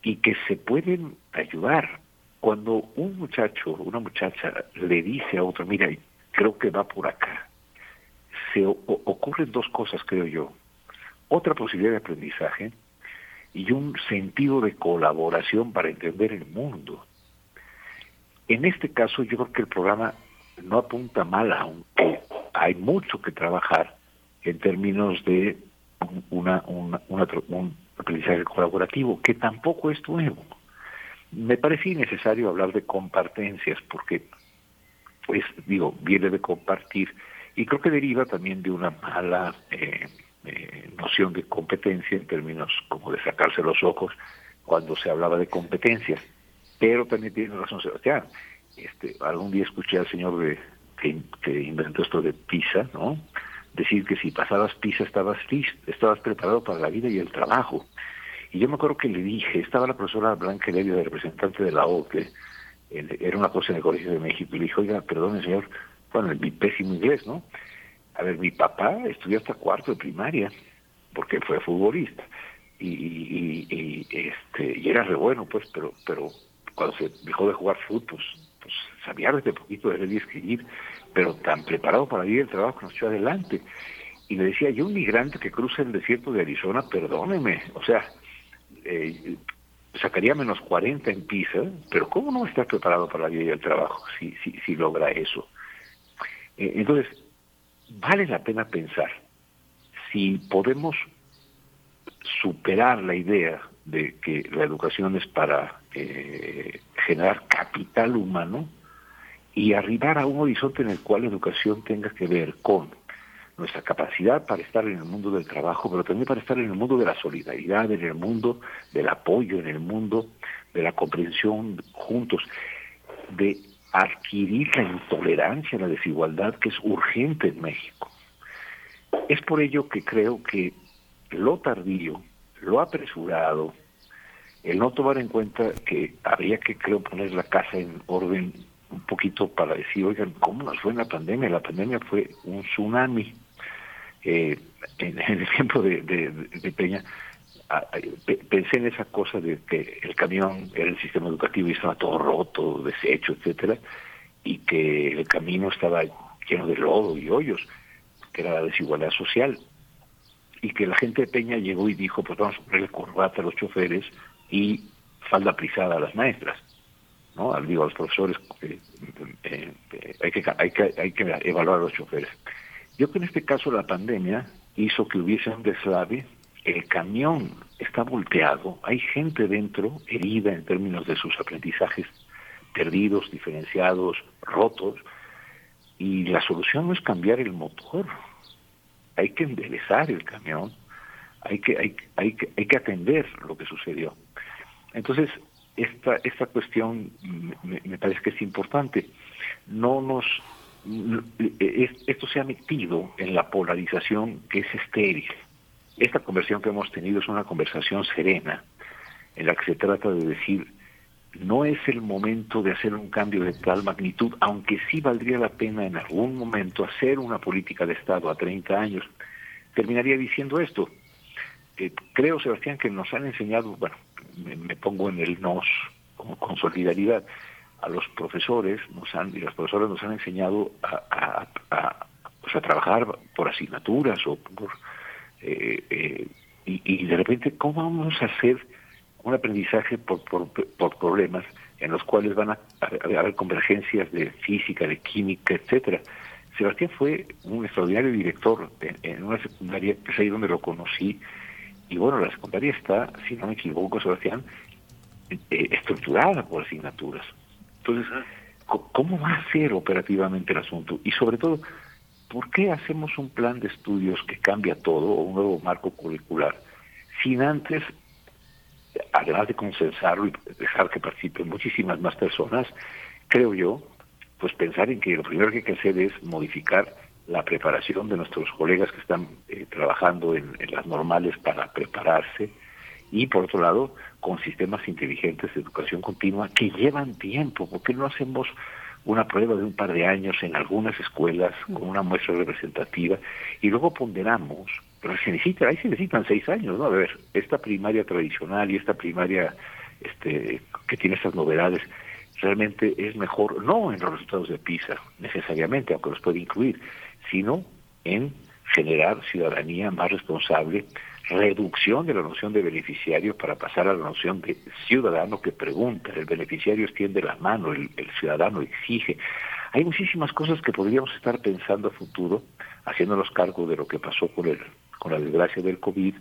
y que se pueden ayudar. Cuando un muchacho, una muchacha le dice a otro, mira, creo que va por acá, se ocurren dos cosas, creo yo. Otra posibilidad de aprendizaje, y un sentido de colaboración para entender el mundo. En este caso yo creo que el programa no apunta mal, aunque hay mucho que trabajar en términos de una, un aprendizaje colaborativo, que tampoco es nuevo. Me parece innecesario hablar de compartencias, porque, pues, digo, viene de compartir, y creo que deriva también de una mala eh, eh, noción de competencia en términos como de sacarse los ojos cuando se hablaba de competencias. Pero también tiene razón Sebastián. Este, algún día escuché al señor de, que, inventó esto de PISA, ¿no? Decir que si pasabas PISA estabas listo, estabas preparado para la vida y el trabajo. Y yo me acuerdo que le dije, estaba la profesora Blanca de representante de la OCDE, era una cosa en el Colegio de México, y le dije, oiga, perdone señor, bueno, en mi pésimo inglés, ¿no? A ver, mi papá estudió hasta cuarto de primaria, porque fue futbolista. Y, este y era re bueno, pues, pero pero cuando se dejó de jugar fútbol, pues, sabía desde poquito de leer y escribir, pero tan preparado para ir el trabajo que nos echó adelante. Y le decía, yo un migrante que cruza el desierto de Arizona, perdóneme, o sea, eh, sacaría menos 40 en PISA, pero ¿cómo no está preparado para la vida y el trabajo si, si, si logra eso? Eh, entonces, vale la pena pensar si podemos superar la idea de que la educación es para eh, generar capital humano y arribar a un horizonte en el cual la educación tenga que ver con nuestra capacidad para estar en el mundo del trabajo, pero también para estar en el mundo de la solidaridad, en el mundo del apoyo, en el mundo de la comprensión juntos, de adquirir la intolerancia, la desigualdad que es urgente en México. Es por ello que creo que lo tardío, lo apresurado, el no tomar en cuenta que habría que, creo, poner la casa en orden un poquito para decir, oigan, ¿cómo nos fue en la pandemia? La pandemia fue un tsunami. Eh, en, el tiempo de, de Peña, pensé en esa cosa de que el camión era el sistema educativo y estaba todo roto, deshecho, etcétera, y que el camino estaba lleno de lodo y hoyos, que era la desigualdad social, y que la gente de Peña llegó y dijo, pues vamos a ponerle corbata a los choferes y falda prisada a las maestras. ¿no? Digo, a los profesores eh, eh, hay que, hay, que, hay que evaluar a los choferes. Yo creo que en este caso la pandemia hizo que hubiese un deslave, el camión está volteado, hay gente dentro herida en términos de sus aprendizajes perdidos, diferenciados, rotos, y la solución no es cambiar el motor, hay que enderezar el camión, hay que, hay, hay, que, hay que atender lo que sucedió. Entonces, esta, esta cuestión me, me parece que es importante. No nos esto se ha metido en la polarización que es estéril. Esta conversación que hemos tenido es una conversación serena, en la que se trata de decir, no es el momento de hacer un cambio de tal magnitud, aunque sí valdría la pena en algún momento hacer una política de Estado a 30 años. Terminaría diciendo esto. creo, Sebastián, que nos han enseñado, bueno, me, pongo en el nos como con solidaridad, a los profesores nos han, y las profesoras nos han enseñado a, a, pues a trabajar por asignaturas o por eh, eh, y, de repente cómo vamos a hacer un aprendizaje por, por, por problemas en los cuales van a, haber convergencias de física, de química, etcétera. Sebastián fue un extraordinario director en, una secundaria, es ahí donde lo conocí, y bueno, la secundaria está, si no me equivoco, Sebastián, eh, estructurada por asignaturas. Entonces, ¿cómo va a ser operativamente el asunto? Y sobre todo, ¿por qué hacemos un plan de estudios que cambia todo o un nuevo marco curricular sin antes, además de consensarlo y dejar que participen muchísimas más personas, creo yo, pues pensar en que lo primero que hay que hacer es modificar la preparación de nuestros colegas que están eh, trabajando en las normales para prepararse y por otro lado con sistemas inteligentes de educación continua que llevan tiempo. ¿Por qué no hacemos una prueba de un par de años en algunas escuelas con una muestra representativa y luego ponderamos? Pero se necesita, ahí se necesitan seis años, ¿no? A ver, esta primaria tradicional y esta primaria este, que tiene estas novedades realmente es mejor, no en los resultados de PISA necesariamente, aunque los puede incluir, sino en generar ciudadanía más responsable, reducción de la noción de beneficiario para pasar a la noción de ciudadano que pregunta, el beneficiario extiende la mano, el, ciudadano exige. Hay muchísimas cosas que podríamos estar pensando a futuro, haciéndonos cargo de lo que pasó con, el, con la desgracia del COVID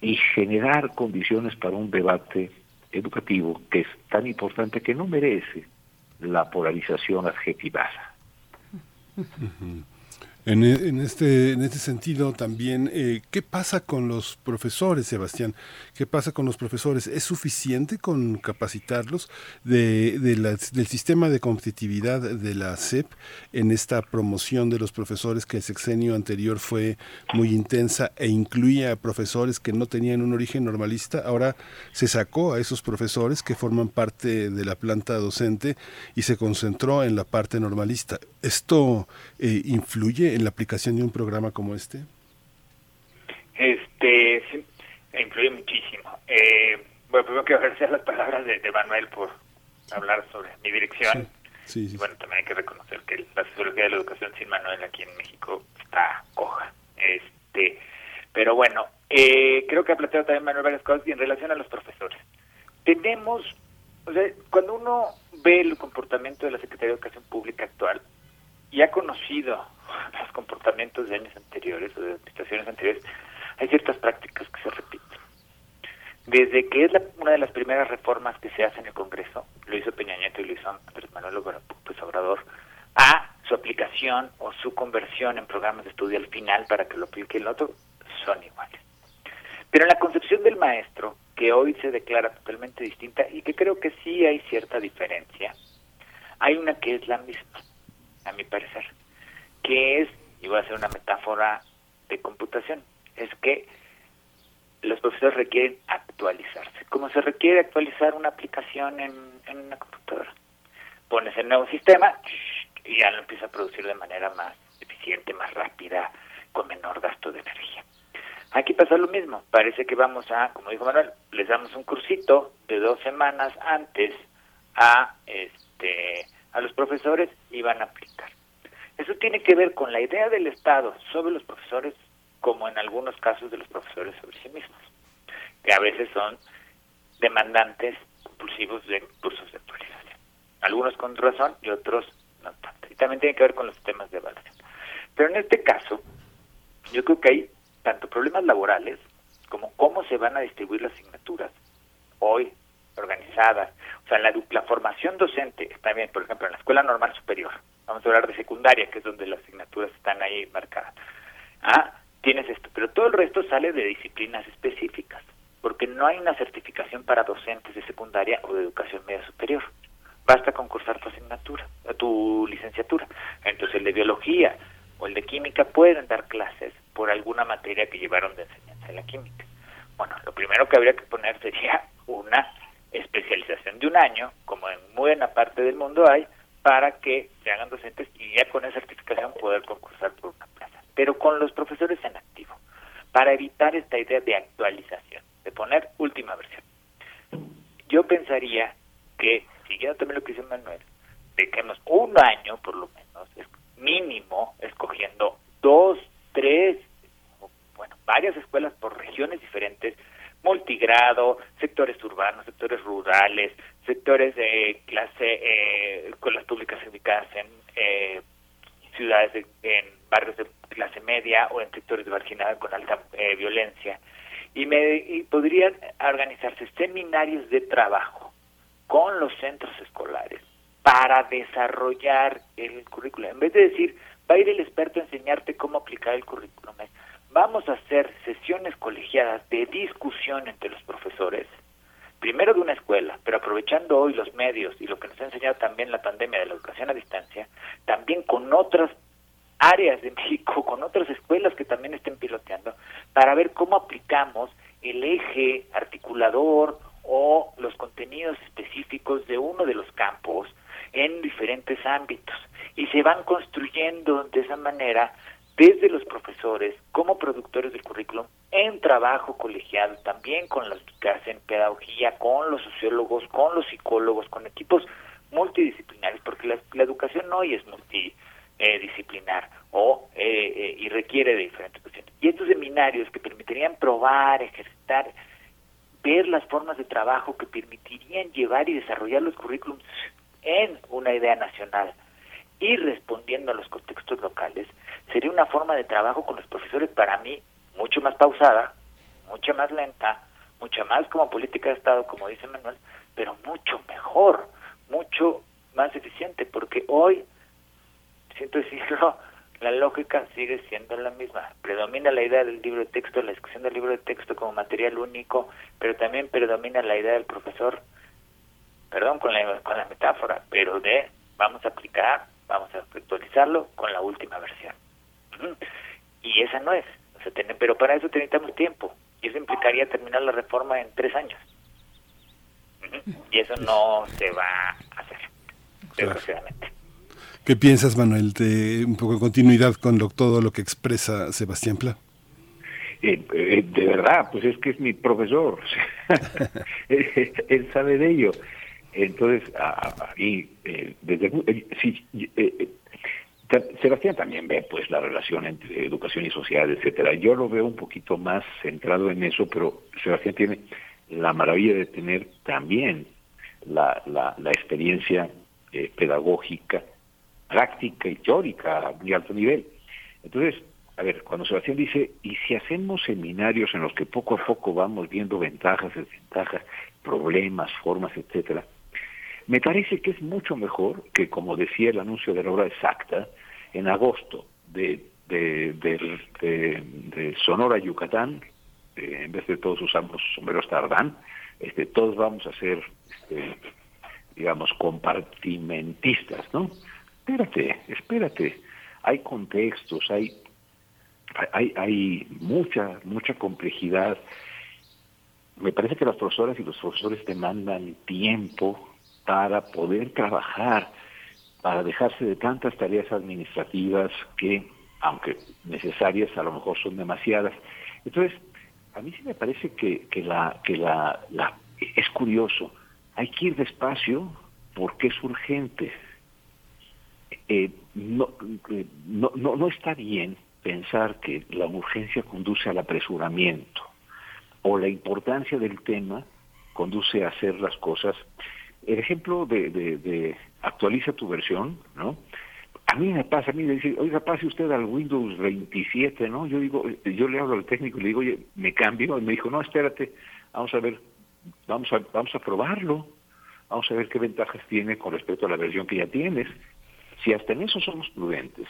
y generar condiciones para un debate educativo que es tan importante que no merece la polarización adjetivada. En, en, este, en este sentido también, eh, ¿qué pasa con los profesores, Sebastián? ¿Qué pasa con los profesores? ¿Es suficiente con capacitarlos de, de del sistema de competitividad de la SEP en esta promoción de los profesores que el sexenio anterior fue muy intensa e incluía a profesores que no tenían un origen normalista? Ahora se sacó a esos profesores que forman parte de la planta docente y se concentró en la parte normalista. ¿Esto eh, influye en la aplicación de un programa como este? Este, sí, influye muchísimo. Eh, bueno, primero quiero agradecer las palabras de, Manuel por hablar sobre mi dirección. y bueno, también hay que reconocer que la sociología de la educación sin Manuel aquí en México está coja. Este, pero bueno, eh, creo que ha planteado también Manuel varias cosas y en relación a los profesores. Tenemos, o sea, cuando uno ve el comportamiento de la Secretaría de Educación Pública actual y ha conocido los comportamientos de años anteriores o de administraciones anteriores, hay ciertas prácticas que se repiten. Desde que es una de las primeras reformas que se hace en el Congreso, lo hizo Peña Nieto y lo hizo Andrés Manuel López Obrador, a su aplicación o su conversión en programas de estudio al final para que lo aplique el otro, son iguales. Pero en la concepción del maestro, que hoy se declara totalmente distinta y que creo que sí hay cierta diferencia, hay una que es la misma, a mi parecer que es, y voy a hacer una metáfora de computación, es que los profesores requieren actualizarse. Como se requiere actualizar una aplicación en, una computadora, pones el nuevo sistema y ya lo empieza a producir de manera más eficiente, más rápida, con menor gasto de energía. Aquí pasa lo mismo. Parece que vamos a, como dijo Manuel, les damos un cursito de dos semanas antes a este a los profesores y van a aplicar. Eso tiene que ver con la idea del Estado sobre los profesores, como en algunos casos de los profesores sobre sí mismos, que a veces son demandantes compulsivos de cursos de actualización. Algunos con razón y otros no tanto. y también tiene que ver con los sistemas de evaluación. Pero en este caso, yo creo que hay tanto problemas laborales como cómo se van a distribuir las asignaturas hoy organizadas. O sea, la, la formación docente bien, por ejemplo, en la escuela normal superior. Vamos a hablar de secundaria, que es donde las asignaturas están ahí marcadas. Ah, tienes esto, pero todo el resto sale de disciplinas específicas, porque no hay una certificación para docentes de secundaria o de educación media superior. Basta concursar tu asignatura, tu licenciatura. Entonces el de biología o el de química pueden dar clases por alguna materia que llevaron de enseñanza de la química. Bueno, lo primero que habría que poner sería una especialización de un año, como en buena parte del mundo hay, para que se hagan docentes y ya con esa certificación poder concursar por una plaza. Pero con los profesores en activo, para evitar esta idea de actualización, de poner última versión. Yo pensaría que, siguiendo también lo que dice Manuel, dejemos un año por lo menos, mínimo, escogiendo dos, tres, bueno, varias escuelas por regiones diferentes, multigrado, sectores urbanos, sectores rurales, sectores de clase, eh, con las públicas ubicadas en eh, ciudades, en barrios de clase media o en sectores de marginal con alta eh, violencia. Y, me, y podrían organizarse seminarios de trabajo con los centros escolares para desarrollar el currículum. En vez de decir, va a ir el experto a enseñarte cómo aplicar el currículum, vamos a hacer sesiones colegiadas de discusión entre los profesores, primero de una escuela, pero aprovechando hoy los medios y lo que nos ha enseñado también la pandemia de la educación a distancia, también con otras áreas de México, con otras escuelas que también estén piloteando, para ver cómo aplicamos el eje articulador o los contenidos específicos de uno de los campos en diferentes ámbitos. Y se van construyendo de esa manera desde los profesores como productores del currículum en trabajo colegial, también con los que hacen pedagogía, con los sociólogos, con los psicólogos, con equipos multidisciplinarios, porque la, educación hoy es multidisciplinar o eh, eh, y requiere de diferentes cuestiones. Y estos seminarios que permitirían probar, ejercitar, ver las formas de trabajo que permitirían llevar y desarrollar los currículums en una idea nacional y respondiendo a los contextos locales, sería una forma de trabajo con los profesores para mí mucho más pausada, mucho más lenta, mucho más como política de Estado, como dice Manuel, pero mucho mejor, mucho más eficiente, porque hoy, siento decirlo, la lógica sigue siendo la misma. Predomina la idea del libro de texto, la discusión del libro de texto como material único, pero también predomina la idea del profesor, perdón con la, con la metáfora, pero de vamos a aplicar, vamos a actualizarlo con la última versión. Y esa no es. pero para eso necesitamos tiempo. Y eso implicaría terminar la reforma en tres años. Y eso no se va a hacer, desgraciadamente. ¿Qué piensas, Manuel, de un poco de continuidad con todo lo que expresa Sebastián Pla? Eh, eh, de verdad, pues es que es mi profesor. él sabe de ello. Entonces, y eh, desde sí, Sebastián también ve pues la relación entre educación y sociedad, etcétera. Yo lo veo un poquito más centrado en eso, pero Sebastián tiene la maravilla de tener también la, la, experiencia eh, pedagógica, práctica y teórica a muy alto nivel. Entonces, a ver, cuando Sebastián dice, ¿y si hacemos seminarios en los que poco a poco vamos viendo ventajas, desventajas, problemas, formas, etcétera? Me parece que es mucho mejor que, como decía el anuncio de la obra exacta, en agosto de, de, Sonora, Yucatán, eh, en vez de todos usamos sombreros tardán, este, todos vamos a ser, este, digamos, compartimentistas, ¿no? Espérate, espérate. Hay contextos, hay, hay, hay mucha, mucha complejidad. Me parece que las profesoras y los profesores demandan tiempo, para poder trabajar, para dejarse de tantas tareas administrativas que, aunque necesarias, a lo mejor son demasiadas. Entonces, a mí sí me parece que, que, la, que la, es curioso, hay que ir despacio porque es urgente. Eh, no, no, no, no está bien pensar que la urgencia conduce al apresuramiento o la importancia del tema conduce a hacer las cosas el ejemplo de, de, actualiza tu versión, ¿no? a mí me pasa, a mí me dice, oiga, pase usted al Windows 27, ¿no? Yo digo, yo le hablo al técnico y le digo, oye, me cambio. Y me dijo, no, espérate, vamos a ver, vamos a, vamos a probarlo. Vamos a ver qué ventajas tiene con respecto a la versión que ya tienes. Si hasta en eso somos prudentes,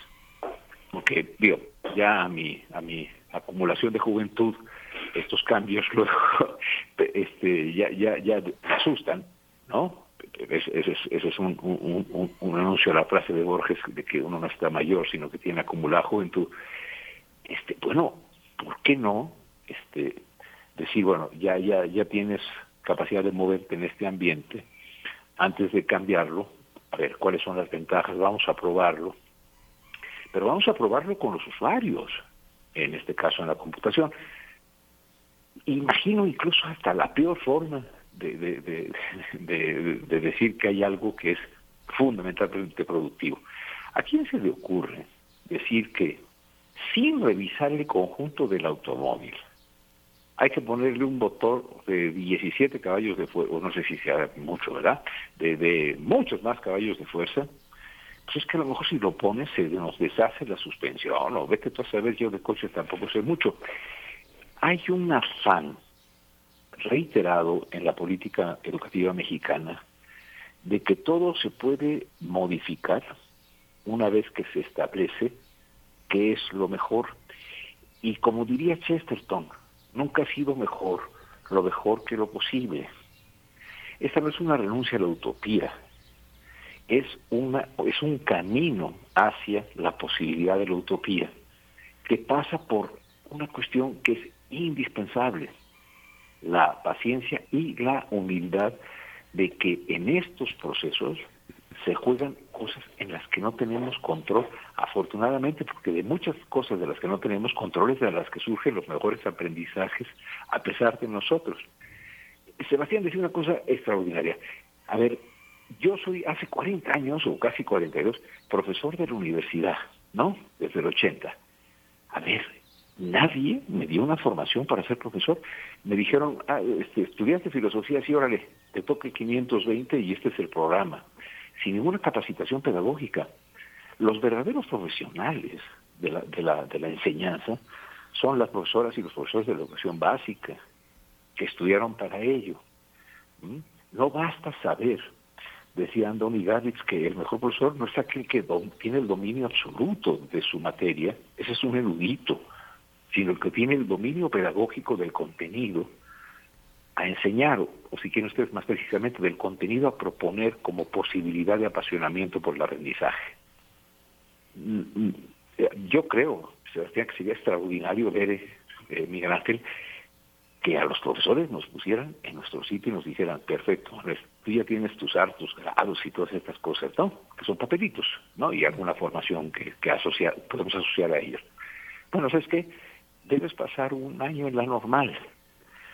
porque, digo, ya a mi, a mi acumulación de juventud, estos cambios luego este, ya, ya, ya asustan, ¿no? Ese es, un, un, anuncio a la frase de Borges de que uno no está mayor, sino que tiene acumulada juventud. Este, bueno, ¿por qué no este, decir, bueno, ya, ya, ya tienes capacidad de moverte en este ambiente, antes de cambiarlo, a ver cuáles son las ventajas, vamos a probarlo, pero vamos a probarlo con los usuarios, en este caso en la computación. Imagino incluso hasta la peor forma de, de, decir que hay algo que es fundamentalmente productivo. ¿A quién se le ocurre decir que sin revisar el conjunto del automóvil hay que ponerle un motor de 17 caballos de fuerza, o no sé si sea mucho, ¿verdad? De, de muchos más caballos de fuerza, pues es que a lo mejor si lo pones se nos deshace la suspensión, o vete tú a saber, yo de coches tampoco sé mucho. Hay un afán reiterado en la política educativa mexicana de que todo se puede modificar una vez que se establece que es lo mejor. Y como diría Chesterton, nunca ha sido mejor lo mejor que lo posible. Esta no es una renuncia a la utopía, es, una, es un camino hacia la posibilidad de la utopía, que pasa por una cuestión que es indispensable, la paciencia y la humildad de que en estos procesos se juegan cosas en las que no tenemos control, afortunadamente, porque de muchas cosas de las que no tenemos control es de las que surgen los mejores aprendizajes a pesar de nosotros. Sebastián decía una cosa extraordinaria. A ver, yo soy hace 40 años o casi 42 profesor de la universidad, ¿no? Desde el 80. A ver, nadie me dio una formación para ser profesor. Me dijeron, ah, este, estudiaste filosofía, sí, órale, te toque 520 y este es el programa, sin ninguna capacitación pedagógica. Los verdaderos profesionales de la, de la, de la enseñanza son las profesoras y los profesores de la educación básica, que estudiaron para ello. ¿Mm? No basta saber, decía Andoni Gavitz, que el mejor profesor no es aquel que tiene el dominio absoluto de su materia, ese es un erudito sino el que tiene el dominio pedagógico del contenido a enseñar, o, si quieren ustedes más precisamente, del contenido a proponer como posibilidad de apasionamiento por el aprendizaje. Mm, mm, yo creo, Sebastián, que sería extraordinario ver, eh, Miguel Ángel, que a los profesores nos pusieran en nuestro sitio y nos dijeran, perfecto, tú ya tienes tus hartos grados y todas estas cosas, ¿no? Que son papelitos, ¿no? Y alguna formación que, que asociar, podemos asociar a ellos. Bueno, ¿sabes qué? Debes pasar un año en la normal,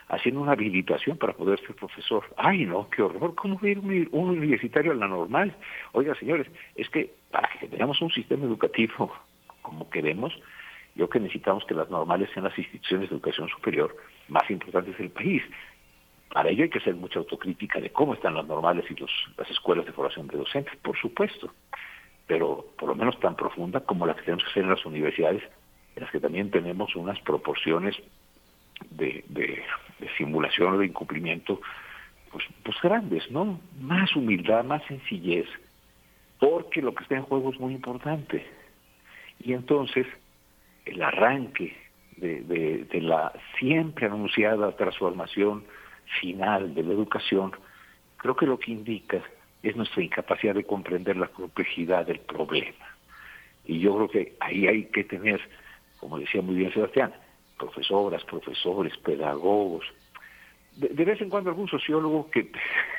haciendo una habilitación para poder ser profesor. Ay, no, qué horror, ¿cómo ir un, universitario a la normal? Oiga, señores, es que para que tengamos un sistema educativo como queremos, yo que necesitamos que las normales sean las instituciones de educación superior más importantes del país. Para ello hay que hacer mucha autocrítica de cómo están las normales y los, las escuelas de formación de docentes, por supuesto, pero por lo menos tan profunda como la que tenemos que hacer en las universidades las que también tenemos unas proporciones de, de, simulación o de incumplimiento pues, pues grandes, ¿no? Más humildad, más sencillez, porque lo que está en juego es muy importante. Y entonces el arranque de, de, de la siempre anunciada transformación final de la educación, creo que lo que indica es nuestra incapacidad de comprender la complejidad del problema. Y yo creo que ahí hay que tener como decía muy bien Sebastián, profesoras, profesores, pedagogos, de, vez en cuando algún sociólogo que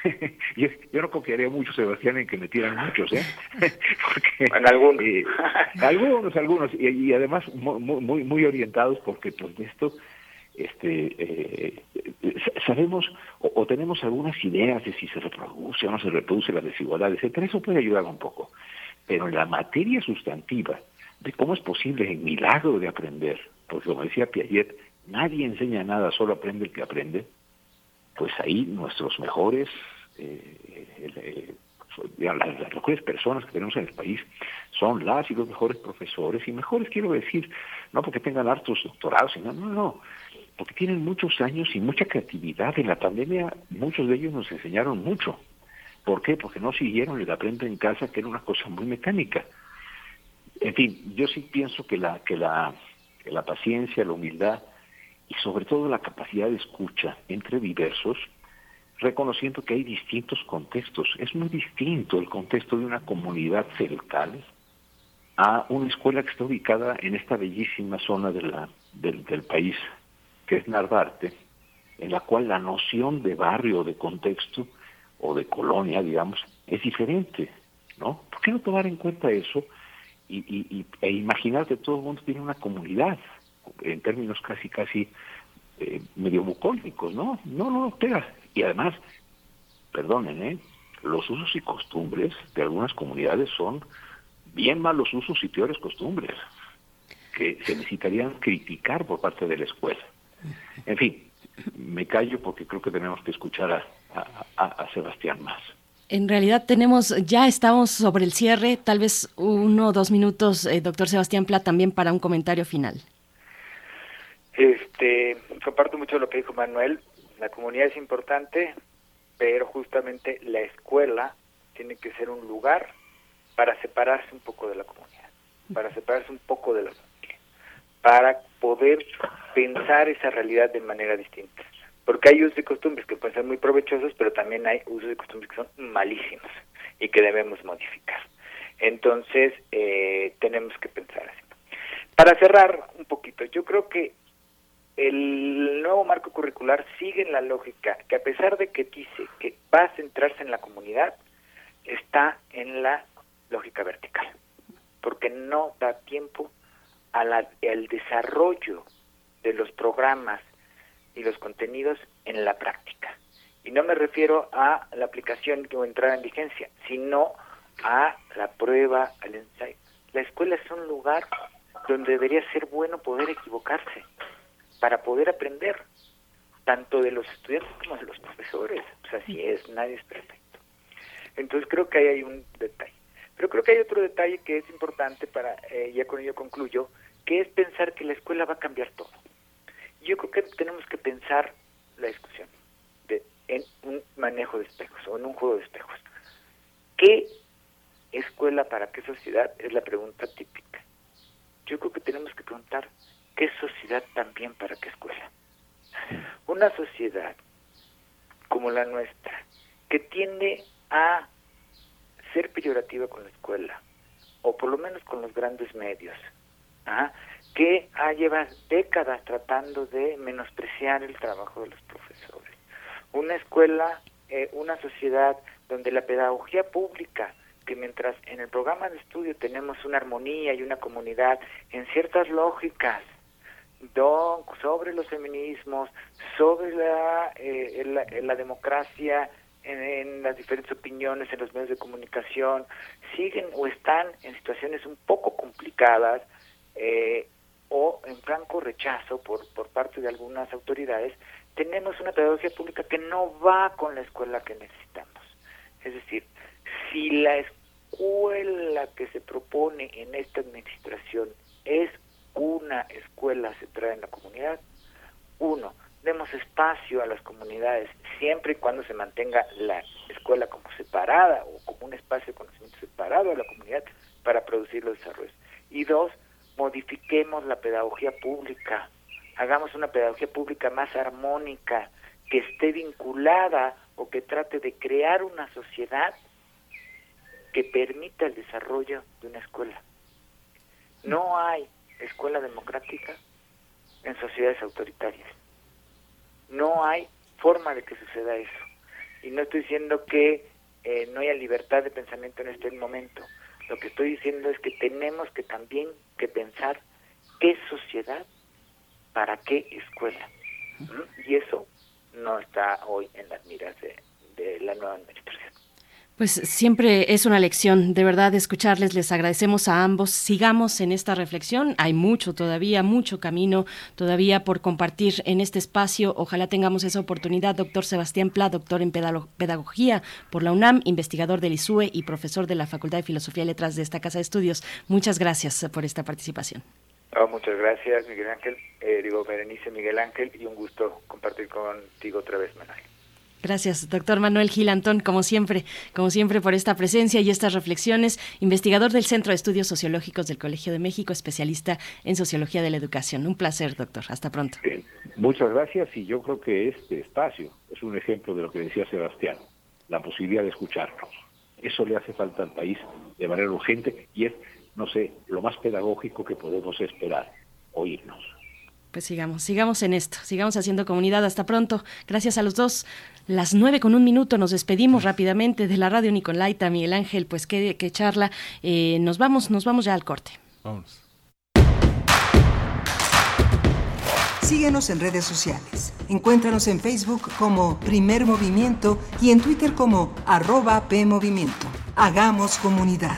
yo, no confiaría mucho Sebastián en que metieran muchos eh porque, algunos. eh, algunos algunos. Y, además muy, muy orientados porque pues de esto este eh, sabemos o, tenemos algunas ideas de si se reproduce o no se reproduce la desigualdad etcétera. Eso puede ayudar un poco. Pero en la materia sustantiva de cómo es posible el milagro de aprender, porque como decía Piaget, nadie enseña nada, solo aprende el que aprende, pues ahí nuestros mejores eh, las, mejores personas que tenemos en el país son las y los mejores profesores, y mejores quiero decir, no porque tengan hartos doctorados, sino, no, no, porque tienen muchos años y mucha creatividad. En la pandemia muchos de ellos nos enseñaron mucho. ¿Por qué? Porque no siguieron el aprende en casa, que era una cosa muy mecánica. En fin, yo sí pienso que la, que la, la paciencia, la humildad y sobre todo la capacidad de escucha entre diversos, reconociendo que hay distintos contextos. Es muy distinto el contexto de una comunidad cercal a una escuela que está ubicada en esta bellísima zona del, del país, que es Narvarte, en la cual la noción de barrio, de contexto o de colonia, digamos, es diferente, ¿no? ¿Por qué no tomar en cuenta eso y, e imaginar que todo el mundo tiene una comunidad, en términos casi, casi eh, medio bucólicos, ¿no? No, no, espera, y además, perdonen, ¿eh? los usos y costumbres de algunas comunidades son bien malos usos y peores costumbres que se necesitarían criticar por parte de la escuela. En fin, me callo porque creo que tenemos que escuchar a, a, Sebastián más. En realidad tenemos, ya estamos sobre el cierre, tal vez uno o dos minutos, eh, doctor Sebastián Pla, también para un comentario final. Este, comparto mucho lo que dijo Manuel. La comunidad es importante, pero justamente la escuela tiene que ser un lugar para separarse un poco de la comunidad, para separarse un poco de la familia, para poder pensar esa realidad de manera distinta. Porque hay usos y costumbres que pueden ser muy provechosos, pero también hay usos y costumbres que son malísimos y que debemos modificar. Entonces, eh, tenemos que pensar así. Para cerrar un poquito, yo creo que el nuevo marco curricular sigue en la lógica que a pesar de que dice que va a centrarse en la comunidad, está en la lógica vertical, porque no da tiempo al desarrollo de los programas y los contenidos en la práctica. Y no me refiero a la aplicación o entrar en vigencia, sino a la prueba, al ensayo. La escuela es un lugar donde debería ser bueno poder equivocarse para poder aprender, tanto de los estudiantes como de los profesores. Sea, así es, nadie es perfecto. Entonces creo que ahí hay un detalle. Pero creo que hay otro detalle que es importante para, eh, ya con ello concluyo, que es pensar que la escuela va a cambiar todo. Yo creo que tenemos que pensar la discusión de, en un manejo de espejos o en un juego de espejos. ¿Qué escuela para qué sociedad? Es la pregunta típica. Yo creo que tenemos que preguntar ¿qué sociedad también para qué escuela? Una sociedad como la nuestra, que tiende a ser peyorativa con la escuela, o por lo menos con los grandes medios, ¿ah? Que ha lleva décadas tratando de menospreciar el trabajo de los profesores. Una escuela, eh, una sociedad donde la pedagogía pública, que mientras en el programa de estudio tenemos una armonía y una comunidad en ciertas lógicas, sobre los feminismos, sobre la, eh, la, democracia, en, las diferentes opiniones en los medios de comunicación, siguen o están en situaciones un poco complicadas eh, o en franco rechazo por, por parte de algunas autoridades, tenemos una pedagogía pública que no va con la escuela que necesitamos. Es decir, si la escuela que se propone en esta administración es una escuela centrada en la comunidad. Uno, demos espacio a las comunidades siempre y cuando se mantenga la escuela como separada o como un espacio de conocimiento separado a la comunidad para producir los desarrollos. Y dos, modifiquemos la pedagogía pública, hagamos una pedagogía pública más armónica, que esté vinculada o que trate de crear una sociedad que permita el desarrollo de una escuela. No hay escuela democrática en sociedades autoritarias. No hay forma de que suceda eso. Y no estoy diciendo que eh, no haya libertad de pensamiento en este momento. Lo que estoy diciendo es que tenemos que también que pensar qué sociedad, para qué escuela. Y eso no está hoy en las miras de, la nueva administración. Pues siempre es una lección, de verdad, escucharles. Les agradecemos a ambos. Sigamos en esta reflexión. Hay mucho todavía, mucho camino todavía por compartir en este espacio. Ojalá tengamos esa oportunidad. Doctor Sebastián Pla, doctor en Pedagogía por la UNAM, investigador del ISUE y profesor de la Facultad de Filosofía y Letras de esta Casa de Estudios. Muchas gracias por esta participación. Oh, muchas gracias, Miguel Ángel. Eh, digo, Berenice Miguel Ángel, y un gusto compartir contigo otra vez, Manuel. Gracias, doctor Manuel Gil Antón, como siempre, como siempre por esta presencia y estas reflexiones, investigador del Centro de Estudios Sociológicos del Colegio de México, especialista en Sociología de la Educación. Un placer, doctor. Hasta pronto. muchas gracias y yo creo que este espacio es un ejemplo de lo que decía Sebastián, la posibilidad de escucharnos. Eso le hace falta al país de manera urgente y es, no sé, lo más pedagógico que podemos esperar, oírnos pues sigamos, sigamos en esto, sigamos haciendo comunidad. Hasta pronto. Gracias a los dos. Las nueve con un minuto nos despedimos rápidamente de la radio Nicolaita, Miguel Ángel, pues qué, qué charla. Eh, nos vamos, nos vamos ya al corte. Vamos. Síguenos en redes sociales. Encuéntranos en Facebook como Primer Movimiento y en Twitter como arroba PMovimiento. Hagamos comunidad.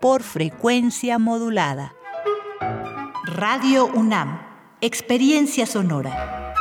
por frecuencia modulada. Radio UNAM, Experiencia Sonora.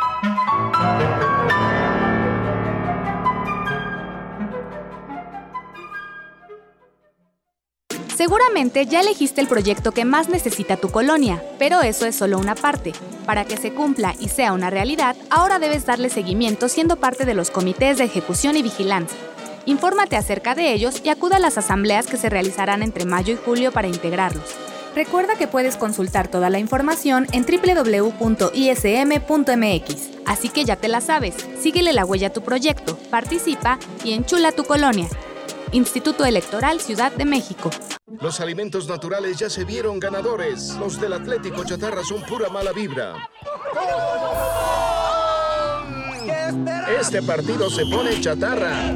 Seguramente ya elegiste el proyecto que más necesita tu colonia, pero eso es solo una parte. Para que se cumpla y sea una realidad, ahora debes darle seguimiento siendo parte de los comités de ejecución y vigilancia Infórmate acerca de ellos y acuda a las asambleas que se realizarán entre mayo y julio para integrarlos. Recuerda que puedes consultar toda la información en www.ism.mx. Así que ya te la sabes, síguele la huella a tu proyecto, participa y enchula tu colonia. Instituto Electoral Ciudad de México. Los alimentos naturales ya se vieron ganadores. Los del Atlético Chatarra son pura mala vibra. Este partido se pone chatarra.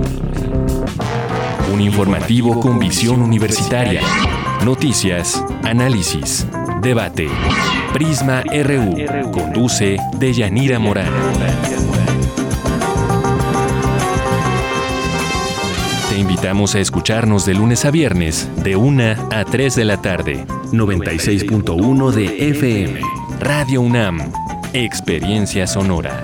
Un informativo con visión universitaria. Noticias, análisis, debate. Prisma RU. Conduce Deyanira Morán. Te invitamos a escucharnos de lunes a viernes, de 1 a 3 de la tarde. 96.1 de FM. Radio UNAM. Experiencia Sonora.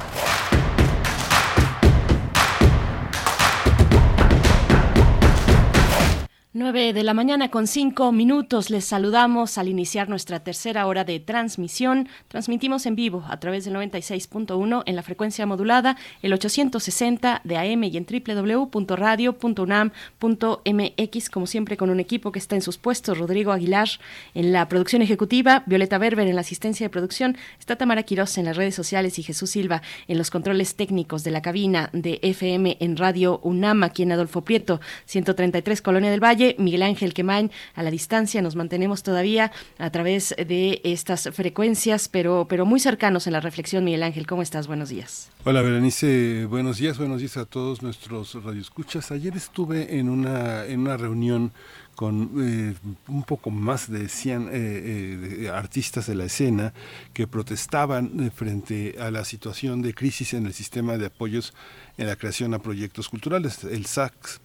9 de la mañana con 5 minutos. Les saludamos al iniciar nuestra tercera hora de transmisión. Transmitimos en vivo a través del 96.1 en la frecuencia modulada, el 860 de AM y en www.radio.unam.mx, como siempre con un equipo que está en sus puestos. Rodrigo Aguilar en la producción ejecutiva, Violeta Berber en la asistencia de producción, está Tamara Quiroz en las redes sociales y Jesús Silva en los controles técnicos de la cabina de FM en Radio UNAM, aquí en Adolfo Prieto, 133 Colonia del Valle Miguel Ángel Quemain, a la distancia, nos mantenemos todavía a través de estas frecuencias, pero, pero muy cercanos en la reflexión. Miguel Ángel, ¿cómo estás? Buenos días. Hola Berenice, buenos días, buenos días a todos nuestros radioescuchas. Ayer estuve en una, en una reunión con eh, un poco más de 100 eh, eh, artistas de la escena que protestaban frente a la situación de crisis en el sistema de apoyos en la creación a proyectos culturales. El SACS,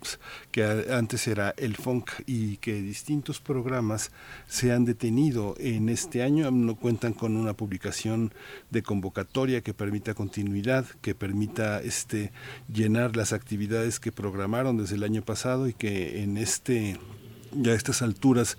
que antes era el FONC, y que distintos programas se han detenido en este año, no cuentan con una publicación de convocatoria que permita continuidad, que permita este, llenar las actividades que programaron desde el año pasado y que en este ya a estas alturas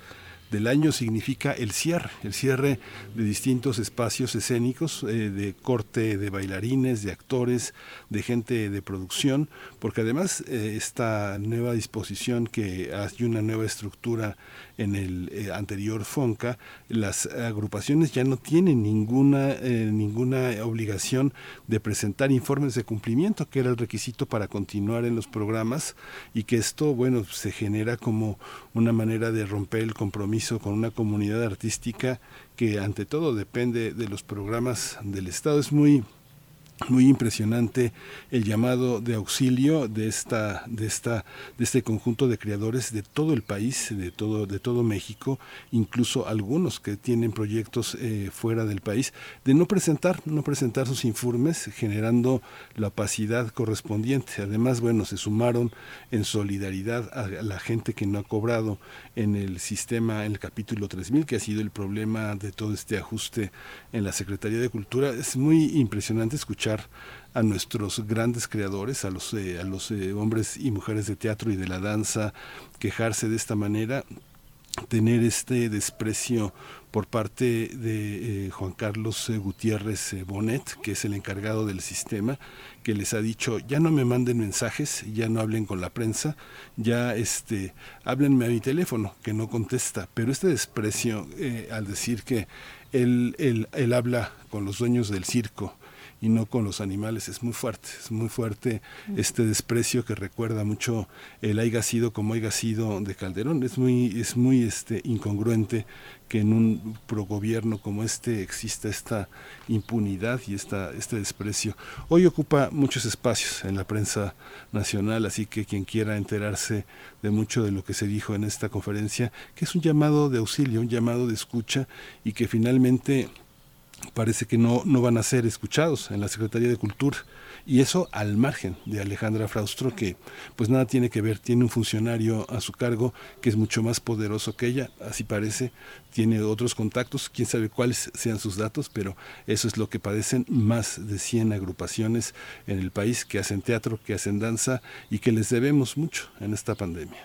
del año significa el cierre, el cierre de distintos espacios escénicos, eh, de corte de bailarines, de actores, de gente de producción, porque además eh, esta nueva disposición que hay una nueva estructura en el eh, anterior FONCA, las agrupaciones ya no tienen ninguna, ninguna obligación de presentar informes de cumplimiento, que era el requisito para continuar en los programas, y que esto, bueno, se genera como una manera de romper el compromiso con una comunidad artística que ante todo depende de los programas del Estado. Es muy muy impresionante el llamado de auxilio de esta de esta de este conjunto de creadores de todo el país de todo de todo México incluso algunos que tienen proyectos eh, fuera del país de no presentar no presentar sus informes generando la opacidad correspondiente. Además bueno se sumaron en solidaridad a la gente que no ha cobrado en el sistema en el capítulo 3000 que ha sido el problema de todo este ajuste en la Secretaría de Cultura. Es muy impresionante escuchar a nuestros grandes creadores, a los, eh, a los eh, hombres y mujeres de teatro y de la danza, quejarse de esta manera, tener este desprecio por parte de eh, Juan Carlos Gutiérrez Bonet, que es el encargado del sistema, que les ha dicho ya no me manden mensajes, ya no hablen con la prensa, ya este háblenme a mi teléfono, que no contesta. Pero este desprecio al decir que él, él, él habla con los dueños del circo, y no con los animales. Es muy fuerte, es muy fuerte este desprecio que recuerda mucho el haya sido como haya sido de Calderón. Es muy, es muy este, incongruente que en un progobierno como este exista esta impunidad y esta, este desprecio. Hoy ocupa muchos espacios en la prensa nacional, así que quien quiera enterarse de mucho de lo que se dijo en esta conferencia, que es un llamado de auxilio, un llamado de escucha y que finalmente parece que no, no van a ser escuchados en la Secretaría de Cultura. Y eso al margen de Alejandra Fraustro, que pues nada tiene que ver, tiene un funcionario a su cargo que es mucho más poderoso que ella, así parece, tiene otros contactos, quién sabe cuáles sean sus datos, pero eso es lo que padecen más de 100 agrupaciones en el país que hacen teatro, que hacen danza y que les debemos mucho en esta pandemia.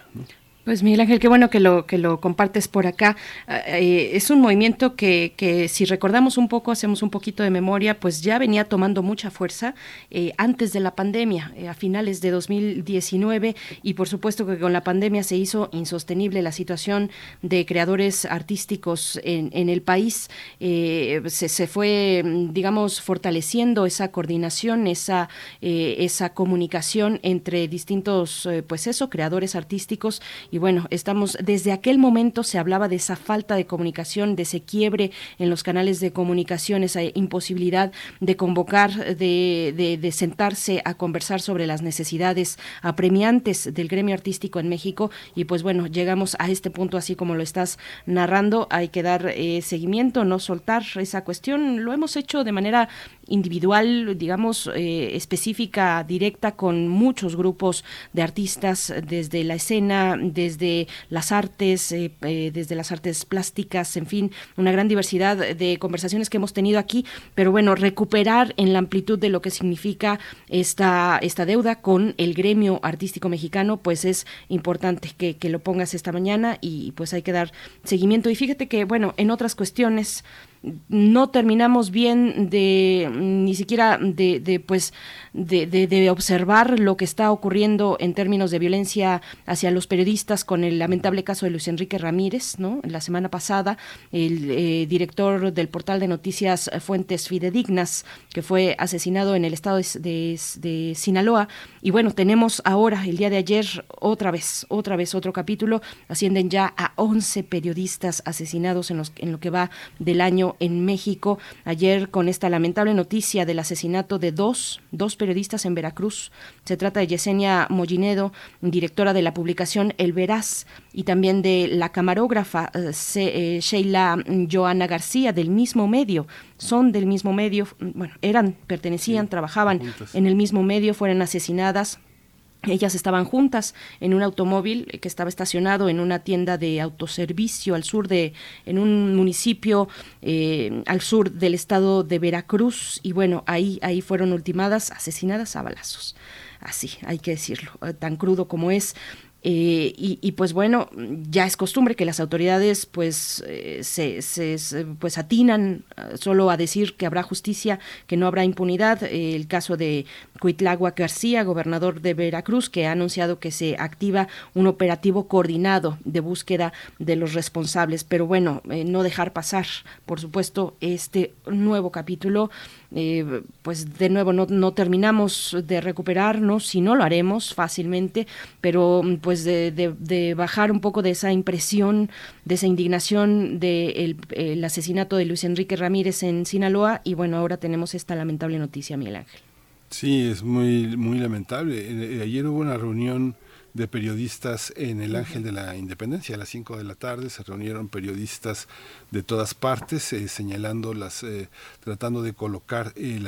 Pues Miguel Ángel, qué bueno que lo que lo compartes por acá. Ah, eh, es un movimiento que, que, si recordamos un poco, hacemos un poquito de memoria, pues ya venía tomando mucha fuerza eh, antes de la pandemia, eh, a finales de 2019, y por supuesto que con la pandemia se hizo insostenible la situación de creadores artísticos en, en el país. Se, se, fue, digamos, fortaleciendo esa coordinación, esa, esa comunicación entre distintos, pues eso, creadores artísticos y bueno, estamos, desde aquel momento se hablaba de esa falta de comunicación, de ese quiebre en los canales de comunicación, esa imposibilidad de convocar, de, de, sentarse a conversar sobre las necesidades apremiantes del gremio artístico en México. Y pues bueno, llegamos a este punto así como lo estás narrando. Hay que dar eh, seguimiento, no soltar esa cuestión. Lo hemos hecho de manera individual, digamos, eh, específica, directa, con muchos grupos de artistas desde la escena, desde las artes, eh, desde las artes plásticas, en fin, una gran diversidad de conversaciones que hemos tenido aquí, pero bueno, recuperar en la amplitud de lo que significa esta, esta deuda con el gremio artístico mexicano, pues es importante que, que lo pongas esta mañana y pues hay que dar seguimiento. Y fíjate que, bueno, en otras cuestiones, no terminamos bien de ni siquiera de, de pues de, de, observar lo que está ocurriendo en términos de violencia hacia los periodistas con el lamentable caso de Luis Enrique Ramírez, ¿no? La semana pasada, el eh, director del portal de noticias Fuentes Fidedignas, que fue asesinado en el estado de, de, Sinaloa. Y bueno, tenemos ahora, el día de ayer, otra vez, otra vez otro capítulo. Ascienden ya a 11 periodistas asesinados en, los, en lo que va del año en México. Ayer con esta lamentable noticia del asesinato de dos, dos periodistas en Veracruz. Se trata de Yesenia Mollinedo, directora de la publicación El Veraz, y también de la camarógrafa eh, eh, Sheila Joana García, del mismo medio. Son del mismo medio, bueno, eran, pertenecían, trabajaban en el mismo medio, fueron asesinadas ellas estaban juntas en un automóvil que estaba estacionado en una tienda de autoservicio al sur de, en un municipio eh, al sur del estado de Veracruz y bueno, ahí, ahí fueron ultimadas, asesinadas a balazos. Así, hay que decirlo, eh, tan crudo como es. Eh, y, pues bueno, ya es costumbre que las autoridades pues eh, se, pues atinan solo a decir que habrá justicia, que no habrá impunidad. el caso de Cuitlagua García, gobernador de Veracruz, que ha anunciado que se activa un operativo coordinado de búsqueda de los responsables. Pero bueno, no dejar pasar, por supuesto, este nuevo capítulo eh, pues de nuevo no, terminamos de recuperarnos, si no lo haremos fácilmente, pero pues de, bajar un poco de esa impresión, de esa indignación del de el asesinato de Luis Enrique Ramírez en Sinaloa y bueno, ahora tenemos esta lamentable noticia, Miguel Ángel. Sí, es muy, muy lamentable. Eh, ayer hubo una reunión de periodistas en el Ángel de la Independencia. A las 5 de la tarde se reunieron periodistas de todas partes, eh, señalando las, eh, tratando de colocar el,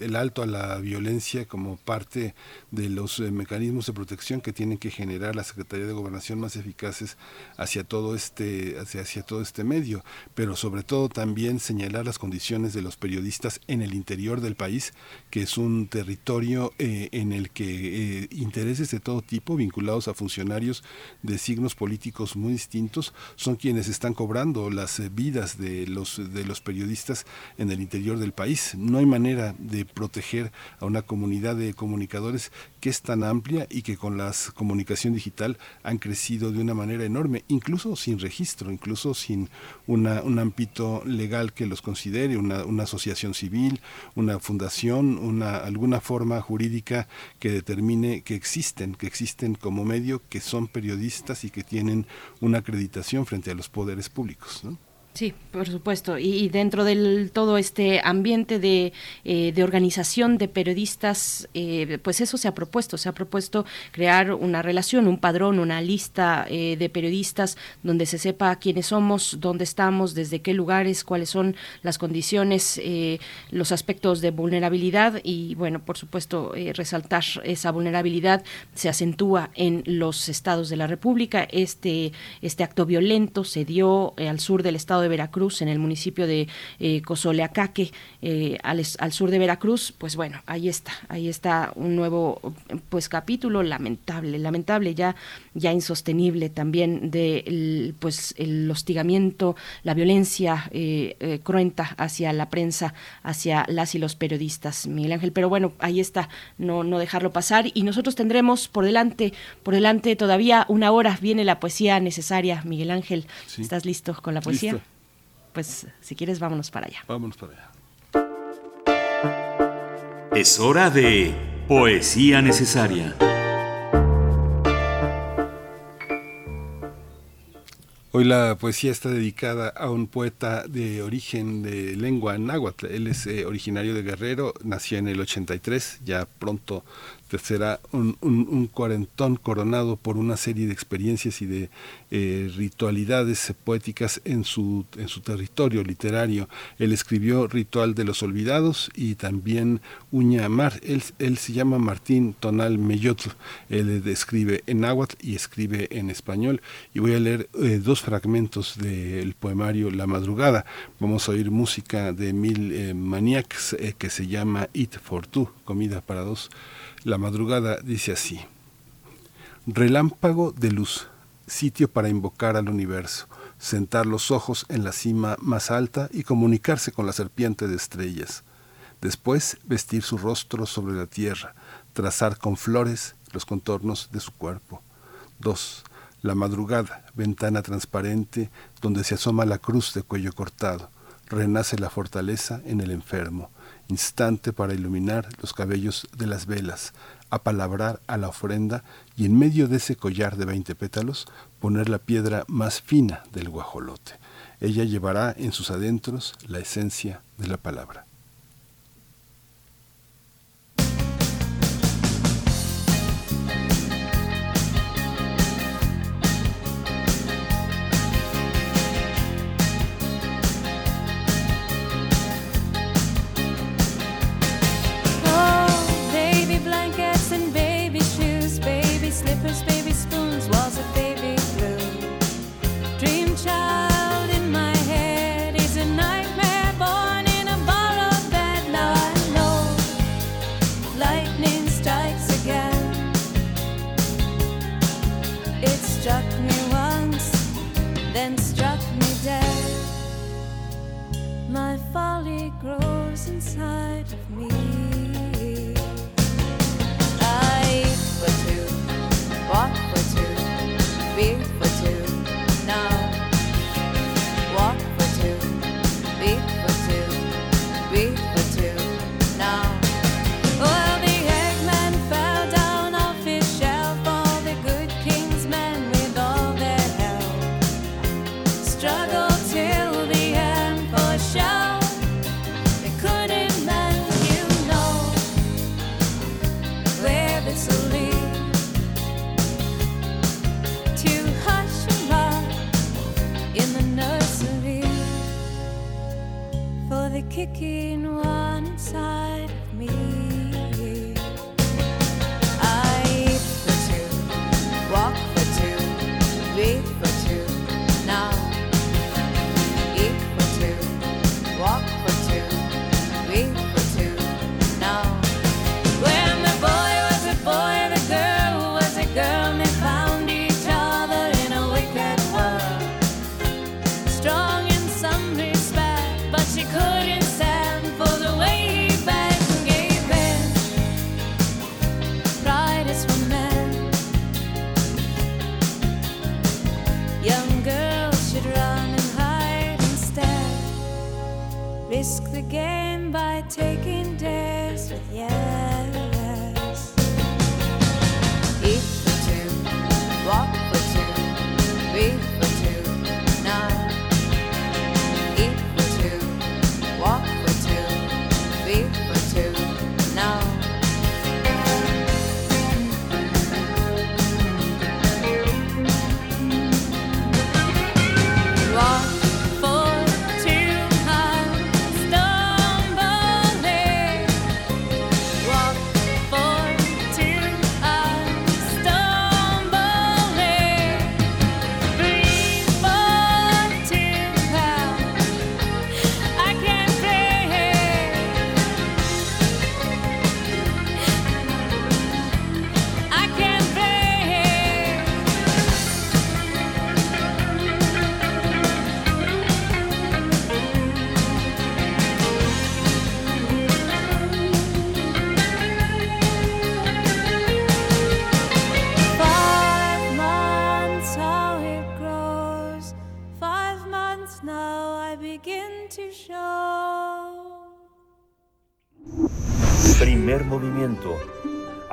el, alto a la violencia como parte de los eh, mecanismos de protección que tienen que generar la Secretaría de Gobernación más eficaces hacia todo este, hacia, hacia todo este medio, pero sobre todo también señalar las condiciones de los periodistas en el interior del país, que es un territorio en el que intereses de todo tipo, vinculados a funcionarios de signos políticos muy distintos son quienes están cobrando las eh, vidas de los, de los periodistas en el interior del país. No hay manera de proteger a una comunidad de comunicadores que es tan amplia y que con la comunicación digital han crecido de una manera enorme, incluso sin registro, incluso sin una, un ámbito legal que los considere, una, una asociación civil, una fundación, una, alguna forma jurídica que determine que existen, que existen como medio que son periodistas y que tienen una acreditación frente a los poderes públicos. ¿no? Sí, por supuesto. Y, dentro de todo este ambiente de, eh, de organización de periodistas, eh, pues eso se ha propuesto. Se ha propuesto crear una relación, un padrón, una lista eh, de periodistas donde se sepa quiénes somos, dónde estamos, desde qué lugares, cuáles son las condiciones, los aspectos de vulnerabilidad y, bueno, por supuesto, resaltar esa vulnerabilidad se acentúa en los estados de la República. Este, este acto violento se dio al sur del estado de Veracruz, en el municipio de eh, Cozoleacaque, eh, al, sur de Veracruz, pues bueno, ahí está, ahí está un nuevo pues capítulo lamentable, lamentable ya, ya insostenible también de pues el hostigamiento, la violencia eh, eh, cruenta hacia la prensa, hacia las y los periodistas, Miguel Ángel. Pero bueno, ahí está, no, no dejarlo pasar y nosotros tendremos por delante, por delante todavía una hora viene la poesía necesaria, Miguel Ángel. ¿Estás listo con la poesía? Pues si quieres vámonos para allá. Vámonos para allá. Es hora de Poesía Necesaria. Hoy la poesía está dedicada a un poeta de origen de lengua náhuatl. Él es eh, originario de Guerrero, nació en el 83, ya pronto será un, cuarentón coronado por una serie de experiencias y de eh, ritualidades poéticas en su, en su territorio literario. Él escribió Ritual de los Olvidados y también Uña Mar. Él, se llama Martín Tonal Meyotl. Él escribe en náhuatl y escribe en español. Y voy a leer eh, dos fragmentos del poemario La Madrugada. Vamos a oír música de Mil eh, Maniacs que se llama Eat for Two, comida para dos. La madrugada dice así. Relámpago de luz, sitio para invocar al universo, sentar los ojos en la cima más alta y comunicarse con la serpiente de estrellas. Después vestir su rostro sobre la tierra, trazar con flores los contornos de su cuerpo. 2. La madrugada, ventana transparente donde se asoma la cruz de cuello cortado. Renace la fortaleza en el enfermo instante para iluminar los cabellos de las velas, apalabrar a la ofrenda y en medio de ese collar de veinte pétalos poner la piedra más fina del guajolote. Ella llevará en sus adentros la esencia de la palabra.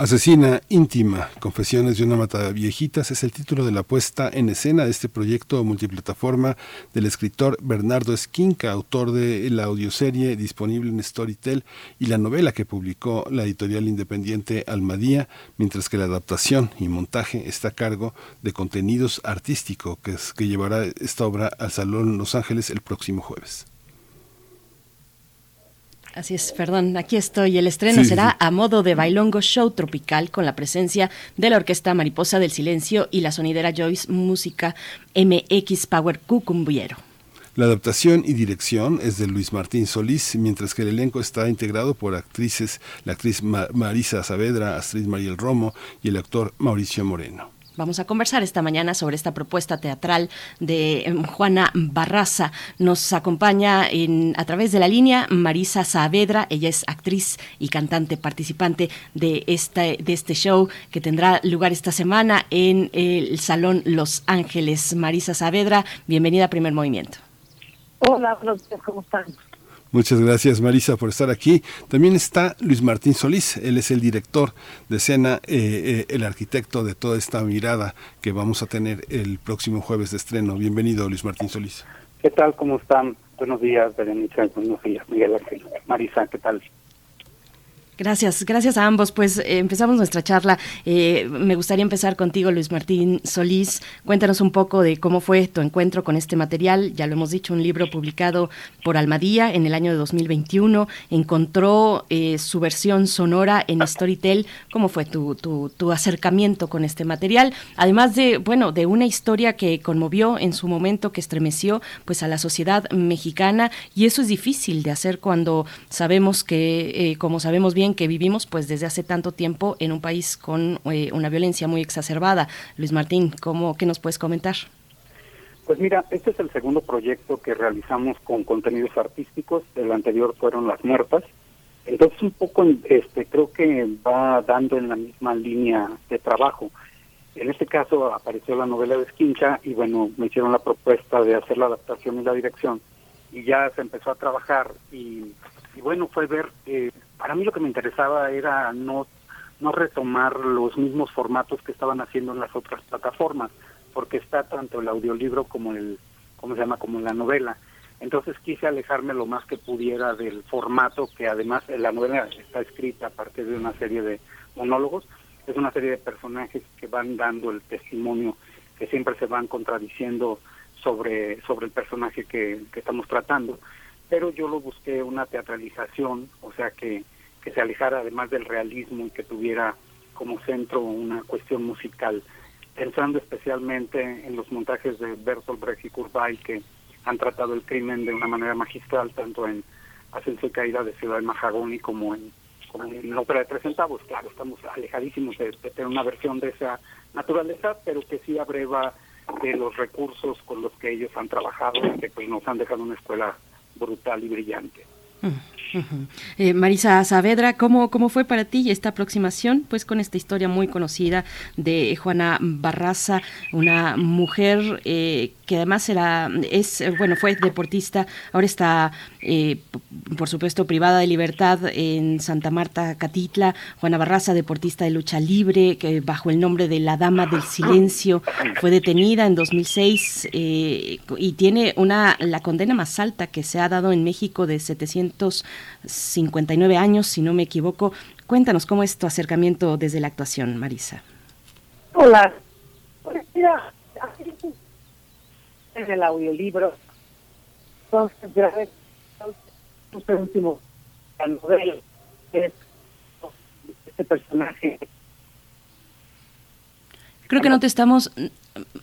Asesina íntima, Confesiones de una mata viejitas es el título de la puesta en escena de este proyecto multiplataforma del escritor Bernardo Esquinca, autor de la audioserie disponible en Storytel y la novela que publicó la editorial independiente Almadía, mientras que la adaptación y montaje está a cargo de contenidos artístico que, que llevará esta obra al Salón Los Ángeles el próximo jueves. Así es, perdón, aquí estoy. El estreno sí, será sí. a modo de bailongo show tropical con la presencia de la Orquesta Mariposa del Silencio y la sonidera Joyce Música MX Power Cucumbiero. La adaptación y dirección es de Luis Martín Solís, mientras que el elenco está integrado por actrices, la actriz Marisa Saavedra, Astrid Mariel Romo y el actor Mauricio Moreno. Vamos a conversar esta mañana sobre esta propuesta teatral de em, Juana Barraza. Nos acompaña en, a través de la línea Marisa Saavedra. Ella es actriz y cantante participante de este, de este show que tendrá lugar esta semana en el Salón Los Ángeles. Marisa Saavedra, bienvenida a Primer Movimiento. Hola, ¿cómo están? Muchas gracias Marisa por estar aquí. También está Luis Martín Solís, él es el director de escena, eh, eh, el arquitecto de toda esta mirada que vamos a tener el próximo jueves de estreno. Bienvenido Luis Martín Solís. ¿Qué tal? ¿Cómo están? Buenos días, Berenice. Buenos días, Miguel Ángel. Marisa, ¿qué tal? Gracias, gracias a ambos. Pues eh, empezamos nuestra charla. Eh, me gustaría empezar contigo, Luis Martín Solís. Cuéntanos un poco de cómo fue tu encuentro con este material. Ya lo hemos dicho, un libro publicado por Almadía en el año de 2021. Encontró eh, su versión sonora en Storytel. ¿Cómo fue tu, tu, tu, acercamiento con este material? Además de, bueno, de una historia que conmovió en su momento, que estremeció pues a la sociedad mexicana. Y eso es difícil de hacer cuando sabemos que, como sabemos bien, que vivimos pues desde hace tanto tiempo en un país con eh, una violencia muy exacerbada. Luis Martín, ¿cómo, ¿qué nos puedes comentar? Pues mira, este es el segundo proyecto que realizamos con contenidos artísticos. El anterior fueron Las Muertas. Entonces un poco este creo que va dando en la misma línea de trabajo. En este caso apareció la novela de Esquincha y bueno, me hicieron la propuesta de hacer la adaptación y la dirección y ya se empezó a trabajar y, y bueno, fue ver eh, para mí lo que me interesaba era no no retomar los mismos formatos que estaban haciendo en las otras plataformas, porque está tanto el audiolibro como el, ¿cómo se llama?, como la novela. Entonces quise alejarme lo más que pudiera del formato que además la novela está escrita a partir de una serie de monólogos, es una serie de personajes que van dando el testimonio, que siempre se van contradiciendo sobre, sobre el personaje que, que estamos tratando pero yo lo busqué una teatralización, o sea que, que se alejara además del realismo y que tuviera como centro una cuestión musical, pensando especialmente en los montajes de Bertolt Brecht y Weill que han tratado el crimen de una manera magistral, tanto en Ascenso y Caída de Ciudad de Mahagoni como en, como en la ópera de tres centavos. Claro, estamos alejadísimos de, de tener una versión de esa naturaleza, pero que sí abreva de los recursos con los que ellos han trabajado y que pues nos han dejado una escuela brutal y brillante. Eh, Marisa Saavedra, ¿cómo, ¿cómo fue para ti esta aproximación? Pues con esta historia muy conocida de Juana Barraza, una mujer eh, que además era, es, bueno, fue deportista, ahora está, eh, por supuesto, privada de libertad en Santa Marta, Catitla. Juana Barraza, deportista de lucha libre, que bajo el nombre de la Dama del Silencio fue detenida en 2006 eh, y tiene una la condena más alta que se ha dado en México de 759 años, si no me equivoco. Cuéntanos cómo es tu acercamiento desde la actuación, Marisa. Hola. Pues mira, en el audiolibro. Entonces, este último, la novela, es este personaje. Creo que no te estamos,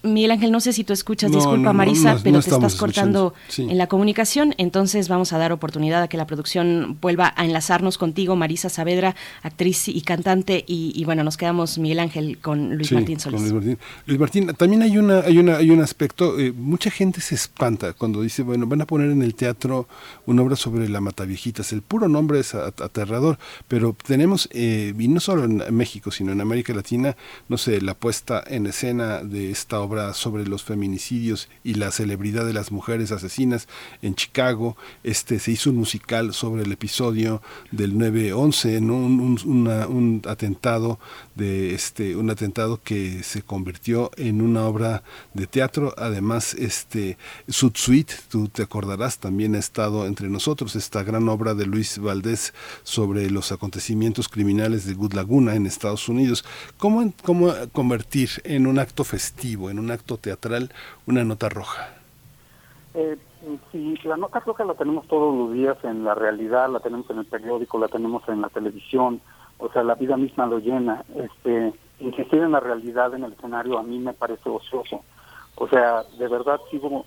Miguel Ángel, no sé si tú escuchas, No, disculpa no, no, Marisa, pero te estás cortando sí. en la comunicación, entonces vamos a dar oportunidad a que la producción vuelva a enlazarnos contigo, Marisa Saavedra, actriz y cantante, y, y bueno, nos quedamos, Miguel Ángel, con Luis Sí, Martín con Solís. Luis Martín. Luis Martín, también hay una, hay una, hay un aspecto, eh, mucha gente se espanta cuando dice, bueno, van a poner en el teatro una obra sobre la Mataviejitas. El puro nombre es at- aterrador, pero tenemos, eh, y no solo en México, sino en América Latina, no sé, la puesta en escena de esta obra sobre los feminicidios y la celebridad de las mujeres asesinas en Chicago. Este se hizo un musical sobre el episodio del 9/11, ¿no? un, atentado de este un atentado que se convirtió en una obra de teatro. Además, este Sud Suite, tú te acordarás, también ha estado entre nosotros esta gran obra de Luis Valdés sobre los acontecimientos criminales de Good Laguna en Estados Unidos. ¿Cómo, cómo convertir en un acto festivo, en un acto teatral, una nota roja? Eh, sí, la nota roja la tenemos todos los días en la realidad, la tenemos en el periódico, la tenemos en la televisión, o sea, la vida misma lo llena. Este, insistir en la realidad en el escenario a mí me parece ocioso. O sea, de verdad sigo,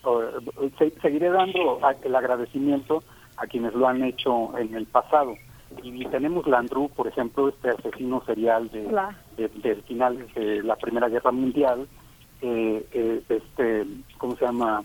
eh, seguiré dando el agradecimiento a quienes lo han hecho en el pasado. Y tenemos Landru, por ejemplo, este asesino serial de, de, finales de la Primera Guerra Mundial, eh, eh, este, ¿cómo se llama?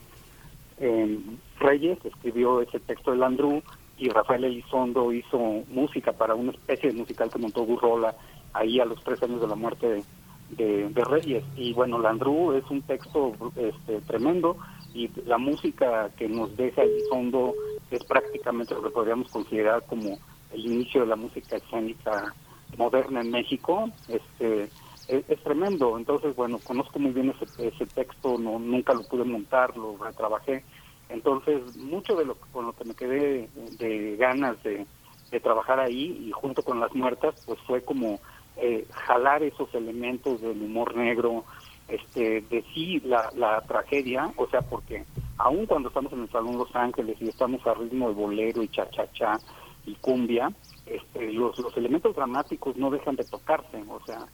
Eh, Reyes escribió ese texto de Landru y Rafael Elizondo hizo música para una especie de musical que montó Burrola ahí a los tres años de la muerte de, de, Reyes. Y bueno, Landru es un texto este, tremendo y la música que nos deja Elizondo es prácticamente lo que podríamos considerar como el inicio de la música escénica moderna en México. Este, es, tremendo. Entonces, bueno, conozco muy bien ese, ese texto, no nunca lo pude montar, lo retrabajé. Entonces, mucho de lo con lo que me quedé de ganas de, de trabajar ahí y junto con las muertas, pues fue como eh, jalar esos elementos del humor negro, este, de sí la, la tragedia, o sea, porque aun cuando estamos en el Salón Los Ángeles y estamos a ritmo de bolero y cha-cha-cha y cumbia, este, los, los elementos dramáticos no dejan de tocarse, o sea,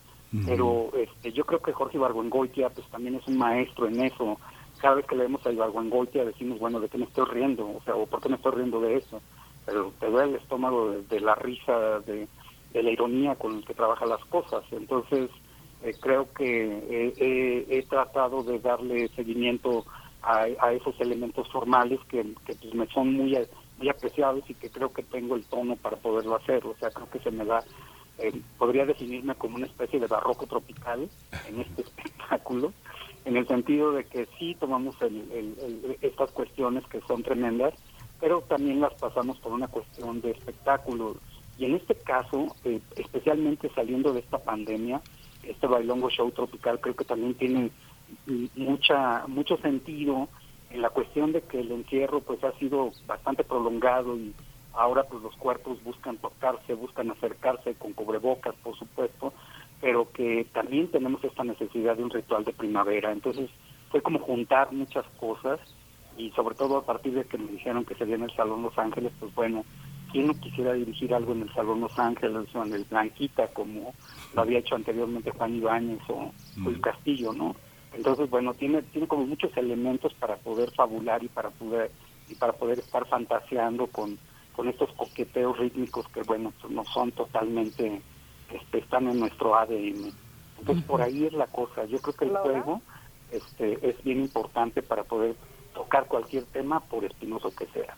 pero este, yo creo que Jorge Ibargüengoitia pues también es un maestro en eso. Cada vez que leemos a Ibargüengoitia decimos, bueno, ¿de qué me estoy riendo? O sea, ¿o por qué me estoy riendo de eso? Pero te duele el estómago de, la risa, de, la ironía con el que trabaja las cosas. Entonces, eh, creo que he tratado de darle seguimiento a, esos elementos formales que, que pues, me son muy, muy apreciados y que creo que tengo el tono para poderlo hacer. O sea, creo que se me da eh, podría definirme como una especie de barroco tropical en este espectáculo, en el sentido de que sí tomamos estas cuestiones que son tremendas, pero también las pasamos por una cuestión de espectáculo. Y en este caso, eh, especialmente saliendo de esta pandemia, este bailongo show tropical creo que también tiene mucha mucho sentido en la cuestión de que el encierro pues ha sido bastante prolongado y Ahora pues los cuerpos buscan tocarse, buscan acercarse con cubrebocas, por supuesto, pero que también tenemos esta necesidad de un ritual de primavera. Entonces fue como juntar muchas cosas y sobre todo a partir de que me dijeron que sería en el Salón Los Ángeles, pues bueno, ¿quién no quisiera dirigir algo en el Salón Los Ángeles o en el Blanquita como lo había hecho anteriormente Juan Ibáñez o, el mm. Castillo, ¿no? Entonces, bueno, tiene tiene como muchos elementos para poder fabular y para poder y para poder estar fantaseando con con estos coqueteos rítmicos que, bueno, pues, no son totalmente, este, están en nuestro ADN. Entonces, por ahí es la cosa. Yo creo que el juego este, es bien importante para poder tocar cualquier tema, por espinoso que sea.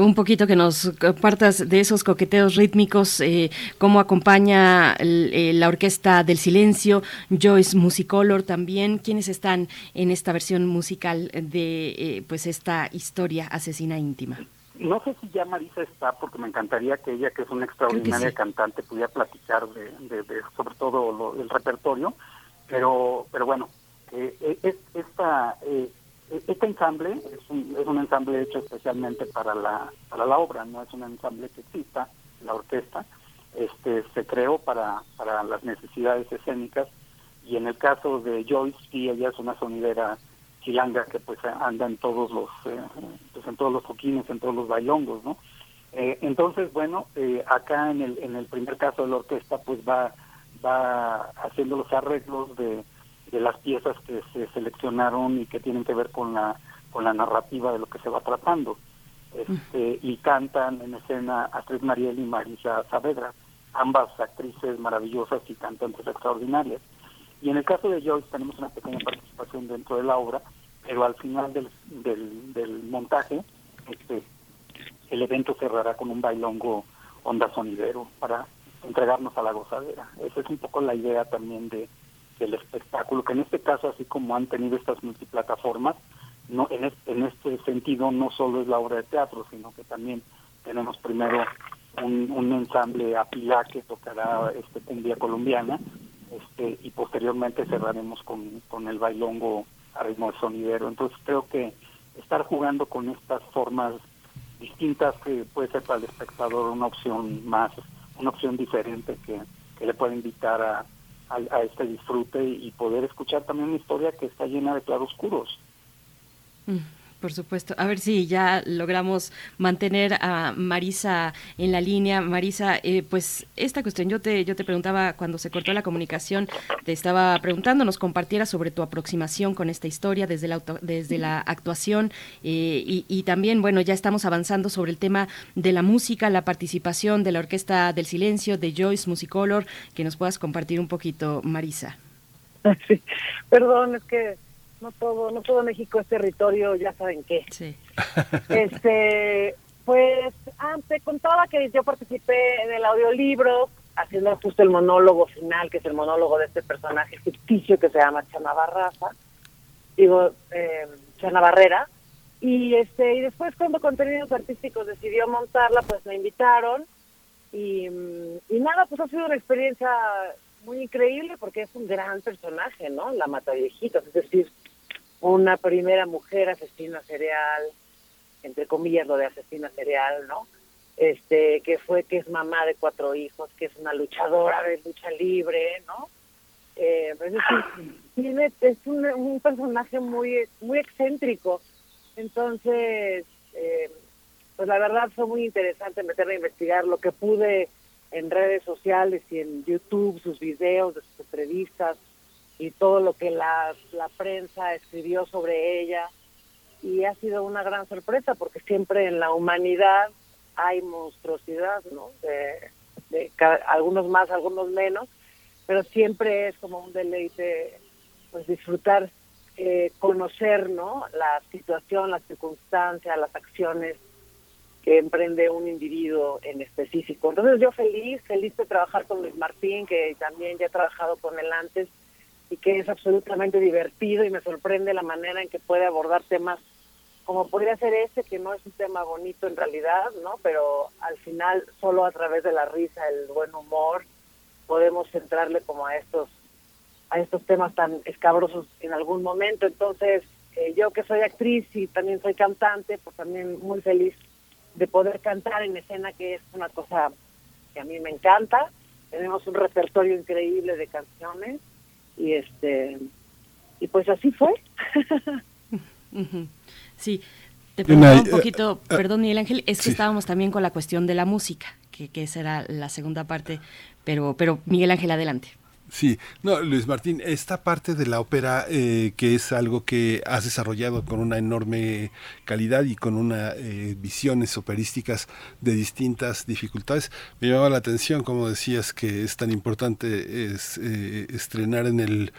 Un poquito que nos partas de esos coqueteos rítmicos, eh, cómo acompaña eh, la Orquesta del Silencio, Joyce Musicolor también, quienes están en esta versión musical de eh, pues esta historia asesina íntima. No sé si ya Marisa está, porque me encantaría que ella, que es una extraordinaria cantante, pudiera platicar de, de, sobre todo el repertorio, pero pero bueno, eh, eh esta, eh, este ensamble es un, es un ensamble hecho especialmente para la, para la obra, no es un ensamble que exista, la orquesta, este se creó para, para las necesidades escénicas y en el caso de Joyce, sí, ella es una sonidera chilanga que pues anda en todos los eh, pues en todos los toquines, en todos los bailongos, ¿no? Eh, entonces, bueno, eh, acá en el en el primer caso de la orquesta pues va va haciendo los arreglos de, de las piezas que se seleccionaron y que tienen que ver con la con la narrativa de lo que se va tratando. Este, y cantan en escena Astrid Mariel y Marisa Saavedra, ambas actrices maravillosas y cantantes extraordinarias. Y en el caso de Joyce tenemos una pequeña participación dentro de la obra, pero al final del, del, montaje, este, el evento cerrará con un bailongo onda sonidero para entregarnos a la gozadera. Esa es un poco la idea también de, del espectáculo, que en este caso, así como han tenido estas multiplataformas, no en, en este sentido no solo es la obra de teatro, sino que también tenemos primero un, ensamble Apilá que tocará este cumbia colombiana este, y posteriormente cerraremos con, con el bailongo a ritmo de sonidero. Entonces creo que estar jugando con estas formas distintas que puede ser para el espectador una opción más, una opción diferente que, que le puede invitar a, a, este disfrute y poder escuchar también una historia que está llena de claroscuros. Mm. Por supuesto. A ver si ya logramos mantener a Marisa en la línea. Marisa, eh, pues esta cuestión, yo te, yo te preguntaba cuando se cortó la comunicación, te estaba preguntando, nos compartieras sobre tu aproximación con esta historia desde la, desde la actuación eh, y, y, también, bueno, ya estamos avanzando sobre el tema de la música, la participación de la Orquesta del Silencio, de Joyce Musicolor, que nos puedas compartir un poquito, Marisa. Sí, perdón, es que no todo, no todo México es territorio, ya saben qué. Sí. Este, pues, antes contaba que yo participé en el audiolibro, haciendo justo el monólogo final, que es el monólogo de este personaje ficticio que se llama Chana Barraza, digo, eh, Chana Barrera, y este, y después cuando Contenidos Artísticos decidió montarla, pues me invitaron, y, y nada, pues ha sido una experiencia muy increíble porque es un gran personaje, ¿no? La mata viejitos, es decir, una primera mujer asesina serial, entre comillas lo de asesina serial, ¿no? Este, que fue, que es mamá de cuatro hijos, que es una luchadora de lucha libre, ¿no? Eh, es decir, tiene, es un, un, personaje muy, muy excéntrico. Entonces, eh, pues la verdad fue muy interesante meterme a investigar lo que pude en redes sociales y en YouTube, sus videos de sus entrevistas, y todo lo que la, la prensa escribió sobre ella y ha sido una gran sorpresa porque siempre en la humanidad hay monstruosidad, ¿no? De, de algunos más, algunos menos, pero siempre es como un deleite pues disfrutar, eh, conocer, ¿no? La situación, las circunstancias, las acciones que emprende un individuo en específico. Entonces yo feliz, feliz de trabajar con Luis Martín, que también ya he trabajado con él antes, y que es absolutamente divertido y me sorprende la manera en que puede abordar temas como podría ser este, que no es un tema bonito en realidad, ¿no? Pero al final solo a través de la risa, el buen humor, podemos centrarle como a estos a estos temas tan escabrosos en algún momento. Entonces, eh, yo que soy actriz y también soy cantante, pues también muy feliz de poder cantar en escena, que es una cosa que a mí me encanta. Tenemos un repertorio increíble de canciones y este y pues así fue. sí, te preguntaba un eh, poquito, eh, perdón Miguel Ángel, es que sí. estábamos también con la cuestión de la música, que, que será la segunda parte, pero, pero Miguel Ángel, adelante. Sí, no, Luis Martín, esta parte de la ópera, eh, que es algo que has desarrollado con una enorme calidad y con una eh, visiones operísticas de distintas dificultades, me llamaba la atención, como decías, que es tan importante eh, estrenar en el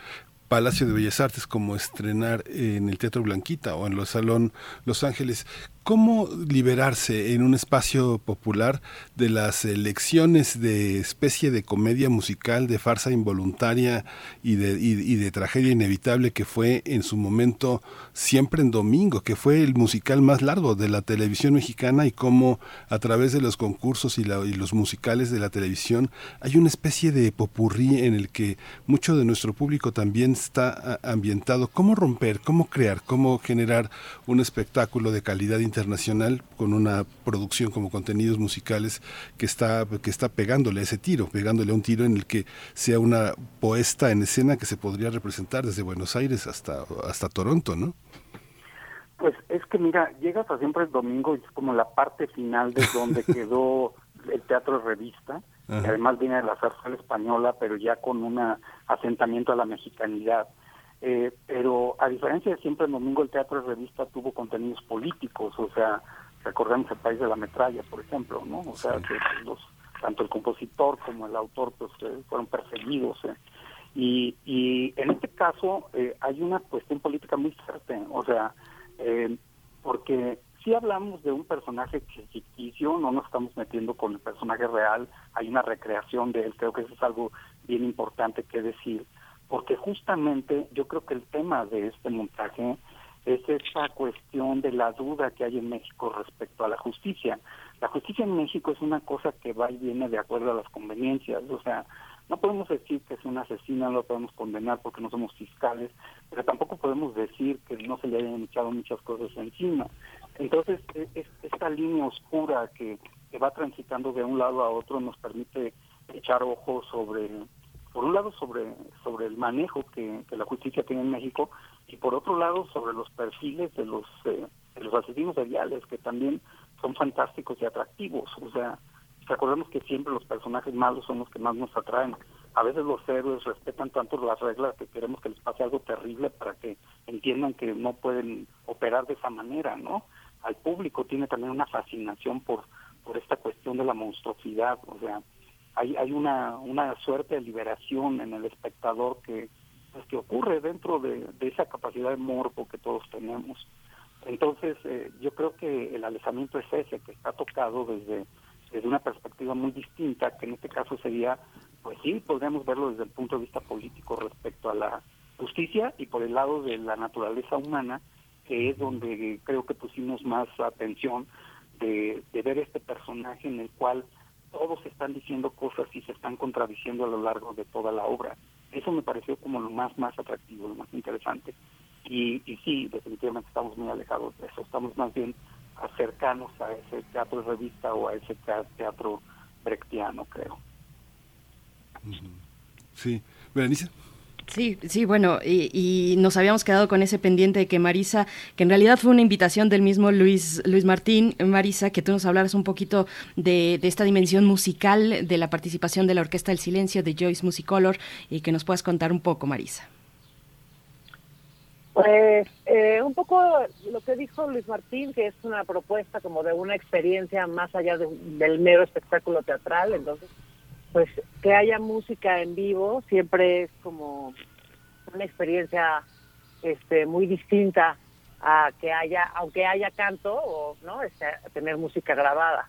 Palacio de Bellas Artes como estrenar en el Teatro Blanquita o en el Salón Los Ángeles. ¿Cómo liberarse en un espacio popular de las lecciones de especie de comedia musical, de farsa involuntaria y de, y, de tragedia inevitable que fue en su momento siempre en domingo, que fue el musical más largo de la televisión mexicana y cómo a través de los concursos y, la, y los musicales de la televisión hay una especie de popurrí en el que mucho de nuestro público también está ambientado? ¿Cómo romper, cómo crear, cómo generar un espectáculo de calidad internacional con una producción como contenidos musicales que está que está pegándole a ese tiro, pegándole a un tiro en el que sea una poesta en escena que se podría representar desde Buenos Aires hasta hasta Toronto, ¿no? Pues es que mira, llegas a siempre el domingo y es como la parte final de donde quedó el teatro de revista, que además viene de la zarzuela española, pero ya con un asentamiento a la mexicanidad. Eh, pero a diferencia de siempre el domingo el teatro de revista tuvo contenidos políticos, o sea, recordemos el país de la metralla, por ejemplo, ¿no? O sea, que los, tanto el compositor como el autor pues eh, fueron perseguidos. Eh. Y, y en este caso eh, hay una cuestión política muy fuerte, o sea, eh, porque si hablamos de un personaje que ficticio, no nos estamos metiendo con el personaje real, hay una recreación de él, creo que eso es algo bien importante que decir porque justamente yo creo que el tema de este montaje es esa cuestión de la duda que hay en México respecto a la justicia. La justicia en México es una cosa que va y viene de acuerdo a las conveniencias, o sea, no podemos decir que es una asesina, no lo podemos condenar porque no somos fiscales, pero tampoco podemos decir que no se le hayan echado muchas cosas encima. Entonces, e, es, esta línea oscura que, que va transitando de un lado a otro nos permite echar ojos sobre por un lado sobre sobre el manejo que, la justicia tiene en México y por otro lado sobre los perfiles de los eh, de los asesinos seriales que también son fantásticos y atractivos. O sea recordemos que siempre los personajes malos son los que más nos atraen. A veces los héroes respetan tanto las reglas que queremos que les pase algo terrible para que entiendan que no pueden operar de esa manera no al público tiene también una fascinación por por esta cuestión de la monstruosidad o sea hay, hay una, una suerte de liberación en el espectador que, pues, que ocurre dentro de, esa capacidad de morbo que todos tenemos. Entonces, eh, yo creo que el alejamiento es ese, que está tocado desde, desde una perspectiva muy distinta, que en este caso sería, pues sí, podríamos verlo desde el punto de vista político respecto a la justicia y por el lado de la naturaleza humana, que es donde creo que pusimos más atención de, de ver este personaje en el cual todos están diciendo cosas y se están contradiciendo a lo largo de toda la obra. Eso me pareció como lo más, más atractivo, lo más interesante. Y, y sí, definitivamente estamos muy alejados de eso, estamos más bien cercanos a ese teatro de revista o a ese teatro brechtiano, creo. Sí, Berenice. Sí, sí, bueno, y, nos habíamos quedado con ese pendiente de que Marisa, que en realidad fue una invitación del mismo Luis, Luis Martín, Marisa, que tú nos hablaras un poquito de, esta dimensión musical de la participación de la Orquesta del Silencio de Joyce Musicolor y que nos puedas contar un poco, Marisa. Pues eh, un poco lo que dijo Luis Martín, que es una propuesta como de una experiencia más allá del mero espectáculo teatral, entonces pues que haya música en vivo siempre es como una experiencia este muy distinta a que haya aunque haya canto o no este, tener música grabada.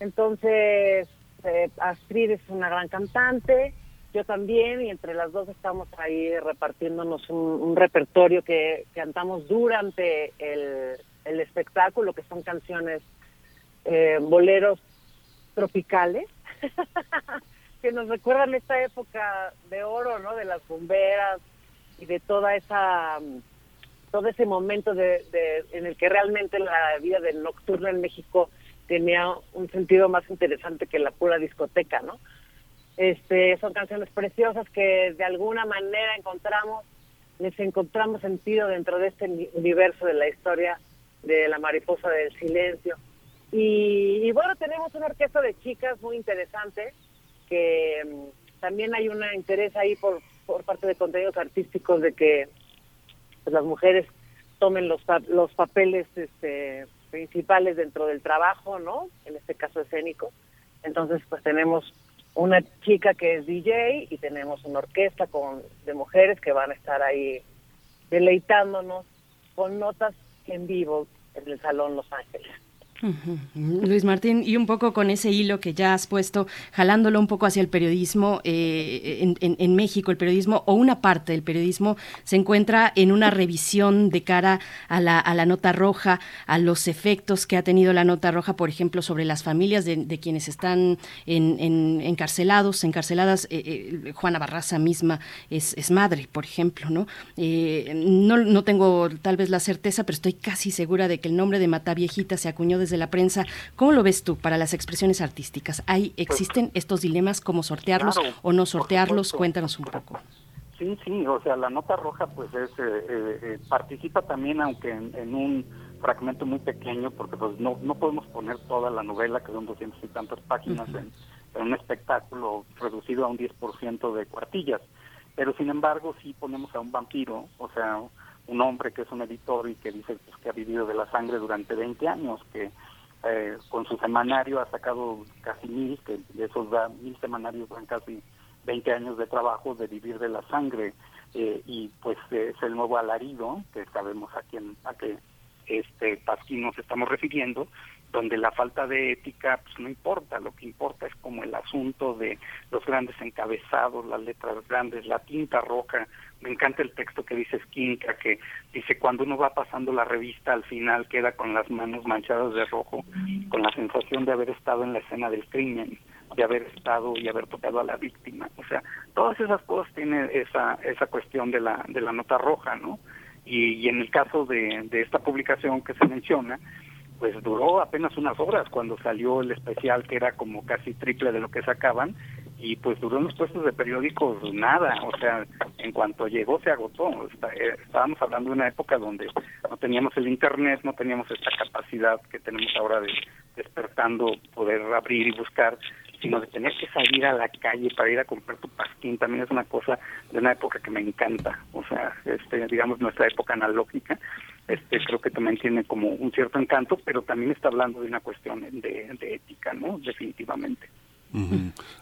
Entonces eh, Astrid es una gran cantante yo también y entre las dos estamos ahí repartiéndonos un, repertorio que cantamos durante el, el espectáculo que son canciones eh, boleros tropicales que nos recuerdan esta época de oro, ¿no? De las bomberas y de toda esa todo ese momento de, en el que realmente la vida del nocturno en México tenía un sentido más interesante que la pura discoteca, ¿no? Este, son canciones preciosas que de alguna manera encontramos, les encontramos sentido dentro de este universo de la historia de la mariposa del silencio. Y bueno, tenemos una orquesta de chicas muy interesante, que mm, también hay un interés ahí por, por parte de contenidos artísticos de que pues, las mujeres tomen los, los papeles este, principales dentro del trabajo, ¿no? En este caso escénico. Entonces, pues tenemos una chica que es DJ y tenemos una orquesta con de mujeres que van a estar ahí deleitándonos con notas en vivo en el Salón Los Ángeles. Luis Martín, y un poco con ese hilo que ya has puesto, jalándolo un poco hacia el periodismo, eh, en, México el periodismo, o una parte del periodismo, se encuentra en una revisión de cara a la, a la nota roja, a los efectos que ha tenido la nota roja, por ejemplo, sobre las familias de, quienes están en, encarcelados, encarceladas. Eh, eh, Juana Barraza misma es, madre, por ejemplo, ¿no? ¿no? No tengo tal vez la certeza, pero estoy casi segura de que el nombre de Mata Viejita se acuñó desde la prensa. ¿Cómo lo ves tú para las expresiones artísticas? ¿Hay, ¿Existen estos dilemas, cómo sortearlos o no sortearlos? Cuéntanos un poco. Sí, sí, o sea, la nota roja pues es, eh, eh, eh, participa también, aunque en, un fragmento muy pequeño, porque pues no, no podemos poner toda la novela, que son doscientos y tantas páginas, en, un espectáculo reducido a un 10% de cuartillas. Pero sin embargo sí ponemos a un vampiro, o sea, un hombre que es un editor y que dice pues, que ha vivido de la sangre durante 20 años, que eh, con su semanario ha sacado casi mil, que de esos da mil semanarios dan casi 20 años de trabajo de vivir de la sangre eh, y pues es el nuevo alarido que sabemos a quién a qué este Pasquín nos estamos refiriendo, donde la falta de ética pues no importa, lo que importa es como el asunto de los grandes encabezados, las letras grandes, la tinta roja. Me encanta el texto que dice Skinka, que dice cuando uno va pasando la revista al final queda con las manos manchadas de rojo, con la sensación de haber estado en la escena del crimen, de haber estado y haber tocado a la víctima. O sea, todas esas cosas tienen esa esa cuestión de la de la nota roja, ¿no? Y, y en el caso de, de esta publicación que se menciona, pues duró apenas unas horas cuando salió el especial que era como casi triple de lo que sacaban y pues duró en los puestos de periódicos nada, o sea, en cuanto llegó se agotó. Eh, estábamos hablando de una época donde no teníamos el internet, no teníamos esta capacidad que tenemos ahora de despertando poder abrir y buscar, sino de tener que salir a la calle para ir a comprar tu pasquín, también es una cosa de una época que me encanta, o sea, este digamos nuestra época analógica este creo que también tiene como un cierto encanto, pero también está hablando de una cuestión de, ética, ¿no? Definitivamente.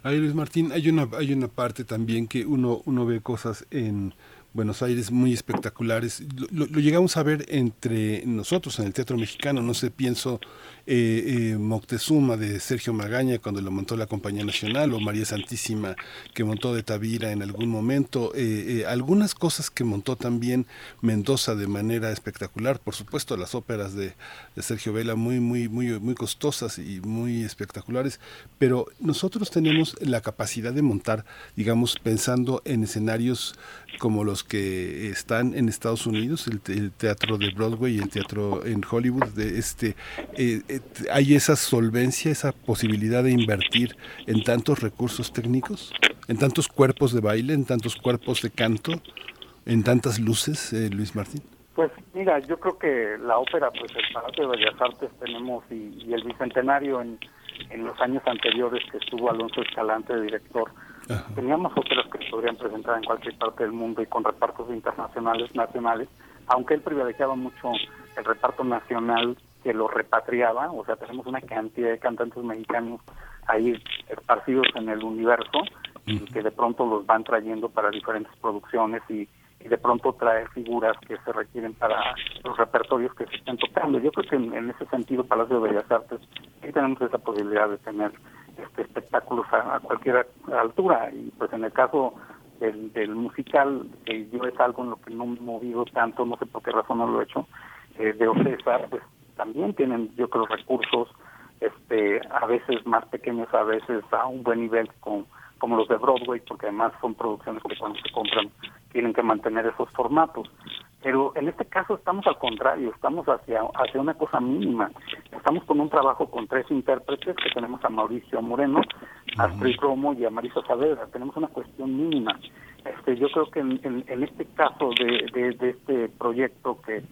Ahí Luis Martín, hay una hay una parte también que uno uno ve cosas en Buenos Aires muy espectaculares. Lo, llegamos a ver entre nosotros en el teatro mexicano. No sé, pienso eh, eh, Moctezuma de Sergio Magaña cuando lo montó la Compañía Nacional o María Santísima que montó de Tavira en algún momento. Eh, algunas cosas que montó también Mendoza de manera espectacular. Por supuesto, las óperas de, Sergio Vela muy, muy, muy, muy costosas y muy espectaculares. Pero nosotros tenemos la capacidad de montar, digamos, pensando en escenarios como los que están en Estados Unidos, el, teatro de Broadway y el teatro en Hollywood, de este, eh, eh, ¿hay esa solvencia, esa posibilidad de invertir en tantos recursos técnicos, en tantos cuerpos de baile, en tantos cuerpos de canto, en tantas luces, eh, Luis Martín? Pues mira, yo creo que la ópera, pues el Palacio de Bellas Artes tenemos y, y el Bicentenario en, en los años anteriores que estuvo Alonso Escalante de director, Teníamos óperas que se podrían presentar en cualquier parte del mundo y con repartos internacionales, nacionales, aunque él privilegiaba mucho el reparto nacional que lo repatriaba, o sea, tenemos una cantidad de cantantes mexicanos ahí esparcidos en el universo y que de pronto los van trayendo para diferentes producciones y, de pronto traer figuras que se requieren para los repertorios que se están tocando. Yo creo que en, ese sentido Palacio de Bellas Artes ahí tenemos esa posibilidad de tener este, espectáculos a, cualquier altura y pues en el caso del, musical que yo es algo en lo que no me he movido tanto no sé por qué razón no lo he hecho eh, de Ocesa pues también tienen yo creo recursos este a veces más pequeños a veces a un buen nivel con como los de Broadway porque además son producciones que cuando se compran tienen que mantener esos formatos pero en este caso estamos al contrario, estamos hacia, hacia una cosa mínima. Estamos con un trabajo con tres intérpretes, que tenemos a Mauricio Moreno, a Astrid Romo y a Marisa Saavedra. Tenemos una cuestión mínima. Este, yo creo que en, en, este caso de, de, este proyecto que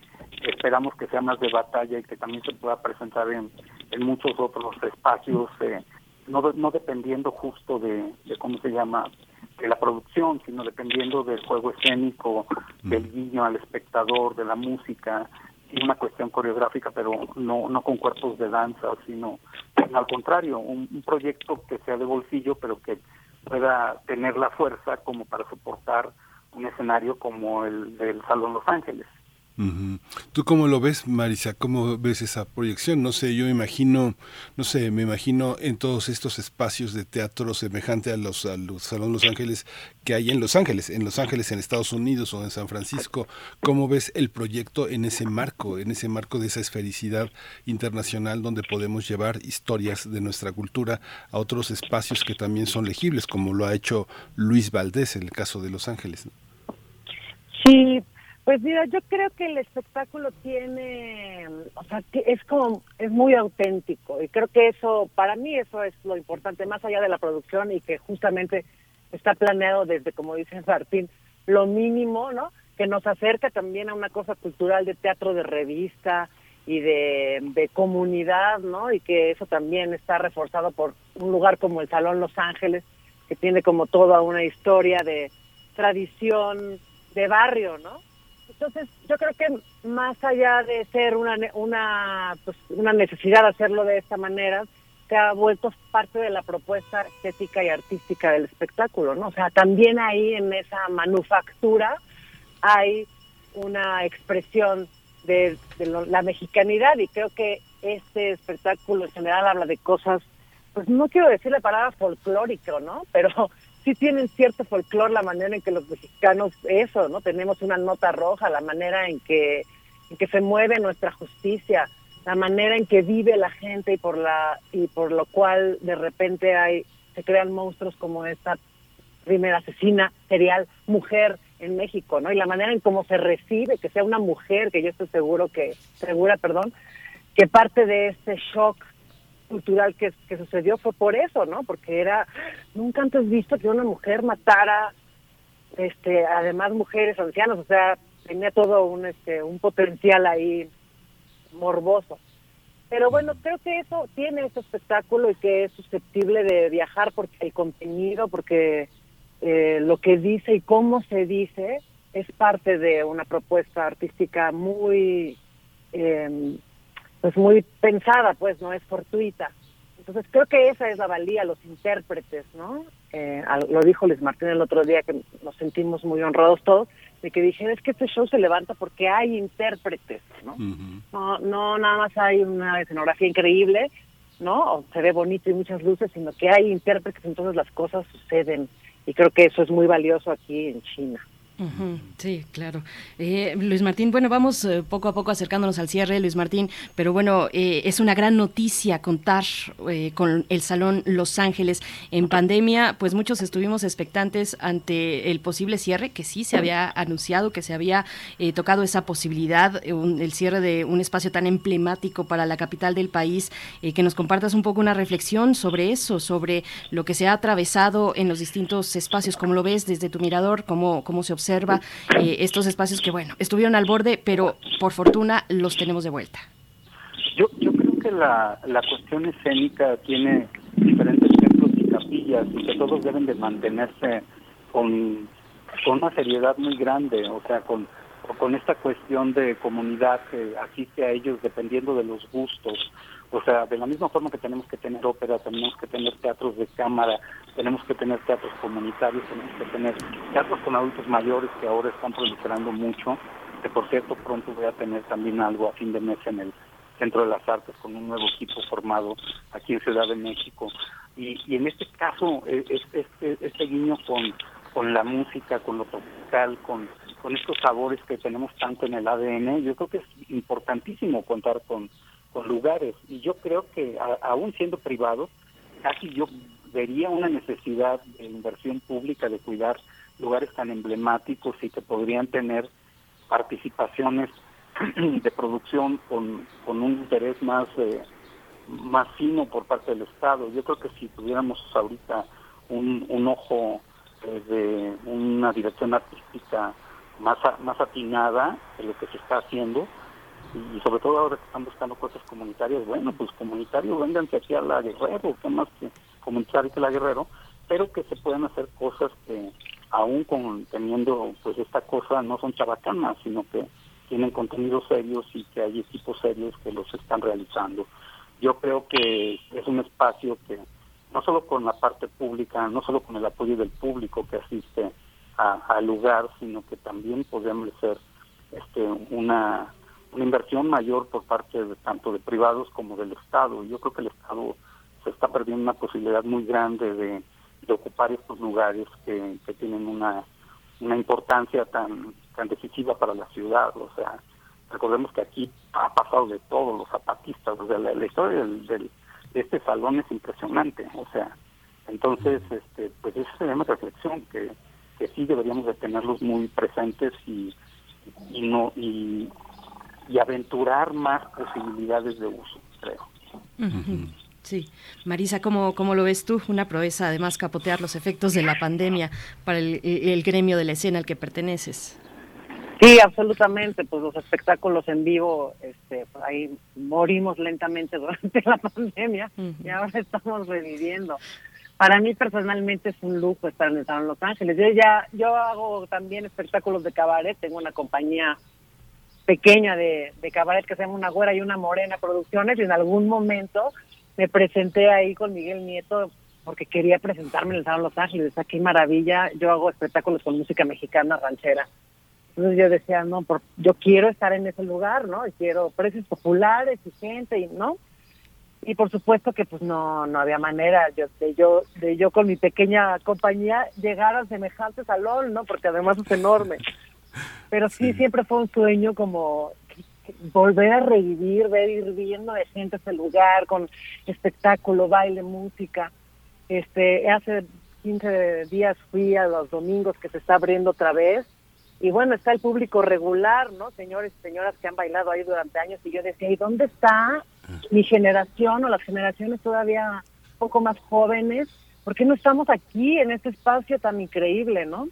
esperamos que sea más de batalla y que también se pueda presentar en, en muchos otros espacios, eh, no, no dependiendo justo de, de cómo se llama de la producción, sino dependiendo del juego escénico, del guiño al espectador, de la música, y una cuestión coreográfica, pero no, no con cuerpos de danza, sino al contrario, un, un proyecto que sea de bolsillo, pero que pueda tener la fuerza como para soportar un escenario como el del Salón Los Ángeles. ¿Tú cómo lo ves, Marisa? ¿Cómo ves esa proyección? No sé, yo me imagino, no sé, me imagino en todos estos espacios de teatro semejante a los, a los Salón Los Ángeles que hay en Los Ángeles, en Los Ángeles, en Estados Unidos o en San Francisco. ¿Cómo ves el proyecto en ese marco, en ese marco de esa esfericidad internacional donde podemos llevar historias de nuestra cultura a otros espacios que también son legibles, como lo ha hecho Luis Valdés en el caso de Los Ángeles? Sí, pues mira, yo creo que el espectáculo tiene, o sea, es como, es muy auténtico y creo que eso, para mí eso es lo importante, más allá de la producción y que justamente está planeado desde, como dice Martín, lo mínimo, ¿no? Que nos acerca también a una cosa cultural de teatro de revista y de, de comunidad, ¿no? Y que eso también está reforzado por un lugar como el Salón Los Ángeles, que tiene como toda una historia de tradición de barrio, ¿no? Entonces, yo creo que más allá de ser una, una, pues, una necesidad de hacerlo de esta manera, se ha vuelto parte de la propuesta estética y artística del espectáculo, ¿no? O sea, también ahí en esa manufactura hay una expresión de, la mexicanidad y creo que este espectáculo en general habla de cosas, pues no quiero decir la palabra folclórico, ¿no? Pero sí tienen cierto folclore la manera en que los mexicanos, eso, ¿no? Tenemos una nota roja, la manera en que, en que se mueve nuestra justicia, la manera en que vive la gente y por la y por lo cual de repente hay se crean monstruos como esta primera asesina serial mujer en México, ¿no? Y la manera en cómo se recibe que sea una mujer, que yo estoy seguro que segura, perdón, que parte de este shock cultural que, sucedió fue por eso, ¿no? Porque era nunca antes visto que una mujer matara este además mujeres ancianos, o sea, tenía todo un este un potencial ahí morboso. Pero bueno, creo que eso tiene ese espectáculo y que es susceptible de viajar porque el contenido, porque eh, lo que dice y cómo se dice es parte de una propuesta artística muy, eh, pues muy pensada, pues no es fortuita. Entonces creo que esa es la valía, los intérpretes, ¿no? Eh, lo dijo Luis Martín el otro día que nos sentimos muy honrados todos de que dijeron es que este show se levanta porque hay intérpretes, ¿no? No, no nada más hay una escenografía increíble, ¿no? O se ve bonito y muchas luces, sino que hay intérpretes, entonces las cosas suceden. Y creo que eso es muy valioso aquí en China. Sí, claro. Eh, Luis Martín, bueno, vamos eh, poco a poco acercándonos al cierre, Luis Martín, pero bueno, eh, es una gran noticia contar con el Salón Los Ángeles. En pandemia, pues muchos estuvimos expectantes ante el posible cierre, que sí se había anunciado, que se había tocado esa posibilidad, el cierre de un espacio tan emblemático para la capital del país, que nos compartas un poco una reflexión sobre eso, sobre lo que se ha atravesado en los distintos espacios, cómo lo ves desde tu mirador, cómo, cómo se observa eh, estos espacios que, bueno, estuvieron al borde, pero por fortuna los tenemos de vuelta. Yo, yo creo que la, la cuestión escénica tiene diferentes templos y capillas y que todos deben de mantenerse con, con una seriedad muy grande, o sea, con, con esta cuestión de comunidad que asiste a ellos dependiendo de los gustos. O sea, de la misma forma que tenemos que tener ópera, tenemos que tener teatros de cámara, tenemos que tener teatros comunitarios, tenemos que tener teatros con adultos mayores que ahora están proliferando mucho, que por cierto pronto voy a tener también algo a fin de mes en el Centro de las Artes con un nuevo equipo formado aquí en Ciudad de México. Y, y en este caso, e, este, este guiño con, con la música, con lo tropical, con, con estos sabores que tenemos tanto en el ADN, yo creo que es importantísimo contar con con lugares. Y yo creo que aún siendo privados, casi yo vería una necesidad de inversión pública de cuidar lugares tan emblemáticos y que podrían tener participaciones de producción con, con un interés más eh, más fino por parte del Estado. Yo creo que si tuviéramos ahorita un, un ojo eh, de una dirección artística más, más atinada de lo que se está haciendo, y sobre todo ahora que están buscando cosas comunitarias, bueno, pues comunitarios, vénganse aquí a la Guerrero, que más que comunitario que la Guerrero, pero que se pueden hacer cosas que aún con, teniendo pues esta cosa no son chabacanas, sino que tienen contenidos serios y que hay equipos serios que los están realizando. Yo creo que es un espacio que no solo con la parte pública, no solo con el apoyo del público que asiste al lugar, sino que también podemos ser este, una una inversión mayor por parte de, tanto de privados como del Estado. Yo creo que el Estado se está perdiendo una posibilidad muy grande de, ocupar estos lugares que, tienen una, una importancia tan, tan decisiva para la ciudad. O sea, recordemos que aquí ha pasado de todo, los zapatistas, o sea, la, historia del, de este salón es impresionante. O sea, entonces, este, pues esa sería una reflexión que, que sí deberíamos de tenerlos muy presentes y, y no y y aventurar más posibilidades de uso, creo. Sí, Marisa, ¿cómo, ¿cómo lo ves tú? Una proeza, además, capotear los efectos de la pandemia para el, gremio de la escena al que perteneces. Sí, absolutamente, pues los espectáculos en vivo, este, ahí morimos lentamente durante la pandemia y ahora estamos reviviendo. Para mí personalmente es un lujo estar en el Salón Los Ángeles. Yo ya, yo hago también espectáculos de cabaret, tengo una compañía pequeña de, de cabaret que se llama Una Güera y Una Morena Producciones y en algún momento me presenté ahí con Miguel Nieto porque quería presentarme en el Salón Los Ángeles. Aquí maravilla, yo hago espectáculos con música mexicana ranchera. Entonces yo decía, no, por, yo quiero estar en ese lugar, ¿no? Y quiero precios populares y gente, y ¿no? Y por supuesto que pues no no había manera yo, de yo de yo con mi pequeña compañía llegar a semejante salón, ¿no? Porque además es enorme. Pero sí, siempre fue un sueño como volver a revivir, ver ir viendo de gente ese lugar con espectáculo, baile, música. Este, hace 15 días fui a los domingos que se está abriendo otra vez y bueno, está el público regular, ¿no? Señores y señoras que han bailado ahí durante años y yo decía, ¿y dónde está mi generación o las generaciones todavía un poco más jóvenes? ¿Por qué no estamos aquí en este espacio tan increíble, no?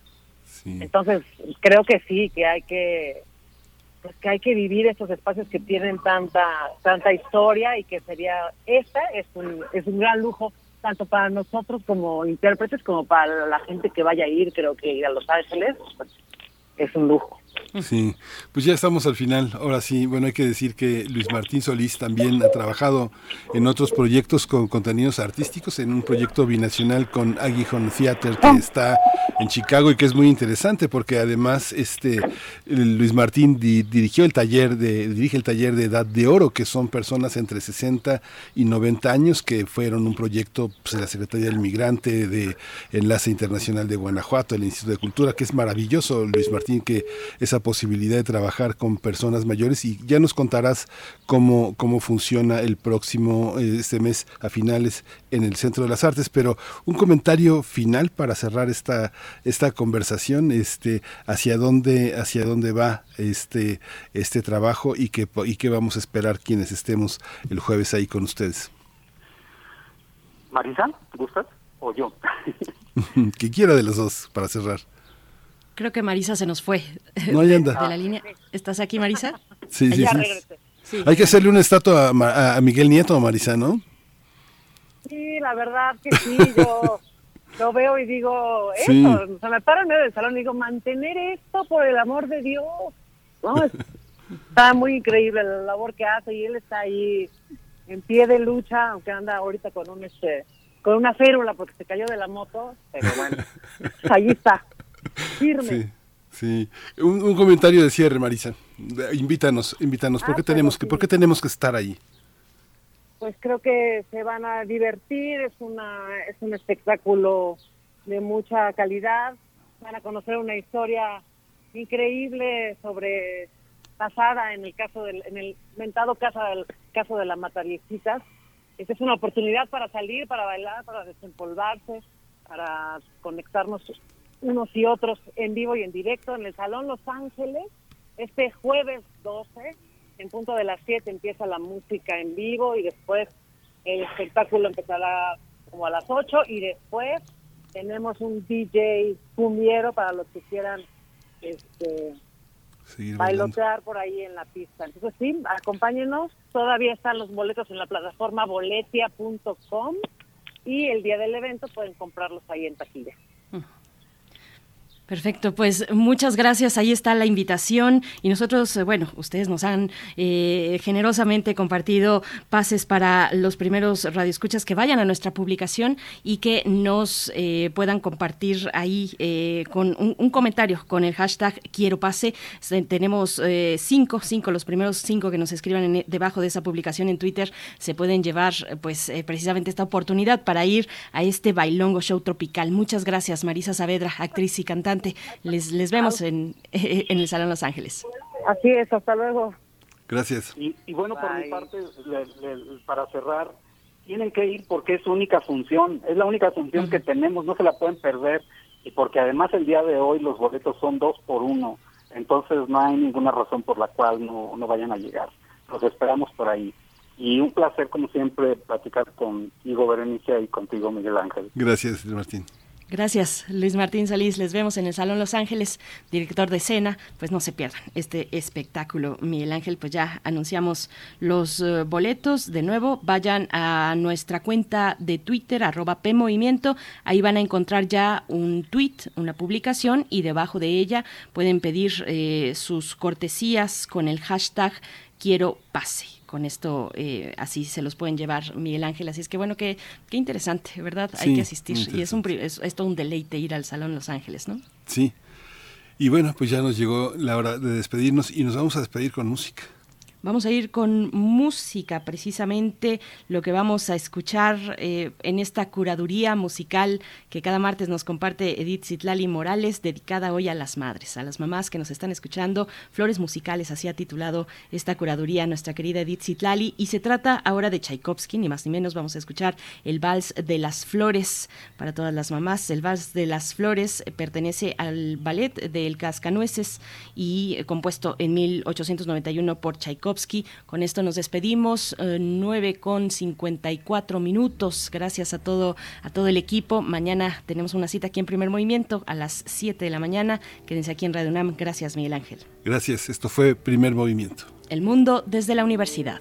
Entonces, creo que sí, que hay que pues que hay que vivir estos espacios que tienen tanta tanta historia y que sería esta es un es un gran lujo tanto para nosotros como intérpretes como para la gente que vaya a ir, creo que ir a Los Ángeles pues, es un lujo. Sí, pues ya estamos al final. Ahora sí, bueno, hay que decir que Luis Martín Solís también ha trabajado en otros proyectos con contenidos artísticos, en un proyecto binacional con Aguijón Theater que está en Chicago y que es muy interesante porque además este Luis Martín dirigió el taller de dirige el taller de Edad de Oro, que son personas entre 60 y 90 años que fueron un proyecto pues, de la Secretaría del Migrante de Enlace Internacional de Guanajuato, el Instituto de Cultura, que es maravilloso, Luis Martín, que esa posibilidad de trabajar con personas mayores y ya nos contarás cómo, cómo funciona el próximo, este mes a finales en el Centro de las Artes, pero un comentario final para cerrar esta, esta conversación, este, hacia dónde, hacia dónde va este, este trabajo y qué, y qué vamos a esperar quienes estemos el jueves ahí con ustedes. Marisa, ¿gustas? ¿O yo? que quiera de los dos para cerrar. Creo que Marisa se nos fue. No, ahí anda. De la línea. ¿Estás aquí, Marisa? Sí, sí, sí. Hay que hacerle una estatua a, Miguel Nieto, a Marisa, ¿no? Sí, la verdad que sí. Yo lo veo y digo, eso, se me para en medio del salón y digo, mantener esto por el amor de Dios. No, está muy increíble la labor que hace y él está ahí en pie de lucha, aunque anda ahorita con un este con una férula porque se cayó de la moto, pero bueno, ahí está. Firme. Sí, Un, comentario de cierre, Marisa. Invítanos, invítanos. ¿Por, qué ah, tenemos que, ¿Por qué tenemos que estar ahí? Pues creo que se van a divertir, es, una, es un espectáculo de mucha calidad, van a conocer una historia increíble sobre pasada en el caso del, en el mentado caso del caso de la Matariecitas. Esta es una oportunidad para salir, para bailar, para desempolvarse, para conectarnos unos y otros en vivo y en directo en el Salón Los Ángeles. Este jueves 12, en punto de las 7, empieza la música en vivo y después el espectáculo empezará como a las 8 y después tenemos un DJ cumbiero para los que quieran este, bailotear por ahí en la pista. Entonces sí, acompáñenos. Todavía están los boletos en la plataforma boletia.com y el día del evento pueden comprarlos ahí en taquilla. Perfecto, pues muchas gracias. Ahí está la invitación y nosotros, eh, bueno, ustedes nos han eh, generosamente compartido pases para los primeros radioescuchas que vayan a nuestra publicación y que nos eh, puedan compartir ahí con un, comentario con el hashtag quiero pase. Tenemos cinco, cinco, los primeros cinco que nos escriban debajo de esa publicación en Twitter se pueden llevar, pues, precisamente esta oportunidad para ir a este bailongo show tropical. Muchas gracias, Marisa Saavedra, actriz y cantante les, les vemos en, en el Salón Los Ángeles. Así es, hasta luego. Gracias. Y, bueno, por mi parte, para cerrar, tienen que ir porque es su única función, es la única función que tenemos, no se la pueden perder, y porque además el día de hoy los boletos son dos por uno, entonces no hay ninguna razón por la cual no, no vayan a llegar. Los esperamos por ahí. Y un placer, como siempre, platicar contigo, Berenice, y contigo, Miguel Ángel. Gracias, Martín. Gracias, Luis Martín Salís. Les vemos en el Salón Los Ángeles, director de escena. Pues no se pierdan este espectáculo. Miguel Ángel, pues ya anunciamos los eh, boletos. De nuevo, vayan a nuestra cuenta de Twitter, arroba PMovimiento. Ahí van a encontrar ya un tweet, una publicación, y debajo de ella pueden pedir eh, sus cortesías con el hashtag quiero pase con esto eh, así se los pueden llevar Miguel Ángel. Así es que bueno, qué, qué interesante, ¿verdad? Hay que asistir. Y es, un, es, todo un deleite ir al Salón Los Ángeles, ¿no? Sí. Y bueno, pues ya nos llegó la hora de despedirnos y nos vamos a despedir con música. Vamos a ir con música, precisamente lo que vamos a escuchar eh, en esta curaduría musical que cada martes nos comparte Edith Zitlali Morales, dedicada hoy a las madres, a las mamás que nos están escuchando. Flores musicales, así ha titulado esta curaduría nuestra querida Edith Zitlali. Y se trata ahora de Tchaikovsky, ni más ni menos. Vamos a escuchar el Vals de las Flores para todas las mamás. El Vals de las Flores pertenece al ballet del Cascanueces y eh, compuesto en 1891 por Tchaikovsky con esto nos despedimos, eh, 9 con 54 minutos. Gracias a todo, a todo el equipo. Mañana tenemos una cita aquí en Primer Movimiento a las 7 de la mañana. Quédense aquí en Radio UNAM. Gracias, Miguel Ángel. Gracias. Esto fue Primer Movimiento. El mundo desde la universidad.